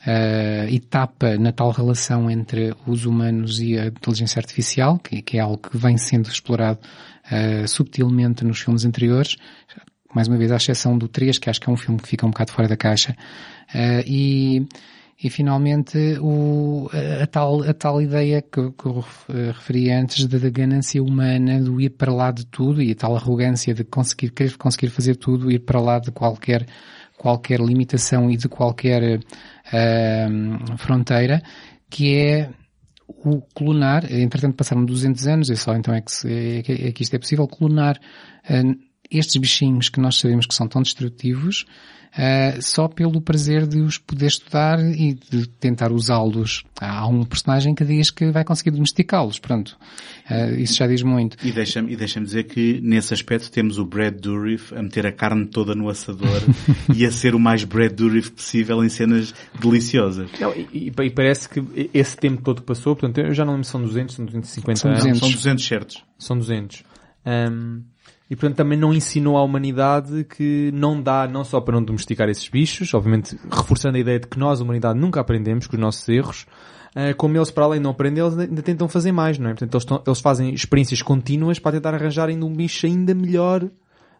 eh, etapa na tal relação entre os humanos e a inteligência artificial, que, que é algo que vem sendo explorado eh, subtilmente nos filmes anteriores, mais uma vez à exceção do 3, que acho que é um filme que fica um bocado fora da caixa. Eh, e, e finalmente o, a, tal, a tal ideia que, que eu eh, referi antes da, da ganância humana, do ir para lá de tudo e a tal arrogância de conseguir, querer conseguir fazer tudo, ir para lá de qualquer, qualquer limitação e de qualquer eh, fronteira, que é o clonar, entretanto passaram 200 anos, e só então é que, se, é, que- é isto é possível, clonar eh, estes bichinhos que nós sabemos que são tão destrutivos, eh, só pelo prazer de os poder estudar e de tentar usá-los. Há um personagem que diz que vai conseguir domesticá-los, pronto. Eh, isso já diz muito. E deixa-me e deixa dizer que nesse aspecto temos o Brad Dourif a meter a carne toda no assador e a ser o mais Brad Dourif possível em cenas deliciosas. Não, e, e- parece que esse tempo todo que passou, portanto, eu já não lembro se são 200, são 250 São anos. 200. São 200 certos. São 200. Ahm, e portanto também não ensinou à humanidade que não dá não só para não domesticar esses bichos, obviamente reforçando a ideia de que nós, a humanidade, nunca aprendemos com os nossos erros, ah, como eles para além de não aprender, eles ainda tentam fazer mais, não é? Portanto, eles, eles fazem experiências contínuas para tentar arranjar ainda um bicho ainda melhor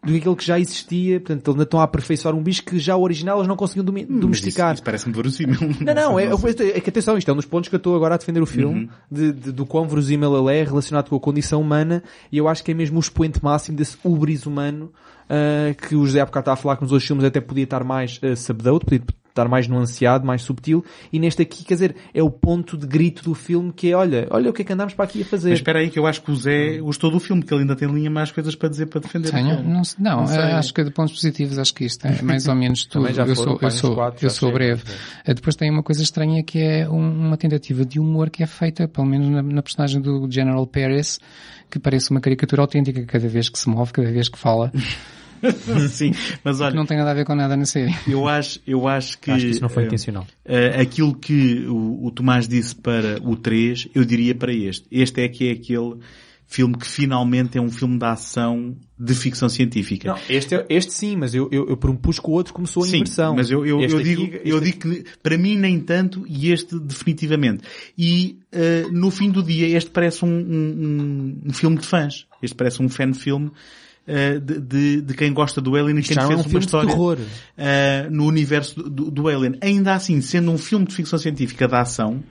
do que aquele que já existia, portanto, eles ainda estão a aperfeiçoar um bicho que já o original eles não conseguiam domi- Mas isso, domesticar. isso parece-me verossímil. Não, não, é, sei. é que atenção, isto é um dos pontos que eu estou agora a defender o filme, de, de- do quão verosímil ele é relacionado com a condição humana, e eu acho que é mesmo o expoente máximo desse ubris humano, ah, que o José há bocado está a falar que nos outros filmes até podia estar mais uh, subdued, podia estar mais nuanceado, mais subtil, e neste aqui, quer dizer, é o ponto de grito do filme que é, olha, olha o que é que andamos para aqui a fazer. Mas espera aí que eu acho que o Zé gostou do filme, que ele ainda tem linha mais coisas para dizer para defender Tenho? Não, não, Não acho que de pontos positivos, acho que isto é mais ou menos tudo. Eu sou, eu sou, quatro, eu já sou chega. breve. Eh, Depois tem uma coisa estranha que é um- uma tentativa de humor que é feita, pelo menos na, na personagem do General Paris, que parece uma caricatura autêntica cada vez que se move, cada vez que fala, Sim, mas que olha, não tem nada a ver com nada na série. eu acho, eu acho que, Acho que isso não foi eh, intencional. eh, aquilo que o, o Tomás disse para o 3, eu diria para este. Este é que é aquele filme que finalmente é um filme de ação de ficção científica. Não, este, é- este sim, mas eu, eu, eu propus que o outro começou a Sim, inversão. mas eu, eu, eu aqui- digo, este eu aqui- digo que para mim nem tanto e este definitivamente. E eh, no fim do dia este parece um, um, um filme de fãs. Este parece um fan filme eh, de, de, de quem gosta do Alien e Isto quem não é fez um uma filme de história terror. eh, no universo do, do- Alien. Ainda assim, sendo um filme de ficção científica de ação,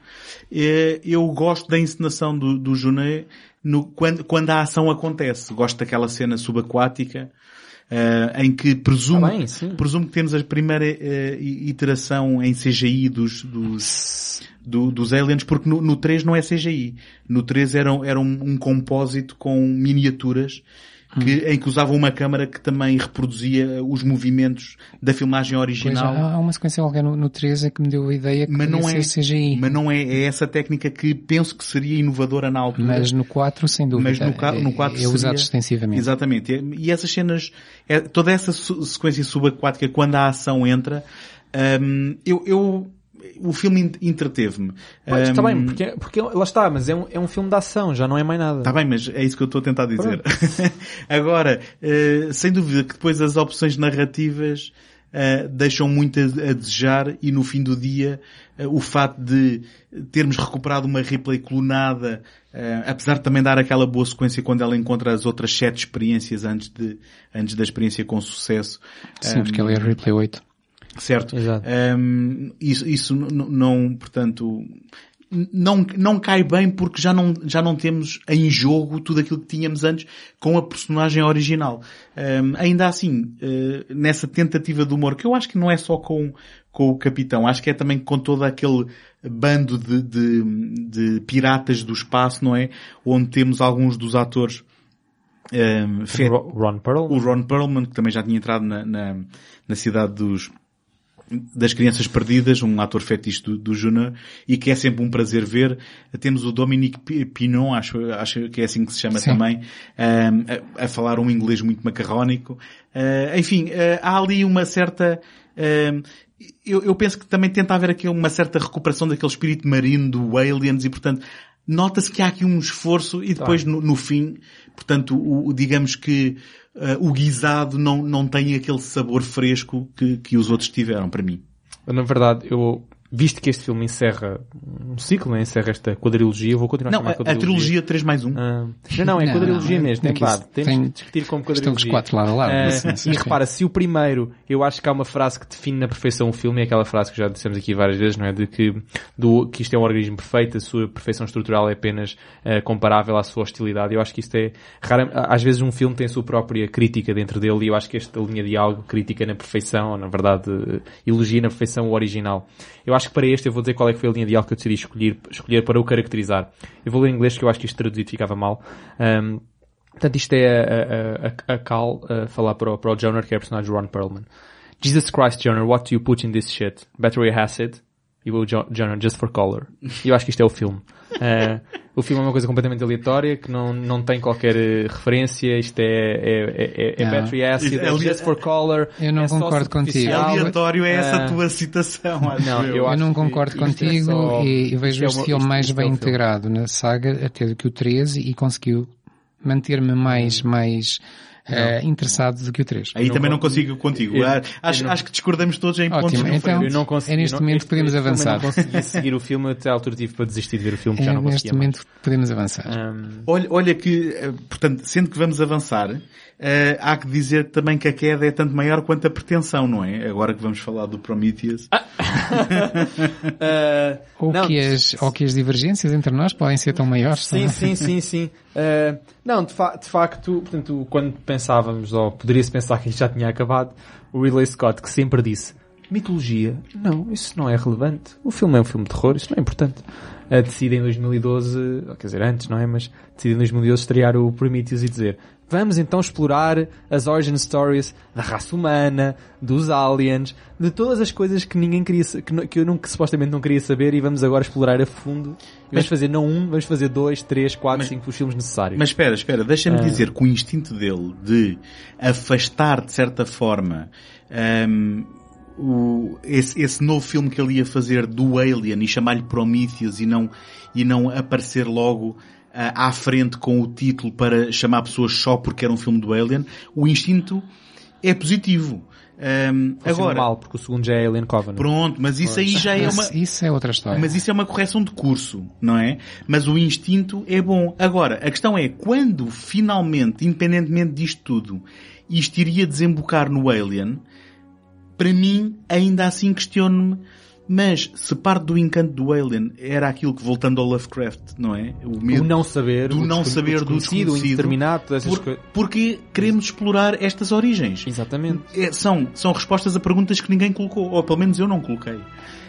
eh, eu gosto da encenação do, do Junet no, quando, quando a ação acontece. Gosto daquela cena subaquática eh, em que presumo, Tá bem, presumo que temos a primeira eh, iteração em CGI dos, dos, do- dos aliens, porque no, no 3 não é CGI. No 3 era, era um, um compósito com miniaturas que, em que usavam uma câmara que também reproduzia os movimentos da filmagem Pois, original. há, há uma sequência qualquer no, no 13 que me deu a ideia que mas não é, CGI. mas não é, é essa técnica que penso que seria inovadora na altura. Mas no 4, sem dúvida. Mas no no é- 4 é, usado seria- extensivamente. Exatamente. E essas cenas, é, toda essa sequência subaquática, quando a ação entra, hum, eu, eu, o filme ent- entreteve-me. Pois, está Hum, bem, porque, porque lá está, mas é um, é um filme de ação, já não é mais nada. Está bem, mas é isso que eu estou a tentar dizer. Agora, eh, sem dúvida que depois as opções narrativas eh, deixam muito a, a desejar e no fim do dia eh, o facto de termos recuperado uma replay clonada, apesar de também dar aquela boa sequência quando ela encontra as outras sete experiências antes, de, antes da experiência com sucesso. Sim, porque Hum, ele é replay 8. Certo. Exato. Hum, isso, isso não, portanto, não, não cai bem porque já não, já não temos em jogo tudo aquilo que tínhamos antes com a personagem original. Hum, ainda assim, eh, nessa tentativa de humor, que eu acho que não é só com, com o capitão, acho que é também com todo aquele bando de, de, de piratas do espaço, não é? Onde temos alguns dos atores Ro- Ron Pearl. o Ron Perlman, que também já tinha entrado na, na, na cidade dos, das crianças perdidas, um ator fetiche do, do Júnior, e que é sempre um prazer ver. Temos o Dominique Pi- Pinon, acho, acho que é assim que se chama Sim. também, a, a falar um inglês muito macarrónico. Ah, enfim, ah, há ali uma certa, eu, eu penso que também tenta haver aqui uma certa recuperação daquele espírito marino do Aliens e portanto, nota-se que há aqui um esforço e depois no, no fim, portanto, o, o- digamos que ah, o guisado não, não tem aquele sabor fresco que, que os outros tiveram para mim. Na verdade, eu, visto que este filme encerra um ciclo, né? encerra esta quadrilogia, vou continuar Não, a chamar a, a trilogia 3 mais 1. Ah, não, não, é Não, quadrilogia não, é- mesmo. É que pá, isso temos tem- que discutir como Estão os quadrilogia. quatro lado a lado. Ah, sim, sim, e sim. repara, se o primeiro, eu acho que há uma frase que define na perfeição o filme, é aquela frase que já dissemos aqui várias vezes, não é? De que, do, que isto é um organismo perfeito, a sua perfeição estrutural é apenas ah, comparável à sua hostilidade. Eu acho que isto é, rara, às vezes um filme tem a sua própria crítica dentro dele e eu acho que esta linha de algo crítica na perfeição, ou na verdade, eh, elogia na perfeição o original. Eu acho que para este eu vou dizer qual é que foi a linha de algo que eu decidi escolher, escolher para o caracterizar. Eu vou ler em inglês que eu acho que isto traduzido ficava mal. Ahm, Portanto, isto é a, a, a, Cal a falar para o, para o Joner, que é a personagem Ron Perlman. Jesus Christ, Joner, what do you put in this shit? Battery acid? E o Jo- Joner, just for color. E eu acho que isto é o filme. Eh, o filme é uma coisa completamente aleatória, que não, não tem qualquer eh, referência. Isto é, é, é, é Não. battery acid, é just for color. Eu não é concordo contigo. Aleatório é essa Ah, tua citação, acho não, eu. eu acho não concordo é contigo só- e, vejo é este filme mais é bem integrado na saga até do que o 13 e conseguiu manter-me mais, mais eh, interessado do que o 3. Aí não também não con- consigo contigo. eu- Ah, eu acho, não- acho que discordamos todos em pontos Ótimo, então- diferentes. Eu não consegui, É neste não- momento que podemos eu avançar. não conseguia seguir o filme, até à altura tive para desistir de ver o filme, que já É, não neste mais. momento podemos avançar. Ahm, Olha, olha que, eh, portanto, sendo que vamos avançar, eh, há que dizer também que a queda é tanto maior quanto a pretensão, não é? Agora que vamos falar do Prometheus. ah, ou, não, que as, ou que as divergências entre nós podem ser tão maiores. Sim, não é? sim, sim, sim. Uh, não, de, fa- de facto, portanto, quando pensávamos, ou poderia-se pensar que isto já tinha acabado, o Ridley Scott, que sempre disse, Mitologia? Não, isso não é relevante. O filme é um filme de terror, isso não é importante. Uh, decide em 2012, quer dizer, antes, não é? Mas decide em 2012 estrear o Prometheus e dizer Vamos então explorar as origin stories da raça humana, dos aliens, de todas as coisas que ninguém queria, que, que eu nunca, supostamente não queria saber e vamos agora explorar a fundo. Vamos fazer não um, vamos fazer dois, três, quatro, mas, cinco os filmes necessários. Mas espera, espera, deixa-me ah. dizer que o instinto dele de afastar de certa forma um, o, esse, esse novo filme que ele ia fazer do Alien e chamar-lhe Prometheus e não, e não aparecer logo à frente com o título para chamar pessoas só porque era um filme do Alien, o instinto é positivo. Um, agora, mal, porque o segundo já é Alien Covenant. Pronto, mas isso aí já é uma... Isso é outra história. Mas isso é uma correção de curso, não é? Mas o instinto é bom. Agora, a questão é, quando finalmente, independentemente disto tudo, isto iria desembocar no Alien, para mim, ainda assim questiono-me mas se parte do encanto do Alien era aquilo que, voltando ao Lovecraft, não é? O, medo o não saber, do não saber do desconhecido, o indeterminado, essas por, porque queremos explorar estas origens. Exatamente. É, são, são respostas a perguntas que ninguém colocou, ou pelo menos eu não coloquei.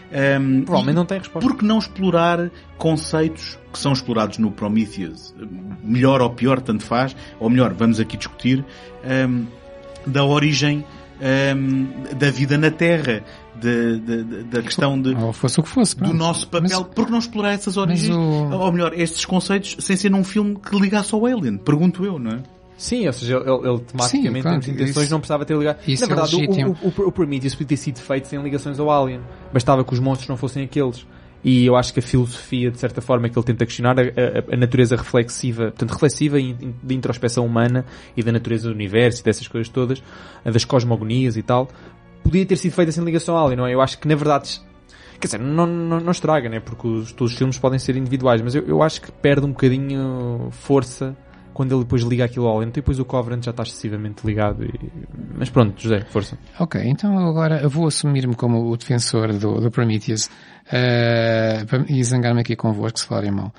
Um, Provavelmente não tem resposta. Por que não explorar conceitos que são explorados no Prometheus? Melhor ou pior, tanto faz. Ou melhor, vamos aqui discutir um, da origem um, da vida na Terra, de, de, de, da questão de, ou fosse o que fosse, do nosso papel. Mas, Por que não explorar essas origens? O... Ou melhor, estes conceitos sem ser num filme que ligasse ao Alien? Pergunto eu, não é? Sim, ou seja, ele, ele tematicamente, Sim, em intenções, isso, não precisava ter ligado. Na verdade, é o, o, o, o Prometheus podia ter sido feito sem ligações ao Alien. Bastava que os monstros não fossem aqueles. E eu acho que a filosofia, de certa forma, que ele tenta questionar, a, a, a natureza reflexiva, portanto, reflexiva de introspeção humana e da natureza do universo e dessas coisas todas, das cosmogonias e tal, podia ter sido feita sem ligação à Alien, não é? Eu acho que, na verdade, quer dizer, não, não, não estraga, né? Porque os, todos os filmes podem ser individuais, mas eu, eu acho que perde um bocadinho força quando ele depois liga aquilo ao Alien, então depois o Covenant já está excessivamente ligado. E... Mas pronto, José, força. Ok, então agora eu vou assumir-me como o defensor do, do Prometheus uh, e zangar-me aqui convosco se falarem mal.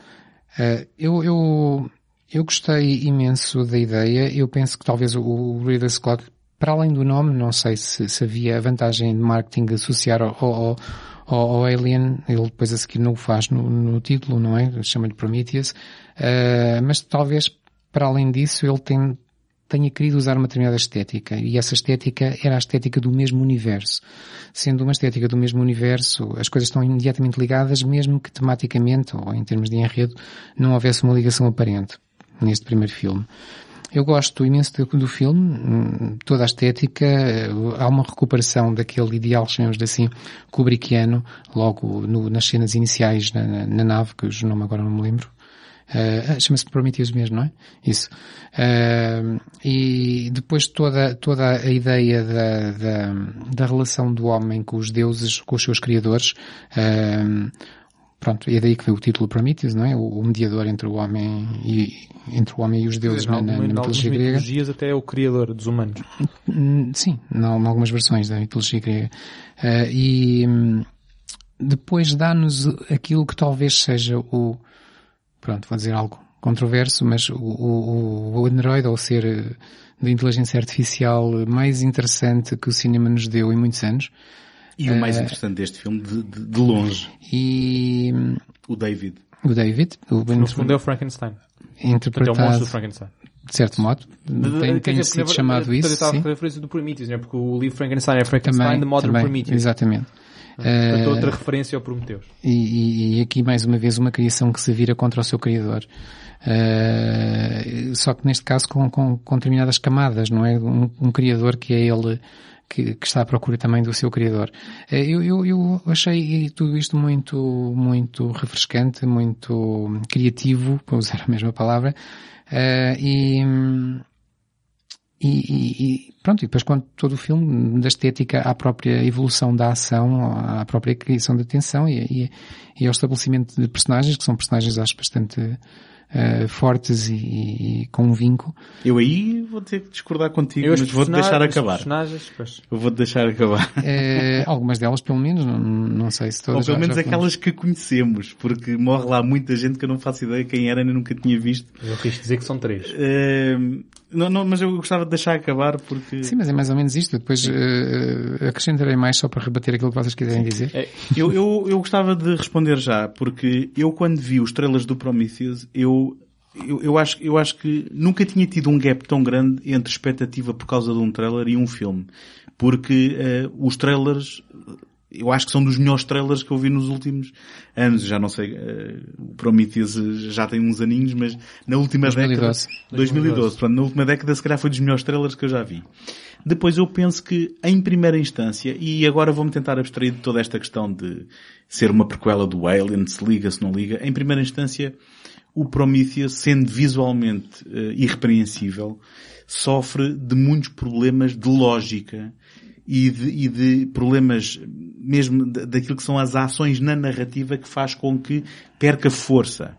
Uh, eu, eu, eu gostei imenso da ideia. Eu penso que talvez o, o Ridley Scott, para além do nome, não sei se, se havia a vantagem de marketing associar ao, ao, ao, ao Alien, ele depois a seguir não o faz no, no título, não é? Chama-lhe Prometheus. Uh, mas talvez para além disso, ele tem, tenha querido usar uma determinada estética e essa estética era a estética do mesmo universo. Sendo uma estética do mesmo universo, as coisas estão imediatamente ligadas, mesmo que tematicamente ou em termos de enredo não houvesse uma ligação aparente neste primeiro filme. Eu gosto imenso do, filme, toda a estética, há uma recuperação daquele ideal, chamemos assim, kubrickiano, logo no, nas cenas iniciais na, na, nave, que o nome agora não me lembro, Uh, Chama-se Prometheus mesmo, não é? Isso. Uh, e depois toda, toda a ideia da, da, da, relação do homem com os deuses, com os seus criadores, uh, pronto, é daí que veio o título Prometheus, não é? O, o, mediador entre o homem e, entre o homem e os deuses na, na, na mitologia grega. mitologias até é o criador dos humanos. Hum, sim, em algumas versões da mitologia grega. e, hum, depois dá-nos aquilo que talvez seja o, pronto, vou dizer algo controverso, mas o, o, o Android, ou ser eh, de inteligência artificial mais interessante que o cinema nos deu em muitos anos. E o mais uh, interessante deste filme, de, de, de, longe. E... O David. O David. O no segundo é o Frankenstein. Interpretado... é o monstro do Frankenstein. De certo modo. Tem, tem sido chamado isso. Eu estava a referência do Prometheus, né? porque o livro Frankenstein é Frankenstein também, de Modern também, Prometheus. Exatamente. Outra referência ao Prometheus. E, e, e, aqui mais uma vez uma criação que se vira contra o seu criador. Uh, só que neste caso com, com, com determinadas camadas, não é? Um, um criador que é ele que, que, está à procura também do seu criador. Eu, eu, eu, achei tudo isto muito, muito refrescante, muito criativo, para usar a mesma palavra, uh, e, e, e, e, pronto, e depois quando todo o filme, da estética à própria evolução da ação, à própria criação de atenção e, e, e ao estabelecimento de personagens, que são personagens acho bastante uh, fortes e, e, com um vinco. Eu aí vou ter que discordar contigo, mas vou-te deixar acabar. Eu vou-te deixar acabar. Uh, algumas delas, pelo menos, não, não sei se todas. Ou pelo menos aquelas que conhecemos, porque morre lá muita gente que eu não faço ideia quem era, nem nunca tinha visto. Eu quis dizer que são três. Uh, não, não, mas eu gostava de deixar acabar porque que... Sim, mas é mais ou menos isto. Depois uh, acrescentarei mais só para rebater aquilo que vocês quiserem dizer. É, eu, eu, eu gostava de responder já, porque eu quando vi os trailers do Prometheus, eu eu, eu, acho, eu acho que nunca tinha tido um gap tão grande entre expectativa por causa de um trailer e um filme. Porque uh, os trailers eu acho que são dos melhores trailers que eu vi nos últimos anos. Já não sei, uh, o Prometheus já tem uns aninhos, mas na última 2012. década... 2012. 2012. Pronto, na última década se calhar foi dos melhores trailers que eu já vi. Depois eu penso que, em primeira instância, e agora vou-me tentar abstrair de toda esta questão de ser uma prequela do Alien, se liga, se não liga, em primeira instância, o Prometheus, sendo visualmente uh, irrepreensível, sofre de muitos problemas de lógica e de, e de problemas mesmo daquilo que são as ações na narrativa que faz com que perca força.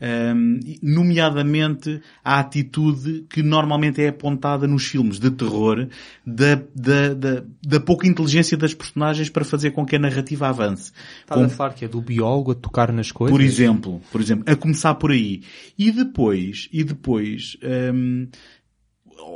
Um, nomeadamente a atitude que normalmente é apontada nos filmes de terror da, da, da, da, pouca inteligência das personagens para fazer com que a narrativa avance. Está com... a falar que é do biólogo a tocar nas coisas? Por exemplo, por exemplo, a começar por aí. E depois, e depois, um,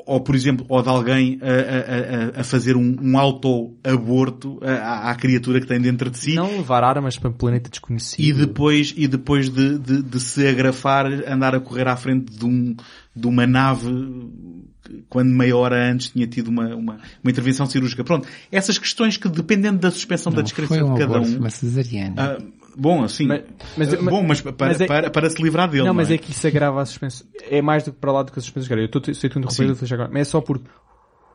ou por exemplo, ou de alguém a, a, a fazer um, um auto-aborto à, à, criatura que tem dentro de si. Não levar armas para um planeta desconhecido. E depois, e depois de, de, de se agrafar, andar a correr à frente de, um, de uma nave quando meia hora antes tinha tido uma, uma, uma, intervenção cirúrgica. Pronto, essas questões que dependendo da suspensão não, da discreção um de cada um. Uma cesariana. Uh, Bom, assim, mas, mas, bom, mas para, mas é, para, para, se livrar dele. Não, não mas é? é? que isso agrava a suspensão. É mais do que para lá do que a suspensão. Eu estou, tudo interromper agora, mas é só porque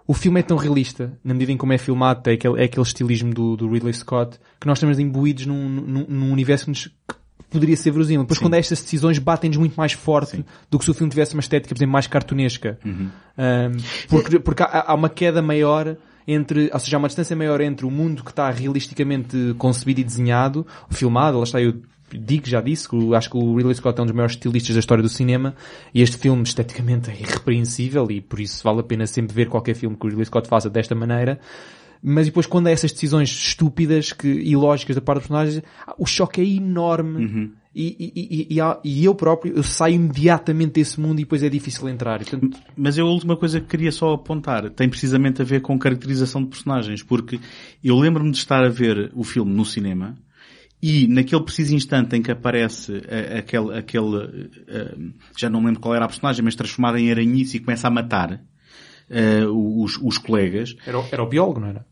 o filme é tão realista, na medida em como é filmado, é aquele, é aquele estilismo do, do Ridley Scott, que nós estamos imbuídos num, num, num universo que, nos, que poderia ser verosímil. Depois Sim. quando estas decisões batem-nos muito mais forte Sim. do que se o filme tivesse uma estética, por exemplo, mais cartunesca. Uhum. Um, porque, porque há, há uma queda maior entre, ou seja, há uma distância maior entre o mundo que está realisticamente concebido e desenhado, filmado, lá está eu digo, já disse, que acho que o Ridley Scott é um dos maiores estilistas da história do cinema e este filme esteticamente é irrepreensível e por isso vale a pena sempre ver qualquer filme que o Ridley Scott faça desta maneira. Mas depois quando há essas decisões estúpidas que, e lógicas da parte dos personagens, o choque é enorme. Uhum. E, e, e, e, eu próprio, eu saio imediatamente desse mundo e depois é difícil entrar. Portanto... Mas eu a última coisa que queria só apontar tem precisamente a ver com caracterização de personagens, porque eu lembro-me de estar a ver o filme no cinema e naquele preciso instante em que aparece uh, aquele, aquele uh, já não lembro qual era a personagem, mas transformada em aranhice e começa a matar uh, os, os colegas. Era, era o biólogo, não era?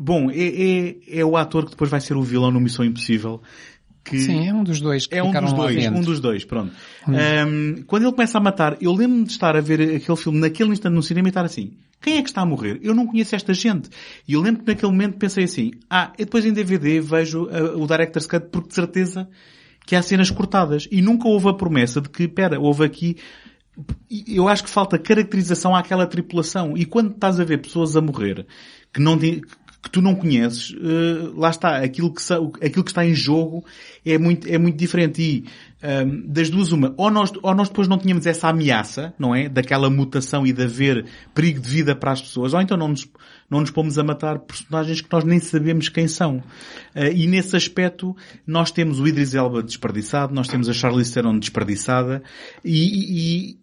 bom, é, é, é o ator que depois vai ser o vilão no Missão Impossível. Que Sim, é um dos dois. é um dos dois, um dos dois, pronto. Um, um, quando ele começa a matar, eu lembro-me de estar a ver aquele filme naquele instante no cinema e estar assim, quem é que está a morrer? Eu não conheço esta gente. E eu lembro que naquele momento pensei assim, ah, e depois em DVD vejo uh, o Director's Cut porque de certeza que há cenas cortadas. E nunca houve a promessa de que, pera, houve aqui eu acho que falta caracterização àquela tripulação. E quando estás a ver pessoas a morrer que não, que tu não conheces, uh, lá está, aquilo que, aquilo que está em jogo é muito, é muito diferente. E um, ehm, das duas uma, ou nós, ou nós depois não tínhamos essa ameaça, não é? Daquela mutação e de haver perigo de vida para as pessoas, ou então não nos, não nos pomos a matar personagens que nós nem sabemos quem são. Uh, e nesse aspecto, nós temos o Idris Elba desperdiçado, nós temos a Charlize Theron desperdiçada, e, e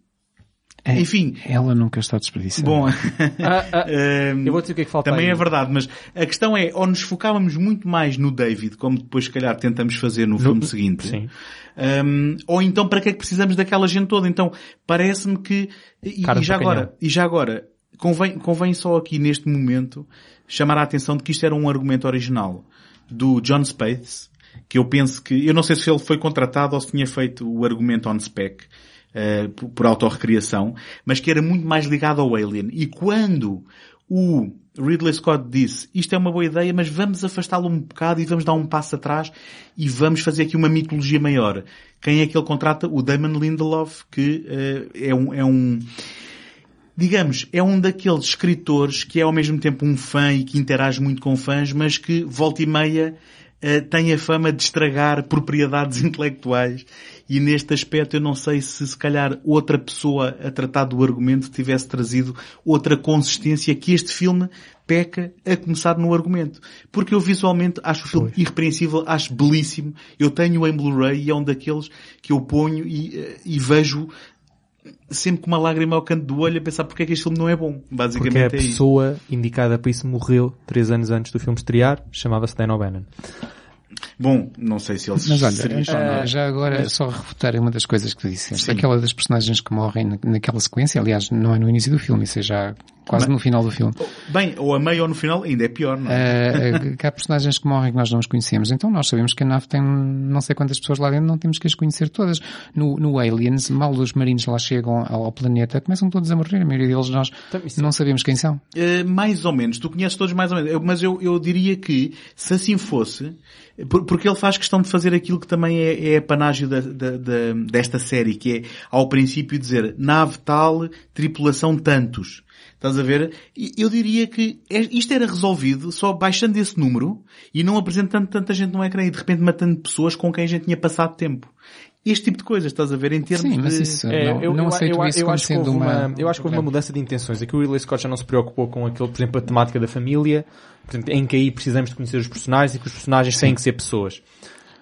é, Enfim. Ela nunca está desperdiçada. Bom, ah, ah, eu vou dizer o que é que falta Também aí. é verdade, mas a questão é, ou nos focávamos muito mais no David, como depois se calhar tentamos fazer no, no filme seguinte. Sim. Um, ou então para que é que precisamos daquela gente toda? Então, parece-me que, e, e já agora, e já agora, convém, convém só aqui neste momento chamar a atenção de que isto era um argumento original do John Spaeth, que eu penso que, eu não sei se ele foi contratado ou se tinha feito o argumento on spec, uh, por autorrecriação, mas que era muito mais ligado ao Alien. E quando o Ridley Scott disse isto é uma boa ideia, mas vamos afastá-lo um bocado e vamos dar um passo atrás e vamos fazer aqui uma mitologia maior. Quem é que ele contrata? O Damon Lindelof, que uh, é um, é um digamos, é um daqueles escritores que é ao mesmo tempo um fã e que interage muito com fãs, mas que volta e meia uh, tem a fama de estragar propriedades intelectuais e neste aspecto eu não sei se se calhar outra pessoa a tratar do argumento tivesse trazido outra consistência que este filme peca a começar no argumento. Porque eu visualmente acho o filme irrepreensível, acho belíssimo. Eu tenho em Blu-ray e é um daqueles que eu ponho e, e vejo sempre com uma lágrima ao canto do olho a pensar porque é que este filme não é bom. Basicamente Porque a é isso. pessoa indicada para isso morreu três anos antes do filme estrear, chamava-se Dan O'Bannon. Bom, não sei se eles Mas olha, não. eh, já agora só refutar uma das coisas que tu disseste. Aquela das personagens que morrem na- naquela sequência, aliás, não é no início do filme, isso é já quase no final do filme. Bem, ou a meio ou no final ainda é pior, não é? Eh, que há personagens que morrem que nós não os conhecemos. Então nós sabemos que a nave tem não sei quantas pessoas lá dentro, não temos que as conhecer todas. No, no Aliens, mal os marinos lá chegam ao, ao planeta, começam todos a morrer. A maioria deles nós Então, isso- não sabemos quem são. Uh, mais ou menos, tu conheces todos mais ou menos, Eu- mas eu, eu diria que, se assim fosse, por- porque ele faz questão de fazer aquilo que também é, é a panágio da, da- da- desta série, que é, ao princípio, dizer nave tal, tripulação tantos. Estás a ver? E Eu diria que é- isto era resolvido só baixando esse número e não apresentando tanta gente no ecrã e de repente matando pessoas com quem a gente tinha passado tempo. Este tipo de coisas, estás a ver, em termos Sim, mas de... isso É, não, eu, não aceito eu- isso eu acho que sendo houve uma... uma, eu acho que houve uma mudança de intenções. Aqui o Ridley Scott já não se preocupou com aquele, por exemplo, a temática da família, por exemplo, em que aí precisamos de conhecer os personagens e que os personagens têm que ser pessoas.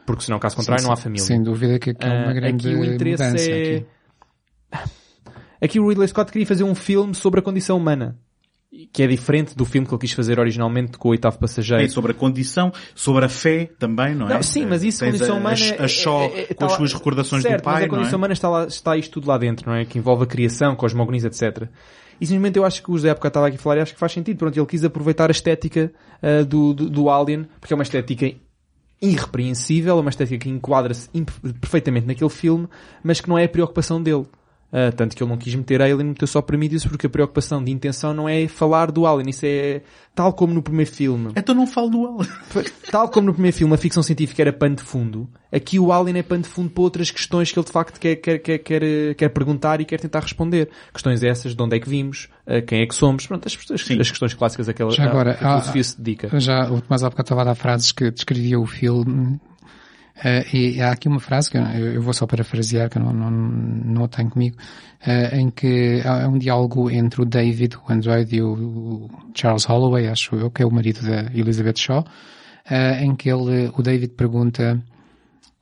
Porque senão, caso contrário, não há família. Sem dúvida que aqui é uma Ah, grande aqui o interesse mudança. é... Aqui. Aqui o Ridley Scott queria fazer um filme sobre a condição humana. Que é diferente do filme que ele quis fazer originalmente com o oitavo passageiro. É sobre a condição, sobre a fé também, não é? Não, sim, mas isso, Tens condição a, humana... A, a Shaw é- é- com tá as lá- suas recordações certo, do pai, mas a não condição é? humana está, lá, está isto tudo lá dentro, não é? Que envolve a criação, cosmogonias, etc. E simplesmente eu acho que o José época estava aqui a falar e acho que faz sentido. Pronto, ele quis aproveitar a estética ah, do, do, do Alien, porque é uma estética irrepreensível, é uma estética que enquadra-se perfeitamente naquele filme, mas que não é a preocupação dele. Ah, tanto que ele não quis meter Alien, meteu só Prometheus, porque a preocupação de intenção não é falar do Alien, isso é tal como no primeiro filme. Então não falo do Alan. Tal como no primeiro filme a ficção científica era pano de fundo, aqui o Alien é pano de fundo para outras questões que ele de facto quer, quer, quer, quer, eh, quer perguntar e quer tentar responder. Questões essas, de onde é que vimos, eh, quem é que somos, pronto, as, as, as questões clássicas daquela Já agora, que a há- filosofia se dedica. Já o Tomás há bocado estava a dar frases que descrevia o filme. Eh, e há aqui uma frase que eu, eu vou só parafrasear, que eu não, não, não tenho comigo, eh, em que há um diálogo entre o David, o Android, e o, Charles Holloway, acho eu, que é o marido da Elizabeth Shaw, eh, em que ele, o David pergunta,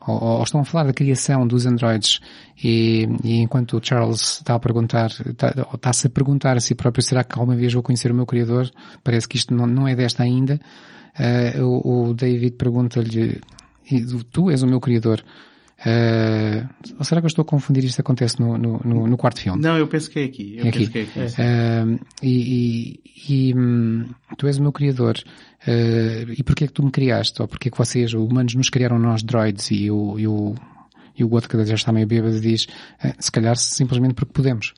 ou, ou estão a falar da criação dos androides e, e enquanto o Charles está a perguntar, está, está-se a perguntar a si próprio, será que alguma vez vou conhecer o meu criador? Parece que isto não, não é desta ainda. O, o David pergunta-lhe, "E tu és o meu criador? Eh, ou será que eu estou a confundir isto acontece no, no, no, quarto filme? Não, eu penso que é aqui. Eu É penso aqui. que é aqui. Ah, e e- e, hum, tu és o meu criador. Ah, e porquê é que tu me criaste? Ou porquê é que vocês, humanos, nos criaram nós droids? E o, e o, e o outro que já está meio bêbado diz, "Ah, se calhar simplesmente porque podemos.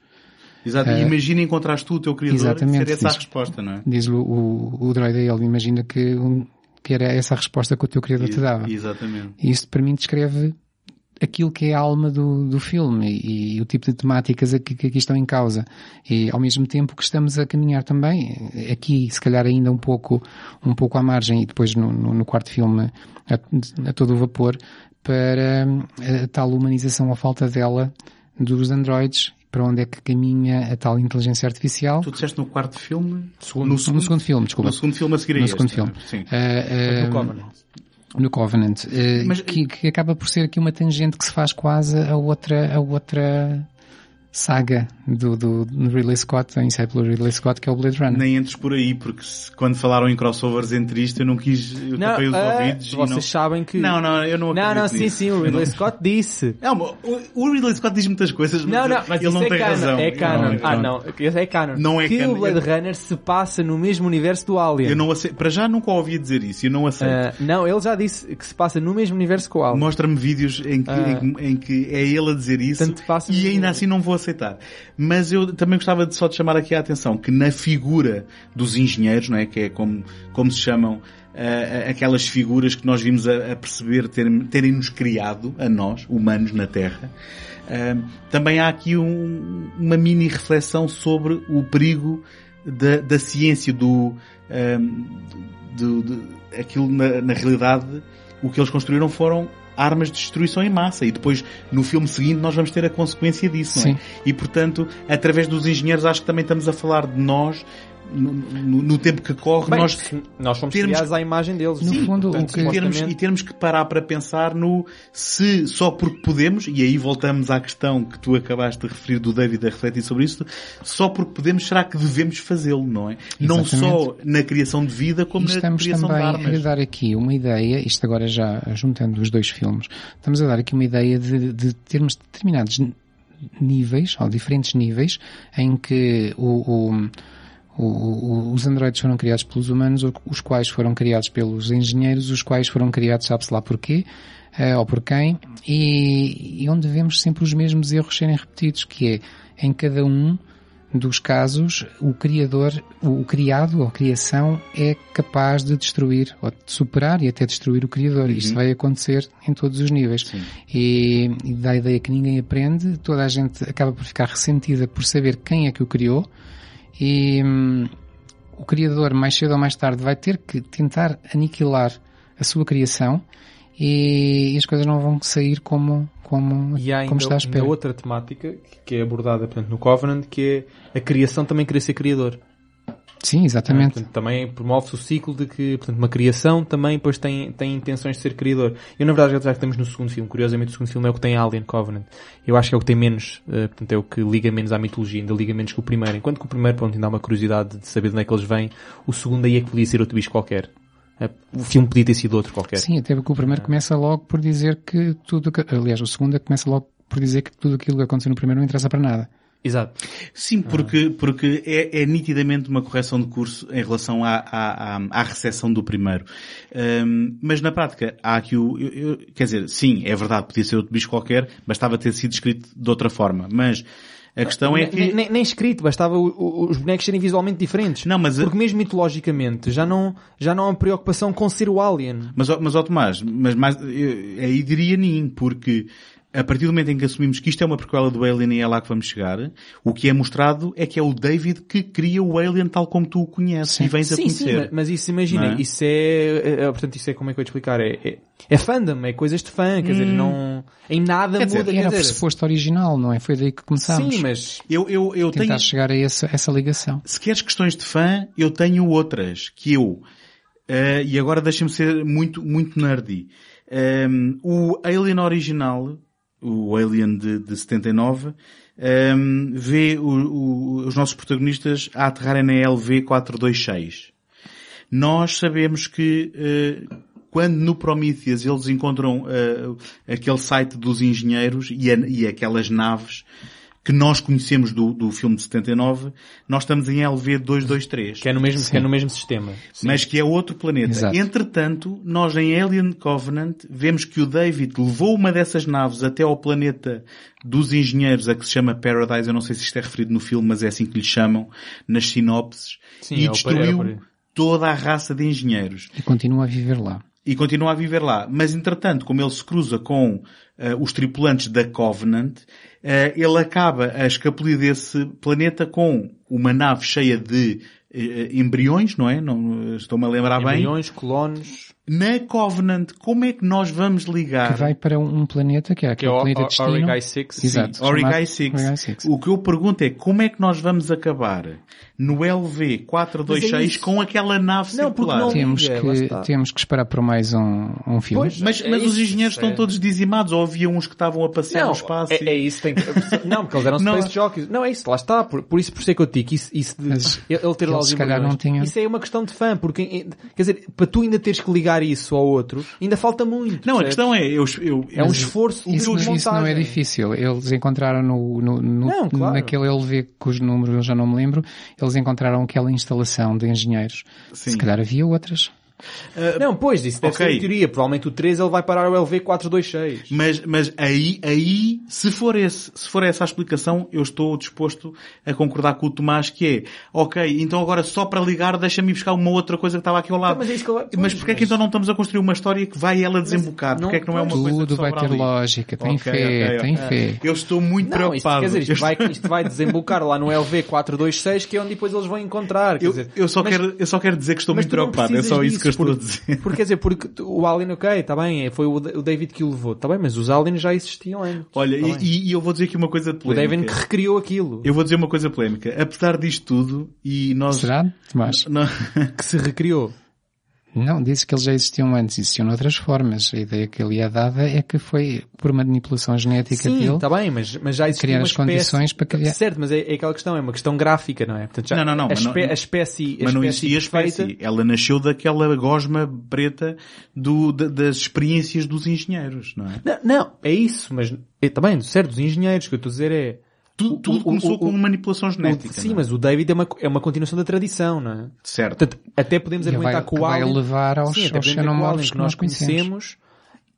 Exato. E imagina encontrares tu o teu criador Exatamente, ser essa a diz- resposta, não é? Diz o, o, o droid a ele, imagina que, um- que era essa a resposta que o teu criador te dava. Exatamente. E isso para mim descreve aquilo que é a alma do, do filme e, e o tipo de temáticas aqui, que aqui estão em causa. E ao mesmo tempo que estamos a caminhar também, aqui se calhar ainda um pouco, um pouco à margem e depois no, no, no quarto filme a, a todo o vapor, para hum, a tal humanização ou falta dela dos androides, para onde é que caminha a tal inteligência artificial. Tu disseste no quarto filme? Segundo. No No segundo, segundo filme, desculpa. no segundo filme a seguir a No este, segundo não é? filme. Sim. Ah, ah, No Covenant. no Covenant, eh, Mas- que, que acaba por ser aqui uma tangente que se faz quase a outra, a outra saga do, do, do Ridley Scott, iniciado pelo Ridley Scott, que é o Blade Runner. Nem entres por aí, porque se- quando falaram em crossovers entre isto, eu não quis, eu tapei os ah, ouvidos vocês não... sabem que... Não, não, eu não Não, acredito não, sim, nisso. sim, o Eu Ridley não- Scott disse. Não, o- o Ridley Scott diz muitas coisas, mas, Não, não, mas ele não é tem canon. razão. É canon. Não, ah, não. não. É canon. Não é que canon. o Blade Runner se passa no mesmo universo do Alien. Eu não aceito. Para já nunca ouvi dizer isso, eu não aceito. Ah, não, ele já disse que se passa no mesmo universo que o Alien. Mostra-me vídeos em que, Ah. em, que- em que é ele a dizer isso e ainda assim não vou aceitar. Mas eu também gostava de só de chamar aqui a atenção que na figura dos engenheiros, não é? Que é como, como se chamam ah, aquelas figuras que nós vimos a, a perceber terem- terem-nos criado, a nós, humanos na Terra, ah, também há aqui um- uma mini reflexão sobre o perigo da, da ciência, do, do, do- aquilo na, na realidade, o que eles construíram foram armas de destruição em massa e depois no filme seguinte nós vamos ter a consequência disso, não é? Sim. E portanto, através dos engenheiros acho que também estamos a falar de nós no, no- no tempo que corre, Bem, nós nós fomos termos- criados à imagem deles. No Sim, fundo, portanto, o que- e termos, e termos que parar para pensar no se só porque podemos, e aí voltamos à questão que tu acabaste de referir do David a refletir sobre isso, só porque podemos, será que devemos fazê-lo, não é? Não só na criação de vida, como E na estamos criação de também a armas. dar aqui uma ideia, isto agora já juntando os dois filmes, estamos a dar aqui uma ideia de, de termos determinados níveis, ou diferentes níveis, em que o, o- o- o- os androides foram criados pelos humanos, os quais foram criados pelos engenheiros, os quais foram criados, sabe-se lá porquê, eh, ou por quem, e, e onde vemos sempre os mesmos erros serem repetidos, que é, em cada um dos casos, o criador, o, o criado ou a criação é capaz de destruir, ou de superar e até destruir o criador. Isto vai acontecer em todos os níveis. Sim. E, e dá a ideia que ninguém aprende, toda a gente acaba por ficar ressentida por saber quem é que o criou, e hum, o criador, mais cedo ou mais tarde, vai ter que tentar aniquilar a sua criação e, e as coisas não vão sair como, como, E há ainda, como está à espera. outra temática que é abordada portanto, no Covenant, que é a criação também querer ser criador. Sim, exatamente. Portanto, também promove-se o ciclo de que portanto, uma criação também depois tem, tem intenções de ser criador. Eu, na verdade, já que estamos no segundo filme, curiosamente o segundo filme é o que tem Alien Covenant. Eu acho que é o que tem menos, eh, portanto, é o que liga menos à mitologia, ainda liga menos que o primeiro. Enquanto que o primeiro, pronto, ainda há uma curiosidade de saber de onde é que eles vêm, o segundo aí é que podia ser outro bicho qualquer. Eh, O filme podia ter sido outro qualquer. Sim, até porque o primeiro começa logo por dizer que tudo, que- aliás, o segundo começa logo por dizer que tudo aquilo que aconteceu no primeiro não interessa para nada. Exato. Sim, porque, porque é, é nitidamente uma correção de curso em relação à, à, à, recepção do primeiro. Hum, mas na prática, há aqui o, eu- eu- quer dizer, sim, é verdade, podia ser outro bicho qualquer, bastava ter sido escrito de outra forma. Mas a questão é Nem- que... nem, nem- nem escrito, bastava o- o- os bonecos serem visualmente diferentes. Não, mas- Porque mesmo mitologicamente já não, já não há uma preocupação com ser o alien. Mas, mas ó Tomás, mas mais, eu, aí diria nin, porque a partir do momento em que assumimos que isto é uma prequela do Alien e é lá que vamos chegar, o que é mostrado é que é o David que cria o Alien tal como tu o conheces e vens a Sim, sim, conhecer. mas- mas isso imagina, é? isso é, é, é, portanto, isso é como é que eu ia te explicar, é, é, é fandom, é coisas de fã, quer dizer, não, em nada Quer dizer, muda, Era o dizer, pressuposto original, não é? Foi daí que começámos. sim, mas, Eu, eu, eu Tentar tenho, chegar a essa, essa ligação. se queres questões de fã, eu tenho outras, que eu, eh, e agora deixa-me ser muito, muito nerdy. Ehm, o Alien original, o Alien de, de 79, ehm, vê o- o- os nossos protagonistas a aterrarem na LV-426. Nós sabemos que eh, quando no Prometheus eles encontram eh, aquele site dos engenheiros e, a- e aquelas naves que nós conhecemos do, do filme de 79, nós estamos em LV-223. que é no mesmo, que é no mesmo sistema. Mas que é outro planeta. Exato. Entretanto, nós em Alien Covenant vemos que o David levou uma dessas naves até ao planeta dos engenheiros, a que se chama Paradise. Eu não sei se isto é referido no filme, mas é assim que lhe chamam, nas sinopses. Sim, e é o- destruiu toda a raça de engenheiros. E continua a viver lá. E continua a viver lá. Mas entretanto, como ele se cruza com eh, os tripulantes da Covenant, ele acaba a escapulir desse planeta com uma nave cheia de eh, embriões, não é? Não, estou-me a lembrar bem. Embriões, clones, Na Covenant, como é que nós vamos ligar? Que vai para um, um planeta que é que é aquele o planeta o- destino. Origai 6. Exato. Origai chamado 6. Origai 6. O que eu pergunto é como é que nós vamos acabar no Mas é LV-426 isso. com aquela nave Não, porque circular? não- Temos que, temos que esperar por mais um, um filme. Pois, Mas, É mas os engenheiros isso estão é- todos dizimados, ou havia uns que estavam a passear Não, no espaço. é, e- é isso, tem que... Não, porque eles eram Não. space jockeys. Não, é isso, lá está. Por, por isso, por isso é que eu te digo, isso, isso de, Mas ele ter lá os se calhar não tinham- isso é uma questão de fã, porque, eh, quer dizer, para tu ainda teres que ligar isso ao outro, ainda falta muito. Não, a percebes? questão é, eu, eu, É um esforço Isso, de isso não é difícil. Eles encontraram no, no, no- Não, claro. naquele LV cujo número eu já não me lembro, eles encontraram aquela instalação de engenheiros. Sim. Se calhar havia outras. Não, pois, isso deve Ok. ser a teoria. Provavelmente o 3 ele vai parar ao LV426. Mas, mas aí, aí, se for esse, se for essa a explicação, eu estou disposto a concordar com o Tomás que é, ok, então agora só para ligar deixa-me buscar uma outra coisa que estava aqui ao lado. mas é isso que eu- pois, mas porquê é que mas- então não estamos a construir uma história que vai ela desembocar? não- Porquê é que não é uma coisa Tudo vai ter ali? lógica. Tem Ok, fé, ok, tem fé. Eu estou muito Não, isto, preocupado. quer dizer, isto vai, isto vai desembocar lá no LV426, que é onde depois eles vão encontrar. Quer Eu, dizer, eu só mas- quero, eu só quero dizer que estou mas muito não preocupado. É só isso que que eu estou por- a dizer. Porque quer dizer, porque o Alien, ok, está bem, é, foi o o David que o levou, está bem, mas os Aliens já existiam antes. Olha, Tá e, e- eu vou dizer aqui uma coisa o polémica. David que recriou aquilo. Eu vou dizer uma coisa polémica. Apesar disto tudo, e nós... Será, Tomás? Não- Que se recriou. Não, disse que eles já existiam antes, existiam noutras formas. A ideia que ele é dada é que foi por manipulação genética Sim, dele. está bem, mas, mas já existia criar uma as espécie... condições para criar- Certo, mas é, é aquela questão, é uma questão gráfica, não é? Portanto, já, Não, não, não, A, mas não- espé- a espécie, a Mas não espécie existia perfeita... espécie. Ela nasceu daquela gosma preta do, da- das experiências dos engenheiros, não é? Não, não, é isso, mas é, também, certo, os engenheiros, o que eu estou a dizer é... Tudo, o- tudo o- começou o- com o- manipulação o- genética. sim, é? mas o David é uma, é uma continuação da tradição, não é? Certo. Portanto, até podemos E vai- argumentar que o vai Alien... levar aos- sim, até aos que xenomorfos Alien que nós conhecemos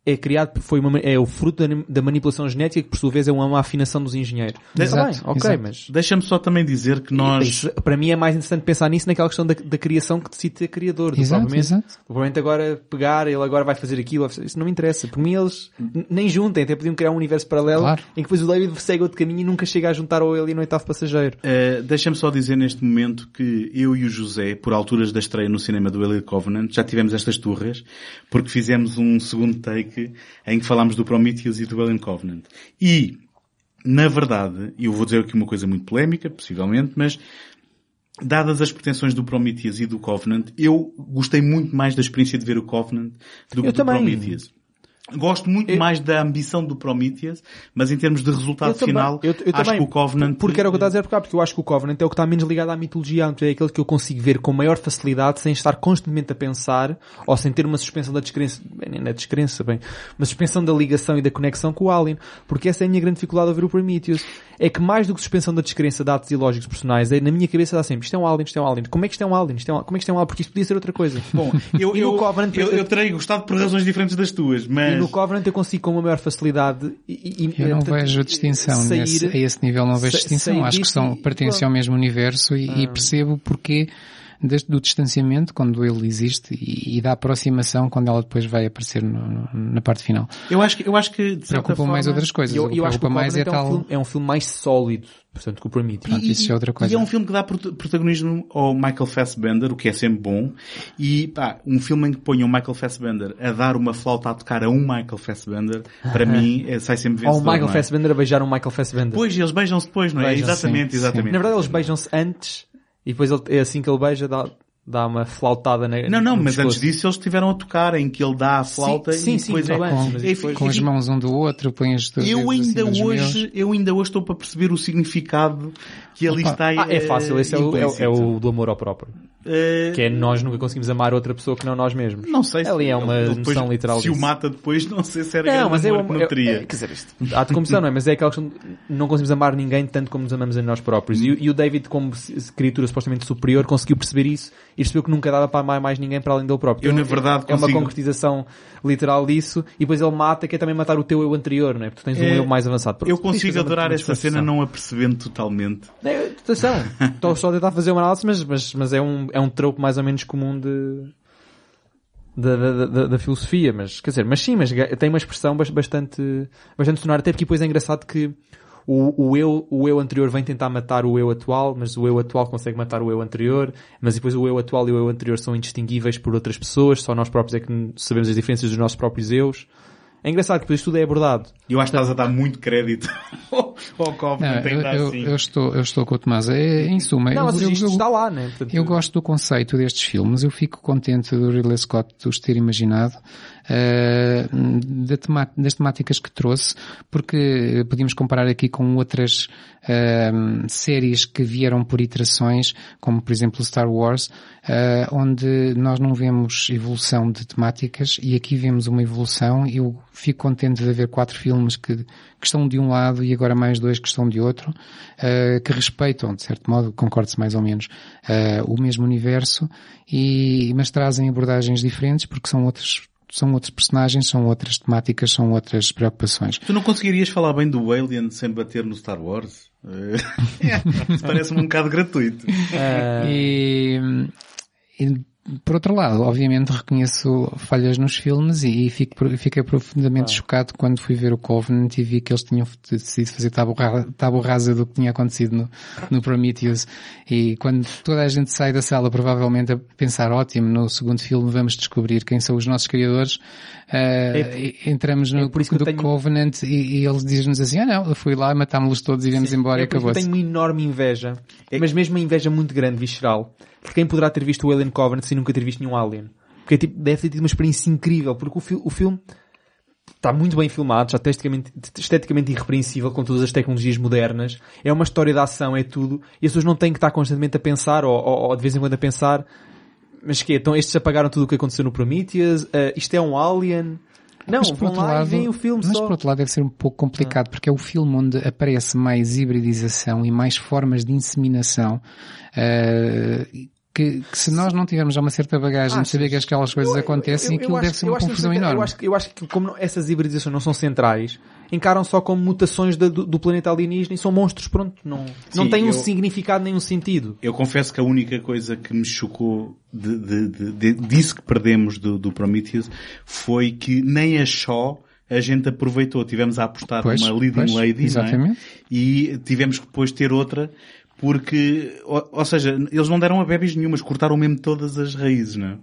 é criado, foi uma, é o fruto da, da manipulação genética que por sua vez é uma afinação dos engenheiros. Exato, Está bem, ok, exato. mas... Deixa-me só também dizer que nós... Isso, para mim é mais interessante pensar nisso naquela questão da, da criação que decide ter criador. do Exato, propriamente, exato. provavelmente agora pegar, ele agora vai fazer aquilo, isso não me interessa. Por mim eles nem juntem, até podiam criar um universo paralelo Claro. em que depois o David segue outro caminho e nunca chega a juntar ao ele no oitavo passageiro. Uh, Deixa-me só dizer neste momento que eu e o José, por alturas da estreia no cinema do Alien Covenant, já tivemos estas turras, porque fizemos um segundo take em que falámos do Prometheus e do Alien Covenant. E, na verdade, eu vou dizer aqui uma coisa muito polémica, possivelmente, mas dadas as pretensões do Prometheus e do Covenant, eu gostei muito mais da experiência de ver o Covenant do que Eu do também. Prometheus. Gosto muito Eu- mais da ambição do Prometheus, mas em termos de resultado também- final, eu- eu acho também, que o Covenant... Porque era o que eu estava a dizer porque, porque eu acho que o Covenant é o que está menos ligado à mitologia, é aquele que eu consigo ver com maior facilidade sem estar constantemente a pensar ou sem ter uma suspensão da descrença, bem, nem é descrença, bem, uma suspensão da ligação e da conexão com o Alien. Porque essa é a minha grande dificuldade ao ver o Prometheus. É que mais do que suspensão da descrença de atos ilógicos personais, é, na minha cabeça dá sempre, isto é um Alien, isto é um Alien. Como é que isto é um Alien? Isto é um, como é que isto é um Alien? Porque isto podia ser outra coisa. Bom, eu, eu, Covenant- eu, eu terei gostado por razões diferentes das tuas, mas... No Covenant eu consigo com uma maior facilidade e, e- Eu não vejo distinção sair- nesse, a esse nível não vejo distinção. Acho que são, pertencem ao mesmo universo e, Ah. e percebo porque desde do distanciamento, quando ele existe, e, e da aproximação quando ela depois vai aparecer no- no- na parte final. Eu acho que, eu acho que de certa Preocupam forma... mais outras coisas. Eu, eu acho que o preocupa mais é é, um tal... filme, é um filme mais sólido, portanto, que o Prometheus. Pronto, isso é outra coisa. E é um filme que dá prot- protagonismo ao Michael Fassbender, o que é sempre bom. E, pá, um filme em que ponham o Michael Fassbender a dar uma flauta a tocar a um Michael Fassbender, para mim, é, sai sempre Ou vencedor. o Michael é? Fassbender a beijar um Michael Fassbender. Depois, eles beijam-se depois, não é? Exatamente, sim, exatamente. Na verdade eles beijam-se antes e depois ele, é assim que ele beija dá, dá uma flautada na Não, não, mas antes disso eles estiveram a tocar, em que ele dá a flauta sim, e sim, depois tá é... bem, com- depois- com as mãos um do outro, põe os dois Eu ainda meus. hoje, eu ainda hoje estou para perceber o significado que ali está Ah, é fácil, esse é o, é, o- é o do amor ao próprio. Eh, Que é nós nunca conseguimos amar outra pessoa que não nós mesmos. Não sei se Ali é uma depois, noção literal Se o disso. mata depois, não sei se era Não, mas é, amor uma, que não é, teria. é, quer dizer, isto, há de comissão, não é? Mas é aquela questão de não conseguimos amar ninguém tanto como nos amamos a nós próprios. E, o- e o David, como criatura supostamente superior, conseguiu perceber isso e percebeu que nunca dava para amar mais ninguém para além dele próprio. Eu, na Então, verdade, é uma consigo- concretização literal disso e depois ele mata, que é também matar o teu eu anterior, não é? Porque tu tens um É, eu mais avançado. Eu Tens de consigo uma- adorar uma essa cena não a percebendo totalmente. É, atenção, estou só a tentar fazer uma análise, mas, mas, mas é um, é um tropo mais ou menos comum de, da, da, da, da filosofia, mas, quer dizer, mas sim, mas tem uma expressão bas- bastante, bastante sonora, até porque depois é engraçado que o, o, eu, o eu anterior vem tentar matar o eu atual, mas o eu atual consegue matar o eu anterior, mas depois o eu atual e o eu anterior são indistinguíveis por outras pessoas, só nós próprios é que sabemos as diferenças dos nossos próprios eus. É engraçado que depois tudo é abordado. Eu acho que estás a dar muito crédito ao Não, Covenant, eu, eu, assim. eu estou, eu estou com o Tomás. É, em suma, Não, eu, mas eu- isto eu- está lá, né? Portanto, Eu gosto do conceito destes filmes, eu fico contente do Ridley Scott os ter imaginado, tema- das temáticas que trouxe, porque podíamos comparar aqui com outras eh, séries que vieram por iterações, como por exemplo Star Wars, eh, onde nós não vemos evolução de temáticas e aqui vemos uma evolução. Eu fico contente de haver quatro filmes que, que estão de um lado e agora mais dois que estão de outro, que respeitam, de certo modo, concordo-se mais ou menos, o mesmo universo, e, mas trazem abordagens diferentes porque são outros, são outros personagens, são outras temáticas, são outras preocupações. Tu não conseguirias falar bem do Alien sem bater no Star Wars? Isso parece-me um bocado gratuito. Ah, E, e por outro lado, obviamente reconheço falhas nos filmes e, e fico, fiquei profundamente ah. chocado quando fui ver o Covenant e vi que eles tinham decidido fazer tábua rasa do que tinha acontecido no, no Prometheus. E quando toda a gente sai da sala provavelmente a pensar, ótimo, no segundo filme vamos descobrir quem são os nossos criadores, uh, é, entramos no é por isso do tenho... Covenant e, e eles dizem-nos assim, ah não, eu fui lá, matámos-los todos e viemos embora é e acabou. Eu tenho uma enorme inveja, é... mas mesmo uma inveja muito grande, visceral porque quem poderá ter visto o Alien Covenant sem nunca ter visto nenhum Alien? Porque tipo, deve ter tido uma experiência incrível, porque o, fi o filme está muito bem filmado, já esteticamente, esteticamente irrepreensível com todas as tecnologias modernas. É uma história de ação, é tudo. E as pessoas não têm que estar constantemente a pensar, ou, ou, ou de vez em quando a pensar, mas que Então estes apagaram tudo o que aconteceu no Prometheus? Uh, isto é um Alien? Não, mas, vão lá lado, o filme mas só. por outro lado deve ser um pouco complicado, ah. porque é o filme onde aparece mais hibridização e mais formas de inseminação. Uh, que, que, se nós não tivermos já uma certa bagagem ah, de saber que aquelas coisas eu, acontecem, eu, eu, aquilo deve ser uma confusão enorme. Eu acho, eu acho que como essas hibridizações não são centrais, encaram só como mutações do, do, planeta alienígena e são monstros, pronto, não, não tem um significado nem um sentido. Eu confesso que a única coisa que me chocou de, de, de, de disso que perdemos do, do Prometheus foi que nem a Shaw a gente aproveitou. Tivemos a apostar pois, numa leading pois, lady, exatamente. É? E tivemos que depois ter outra porque, ou, ou, seja, eles não deram a bebes nenhumas, cortaram mesmo todas as raízes, não é?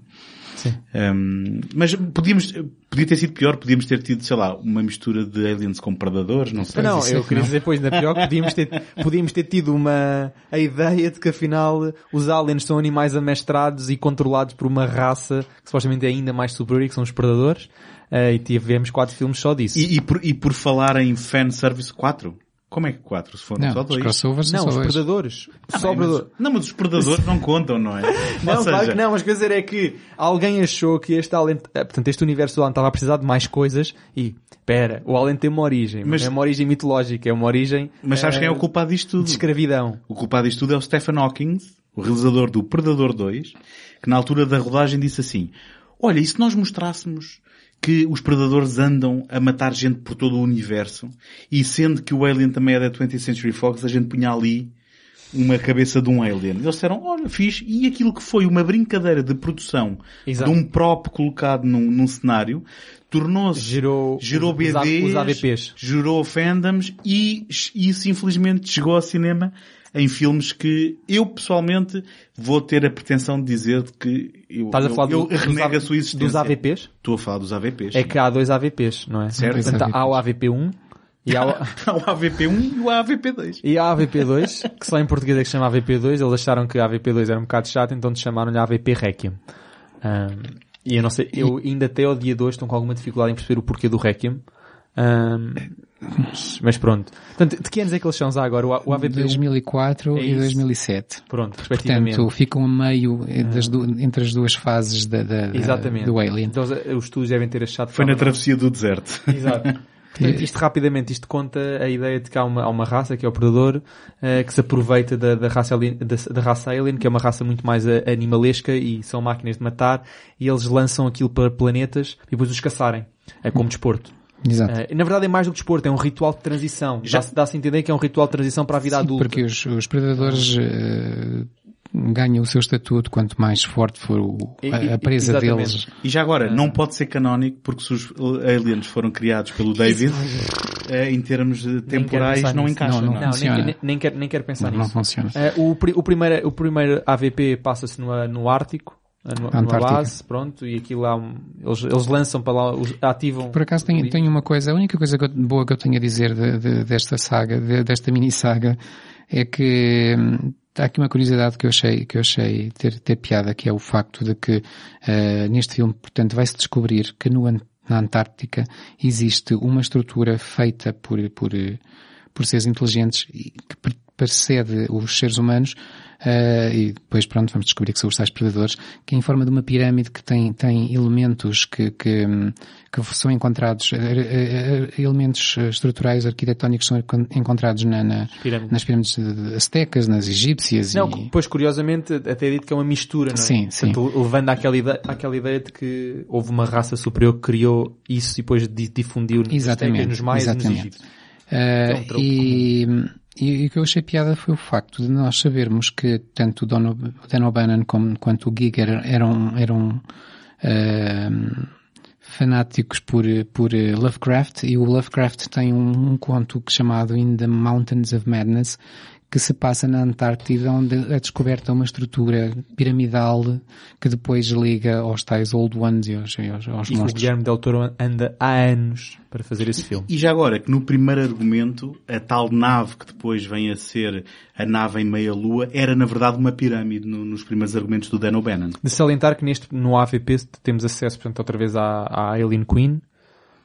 Sim. Um, mas podíamos, podia ter sido pior, podíamos ter tido, sei lá, uma mistura de aliens com predadores, não sei. Não, eu queria dizer depois, ainda pior, podíamos ter, podíamos ter tido uma, a ideia de que afinal os aliens são animais amestrados e controlados por uma raça que supostamente é ainda mais superior, que são os predadores, uh, e tivemos quatro filmes só disso. E, e, por, e por falar em fanservice 4, como é que quatro? Se foram não, só dois? Crossovers não, os dois. predadores. Ah, só bem, predador... mas, não, mas os predadores não contam, não é? não, seja... claro que não, mas quer dizer é que alguém achou que este Alien, eh, portanto, este universo do Alien estava a precisar de mais coisas e, pera, o Alien tem uma origem, mas é uma origem mitológica, é uma origem... Mas sabes quem é o culpado disto tudo? De escravidão. O culpado disto tudo é o Stephen Hawking, o realizador do Predador 2, que na altura da rodagem disse assim, olha, e se nós mostrássemos que os predadores andam a matar gente por todo o universo e sendo que o Alien também é da 20th Century Fox, a gente punha ali uma cabeça de um alien. Eles disseram, olha, fiz, e aquilo que foi uma brincadeira de produção Exato. de um prop colocado num, num cenário, tornou-se, gerou, gerou BDs, os AVPs. gerou fandoms e isso infelizmente chegou ao cinema em filmes que eu pessoalmente vou ter a pretensão de dizer que eu, Estás a falar eu, eu do, renego a sua existência. Dos AVPs? Estou a falar dos AVPs. É que há dois AVPs, não é? Certo. Portanto, há o AVP1 e há o... há o AVP1 e o AVP2. E há a AVP2, que só em português é que se chama AVP2. Eles acharam que a AVP2 era um bocado chato, então chamaram-lhe AVP Requiem. Um, e eu não sei, eu ainda até ao dia 2 estou com alguma dificuldade em perceber o porquê do Requiem. Um, mas pronto. Portanto, de que anos é que eles são já agora? O, AVP 2004 é e 2007. Pronto, respectivamente. Portanto, ficam a meio das du entre as duas fases da, da, Exatamente. do Alien. Então os estudos devem ter achado... Foi na travessia do deserto. Exato. Portanto, isto rapidamente, isto conta a ideia de que há uma, há uma raça, que é o Predador, uh, que se aproveita da, da, raça alien, da, da, raça Alien, que é uma raça muito mais uh, animalesca e são máquinas de matar, e eles lançam aquilo para planetas e depois os caçarem. É como desporto. Exato. Uh, na verdade é mais do que desporto, é um ritual de transição. Já se dá-se a entender que é um ritual de transição para a vida Sim, adulta. porque os, os predadores uh, ganham o seu estatuto quanto mais forte for o, a, a, presa Exatamente. deles. E já agora, não pode ser canónico porque se os aliens foram criados pelo David, uh, em termos temporais não encaixa. Não, não, não, não nem, nem, quero, nem quero pensar não, nisso. Não funciona. o, o, primeiro, o primeiro AVP passa-se no, no Ártico, numa base, pronto, e aquilo lá, eles, eles lançam para lá, ativam. Por acaso tenho, tenho uma coisa, a única coisa boa que eu tenho a dizer de, de, desta saga, de, desta mini saga, é que hum, há aqui uma curiosidade que eu achei, que eu achei ter, ter piada, que é o facto de que uh, neste filme, portanto, vai-se descobrir que no, na Antártica existe uma estrutura feita por, por, por seres inteligentes que precede os seres humanos Uh, e depois, pronto, vamos descobrir que são os tais predadores, que é em forma de uma pirâmide que tem, tem elementos que, que, que são encontrados, uh, uh, elementos estruturais arquitetónicos são encontrados na, na pirâmides. nas pirâmides aztecas, nas egípcias. Não, e... pois curiosamente até é dito que é uma mistura, não é? Sim, sim. Portanto, levando àquela ideia, àquela ideia de que houve uma raça superior que criou isso e depois difundiu exatamente, nos maias exatamente. e nos egípcios. Uh, é um e, E, e o que eu achei piada foi o facto de nós sabermos que tanto o Dan, O'Bannon como, quanto o Giger eram, eram uh, fanáticos por, por Lovecraft. E o Lovecraft tem um, um conto chamado In the Mountains of Madness que se passa na Antártida, onde é descoberta uma estrutura piramidal que depois liga aos tais Old Ones e aos, aos, aos e monstros. o Guilherme Del Toro anda há anos para fazer esse filme. E já agora, que no primeiro argumento, a tal nave que depois vem a ser a nave em meia-lua, era na verdade uma pirâmide no, nos primeiros argumentos do Dan O'Bannon. De salientar que neste, no AVP temos acesso, portanto, outra vez à, à Alien Queen,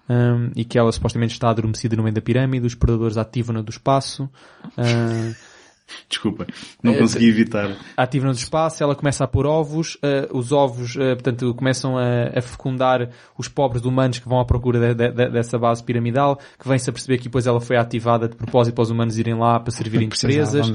um, e que ela supostamente está adormecida no meio da pirâmide, os predadores ativam-na do espaço, um, Desculpa, não consegui evitar. Ativa no espaço, ela começa a pôr ovos, uh, os ovos, uh, portanto, começam a, a, fecundar os pobres humanos que vão à procura de, de, dessa base piramidal, que vem-se a perceber que depois ela foi ativada de propósito para os humanos irem lá para servirem de presas, uh,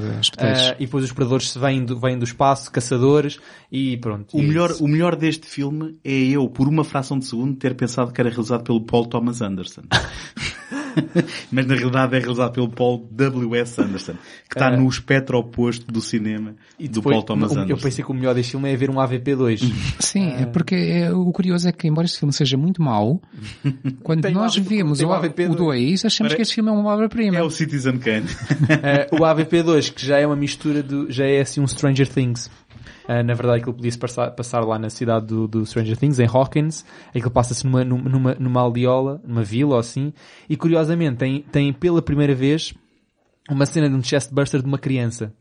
e depois os predadores vêm do, vêm do espaço, caçadores, e pronto. O e melhor, o melhor deste filme é eu, por uma fração de segundo, ter pensado que era realizado pelo Paul Thomas Anderson. Mas na realidade é realizado pelo Paul W.S. Anderson, que está no espectro oposto do cinema e do Paul Thomas Anderson. Eu pensei que o melhor deste filme é ver um AVP2. Sim, é porque é, o curioso é que embora este filme seja muito mau, quando nós um AVP, vemos tem o, um AVP2. o 2, achamos Para- que este filme é uma obra-prima. É o Citizen Kane. Uh, o AVP2, que já é uma mistura do, já é assim um Stranger Things. Uh, na verdade, aquilo podia-se passar, passar lá na cidade do, do Stranger Things, em Hawkins. Aquilo passa-se numa, numa, numa aldeola, numa vila ou assim. E curiosamente, tem, tem pela primeira vez uma cena de um chestburster de uma criança.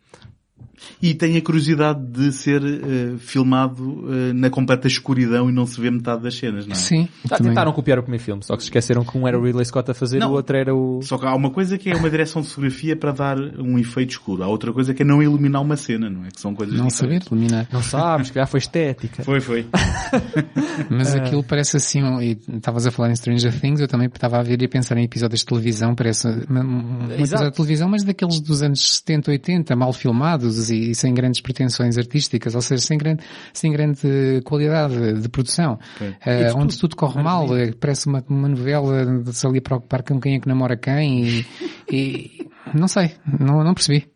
E tem a curiosidade de ser eh, filmado eh, na completa escuridão e não se vê metade das cenas, não é? Sim, também. tentaram copiar o primeiro filme, só que se esqueceram que um era o Ridley Scott a fazer, Não. o outro era o... Só que há uma coisa que é uma direção de fotografia para dar um efeito escuro. Há outra coisa que é não iluminar uma cena, não é? Que são coisas não saber diferentes. eliminar. Não sabes, que calhar foi estética. Foi, foi. Mas É. aquilo parece assim, e estavas a falar em Stranger Things, eu também estava a ver e a pensar em episódios de televisão, parece uma- um um episódio de televisão, mas daqueles dos anos 70, 80, mal filmados e, sem grandes pretensões artísticas, ou seja, sem grande, sem grande qualidade de produção. E de onde tudo. tudo corre mal, eh, parece uma, uma novela de se ali a preocupar com quem é que namora quem e, e não sei, não, não percebi.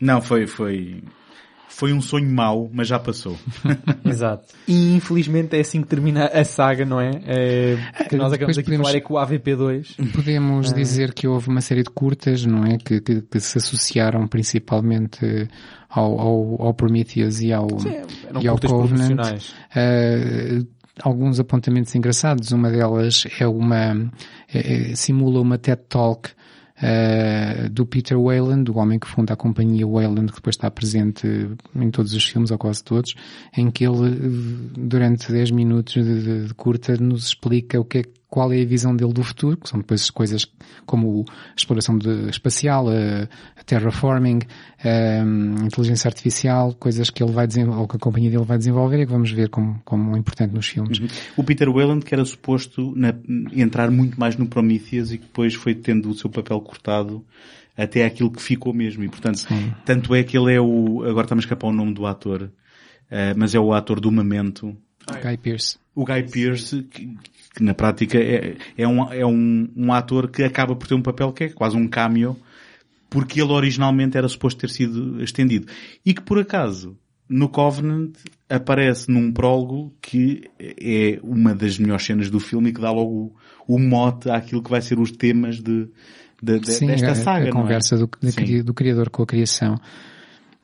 Não, foi, foi, foi um sonho mau, mas já passou. Exato. E infelizmente é assim que termina a saga, não é? é que nós Depois acabamos aqui podemos- de falar é com o AVP2. Podemos dizer que houve uma série de curtas, não é? Que, que, que se associaram principalmente ao, ao, ao Prometheus e ao, Eram e ao Covenant. Uh, alguns apontamentos engraçados. Uma delas é uma, é- é- simula uma TED Talk uh, do Peter Wayland, o homem que funda a companhia Wayland, que depois está presente em todos os filmes, ou quase todos, em que ele, durante 10 minutos de, de- de curta, nos explica o que é, qual é a visão dele do futuro, que são depois coisas como a exploração de- espacial, a, a terraforming, a inteligência artificial, coisas que ele vai desenvolver, ou que a companhia dele vai desenvolver e que vamos ver como, como importante nos filmes. O Peter Wayland, que era suposto na- entrar muito mais no Prometheus e que depois foi tendo o seu papel cortado até aquilo que ficou mesmo. E portanto, tanto é que ele é o, agora está-me a escapar o nome do ator, eh, mas é o ator do Memento. Guy Pearce. O Guy Pearce, que, que na prática é, é, um, é um, um ator que acaba por ter um papel que é quase um cameo, porque ele originalmente era suposto ter sido estendido. E que por acaso, no Covenant, aparece num prólogo que é uma das melhores cenas do filme e que dá logo o, o mote àquilo que vai ser os temas de, de- de- Sim, desta a, saga. a não é? conversa do, da Sim. cri- do criador com a criação.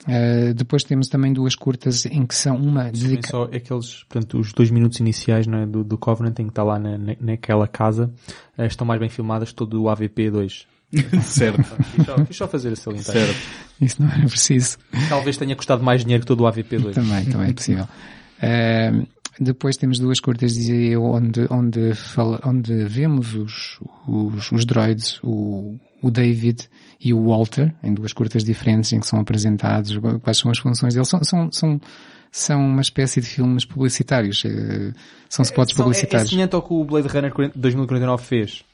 Uh, depois temos também duas curtas em que são uma dedicada só aqueles, portanto, os dois minutos iniciais não é, do, do Covenant em que está lá na, na- naquela casa, eh, estão mais bem filmadas que todo o AVP2. certo, Quis só, fazer esse salientar. certo. Isso não era preciso. Talvez tenha custado mais dinheiro que todo o AVP2. Também, também é possível. Uh, depois temos duas curtas, dizia eu, onde, onde, fala, onde vemos os, os, os droids, o, o David e o Walter, em duas curtas diferentes, em que são apresentados quais são as funções deles. São, são, são, são uma espécie de filmes publicitários. eh, São spots São- é, é publicitários. semelhante ao que o Blade Runner 40 2049 fez.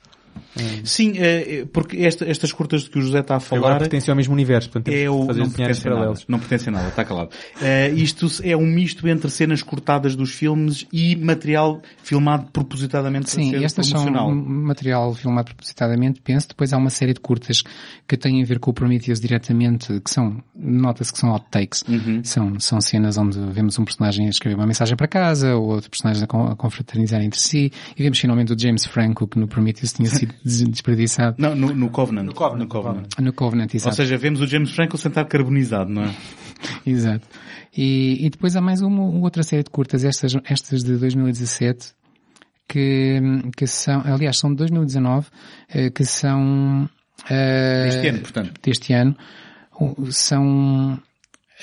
Sim, é, é, porque esta- estas curtas de que o José está a Agora falar pertencem ao mesmo universo, portanto temos é o, fazer não pertence a nada, paralelos. não pertence a nada, está calado. Eh, isto é um misto entre cenas cortadas dos filmes e material filmado propositadamente para Sim, ser estas são material filmado propositadamente, penso. Depois há uma série de curtas que têm a ver com o Prometheus diretamente, que são, nota-se que são outtakes. Uhum. São, são cenas onde vemos um personagem a escrever uma mensagem para casa, ou outro personagem a confraternizar entre si, e vemos finalmente o James Franco, que no Prometheus tinha sido des- desperdiçado. Não, no, no Covenant. No Covenant, No Covenant, Ou exato. seja, vemos o James Franco sentar carbonizado, não é? Exato. E, e depois há mais uma, uma outra série de curtas, estas, estas de 2017, que, que são, aliás, são de 2019, eh, que são, eh, Este ano, portanto. deste ano, são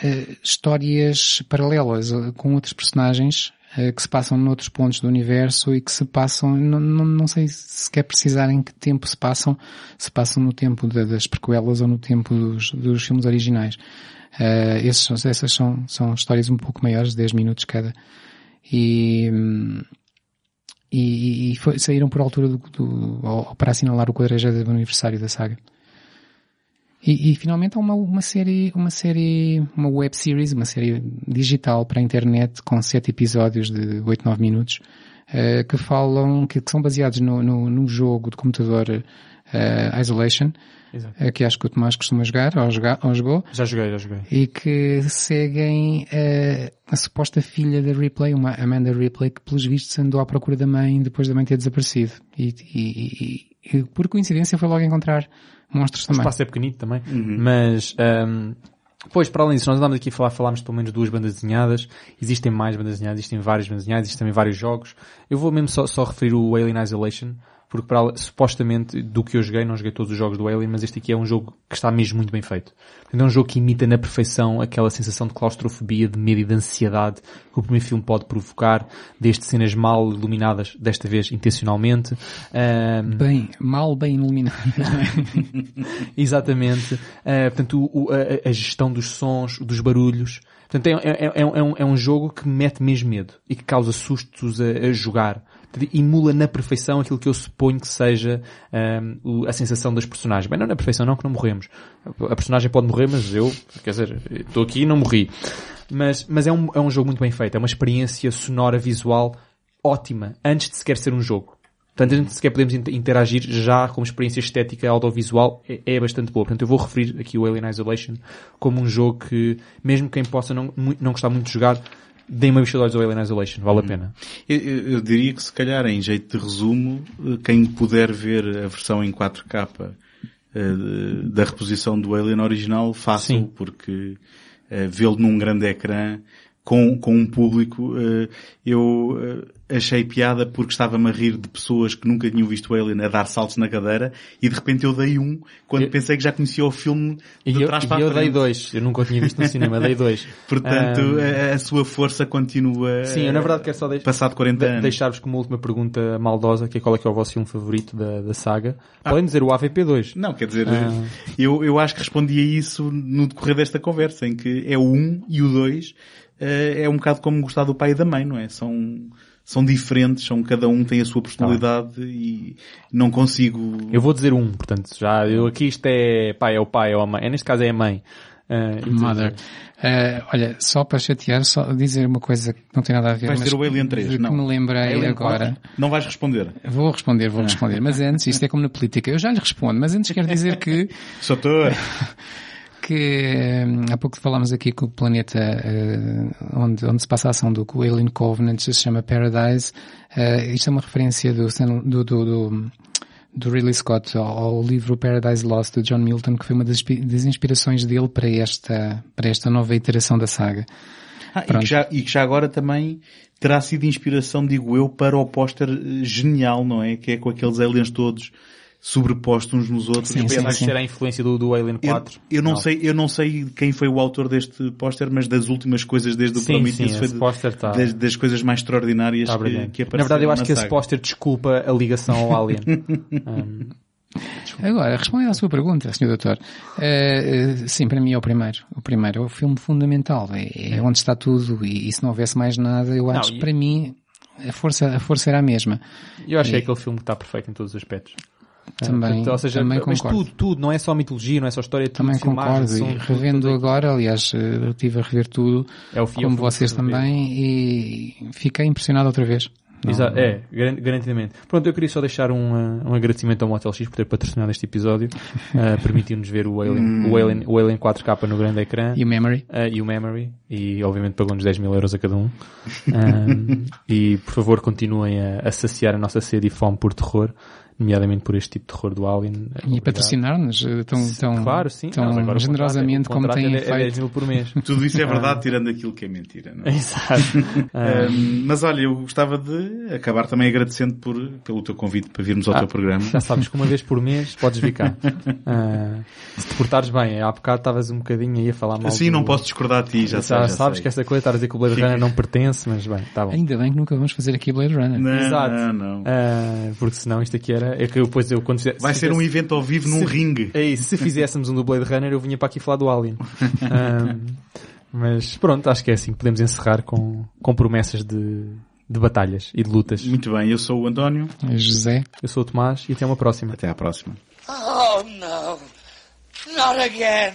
eh, histórias paralelas com outros personagens que se passam noutros pontos do universo e que se passam, não, não, não sei se quer precisar em que tempo se passam, se passam no tempo da- das prequelas ou no tempo dos, dos filmes originais. Eh, esses, essas são, são histórias um pouco maiores, 10 minutos cada. E, hum, e, e foi- saíram por altura do, do, para assinalar o 40 aniversário da saga. E, e finalmente há uma, uma série, uma série, uma web series, uma série digital para a internet com sete episódios de 8, 9 minutos, eh, que falam, que, que são baseados no, no, jogo de computador eh, Isolation, Exato. eh, que acho que o Tomás costuma jogar, ou, jogar, ou jogou, Já joguei, já joguei. e que seguem eh, a suposta filha da Ripley, uma Amanda Ripley, que pelos vistos andou à procura da mãe depois da mãe ter desaparecido. E, e- e- e, por coincidência foi logo encontrar monstros O também. espaço é pequenito também, mas ahm, pois para além disso, nós andámos aqui a falar, falámos de pelo menos duas bandas desenhadas, existem mais bandas desenhadas, existem várias bandas desenhadas, existem também vários jogos. Eu vou mesmo só, só referir o Alien Isolation, porque para, supostamente do que eu joguei, não joguei todos os jogos do Alien, mas este aqui é um jogo que está mesmo muito bem feito. Portanto, é um jogo que imita na perfeição aquela sensação de claustrofobia, de medo e de ansiedade que o primeiro filme pode provocar, desde cenas mal iluminadas, desta vez intencionalmente. Ahm, Bem, mal bem iluminado. Exatamente. Uh, portanto, o- o- a, a gestão dos sons, dos barulhos. Portanto, é, é- é- é um, é um jogo que mete mesmo medo e que causa sustos a, a jogar. Emula na perfeição aquilo que eu suponho que seja um, a sensação das personagens. Bem, não na perfeição não, que não morremos. A personagem pode morrer, mas eu, quer dizer, estou aqui e não morri. Mas, mas é, um, é um jogo muito bem feito. É uma experiência sonora, visual ótima, antes de sequer ser um jogo. Portanto, a gente sequer podemos inter- interagir já como experiência estética audiovisual é, é bastante boa. Portanto, eu vou referir aqui o Alien Isolation como um jogo que, mesmo quem possa não, não gostar muito de jogar, dê uma vista de olhos ao Alien Isolation. Vale a pena. Eu, eu- diria que se calhar em jeito de resumo, eh, quem puder ver a versão em 4K eh, de- da reposição do Alien original, faça-o, Sim. porque eh, vê-lo num grande ecrã com, com um público, eh, eu eh, achei piada porque estava-me a rir de pessoas que nunca tinham visto o Alien a dar saltos na cadeira e de repente eu dei um quando Eu- pensei que já conhecia o filme E de eu, trás e para a eu dei dois. Eu nunca o tinha visto no cinema, dei dois. Portanto, Ahm, a, a sua força continua sim, eu na verdade quero só deixar, passado 40 de- anos. deixar-vos com uma última pergunta maldosa, que é qual é que é o vosso filme favorito da, da saga. Podem dizer o AVP2. Não, quer dizer, Ah. eu, eu acho que respondi a isso no decorrer desta conversa, em que é o 1 e o 2, eh, é um bocado como gostar do pai e da mãe, não é? São, são diferentes, são, cada um tem a sua personalidade e não consigo... Eu vou dizer um, portanto, já, eu aqui isto é pai, é o pai, é a mãe. É, neste caso é a mãe. E Mother. Eh, olha, só para chatear, só dizer uma coisa que não tem nada a ver, Vais mas dizer o Alien 3, que não. me lembrei Alien agora. 4, Não vais responder. Vou responder, vou responder. Mas antes, isto é como na política. Eu já lhe respondo, mas antes quero dizer que Soutor, que hum, há pouco falámos aqui que o planeta eh, onde, onde se passa a ação do Alien Covenant se chama Paradise. Eh, isto é uma referência do, do, do, do, do Ridley Scott ao, livro Paradise Lost de John Milton, que foi uma das, das inspirações dele para esta, para esta nova iteração da saga. Ah, e, que já, e que já agora também terá sido inspiração, digo eu, para o póster eh, genial, não é? Que é com aqueles aliens todos sobrepostos uns nos outros. Sim, Eu sim, sim. será a influência do, do Alien Eu, 4. eu não, sei, eu não sei quem foi o autor deste póster, mas das últimas coisas desde o Sim, Prometheus sim, foi esse de- tá- das, das coisas mais extraordinárias Está que, que Na apareceram verdade, eu acho na que esse saga. póster desculpa a ligação ao Alien. Um, Agora, respondendo à sua pergunta, Sr. Doutor, eh, sim, para mim é o primeiro. O primeiro é o filme fundamental. É, é onde está tudo e, e se não houvesse mais nada, eu acho e- que para mim a força, a força era a mesma. eu acho que é E- aquele filme que está perfeito em todos os aspectos. Também, Portanto, ou seja, também mas concordo. tudo, tudo, não é só mitologia, não é só história, tudo, Também concordo. E tudo, revendo tudo, agora, aliás, eh, eu estive a rever tudo, é o fio, como é vocês também, e fiquei impressionado outra vez. Não- Exa- É, garan- garantidamente. Pronto, eu queria só deixar um, uh, um agradecimento ao Motel X por ter patrocinado este episódio. Uh, Permitiu-nos ver o Alien, o, Alien, o Alien 4K no grande ecrã. E o Memory? Uh, e o Memory, e obviamente pagou-nos 10 mil euros a cada um. Um, e por favor continuem a, a saciar a nossa sede e fome por terror, nomeadamente por este tipo de terror do Alien. E patrocinar-nos eh, tão, tão, Claro, sim. tão Não, agora generosamente é- o como têm é, é 10 feito. mil por mês. Tudo isso é verdade, tirando aquilo que é mentira. Não é? Exato. Um, Hum, mas olha, eu gostava de acabar também agradecendo por, pelo teu convite para virmos ao Ah, teu programa. Já sabes que uma vez por mês podes vir cá. Ah, se te portares bem, há bocado estavas um bocadinho aí a falar mal. Assim do- não posso discordar de ti, já, Já, sei, já sabes sei. que essa coisa, estás a dizer que o Blade Fica- Runner não pertence, mas bem, está bom. Ainda bem que nunca vamos fazer aqui Blade Runner. Não, Exato. não, não. Ah, porque senão isto aqui era. É que eu depois eu quando fizer- Vai se ser um evento ao vivo num se- ringue. É isso, se fizéssemos um do Blade Runner eu vinha para aqui falar do Alien. Ah, mas pronto, acho que é assim que podemos encerrar com, com promessas de, de batalhas e de lutas. Muito bem, eu sou o António. José, Eu sou o Tomás e até uma próxima. Até à próxima. Oh no, not again.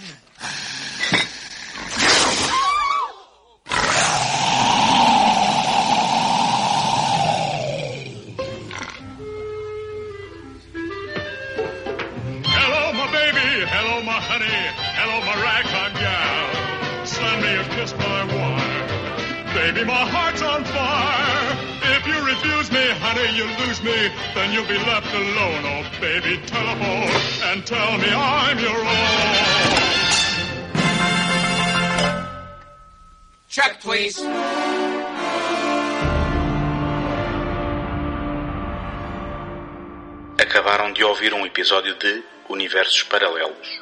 Hello, my honey. Hello, my ragtime gal. Send me a kiss, my wire. Baby, my heart's on fire. If you refuse me, honey, you lose me. Then you'll be left alone. Oh, baby, telephone and tell me I'm your own. Check, please. Acabaram de ouvir um episódio de Universos Paralelos,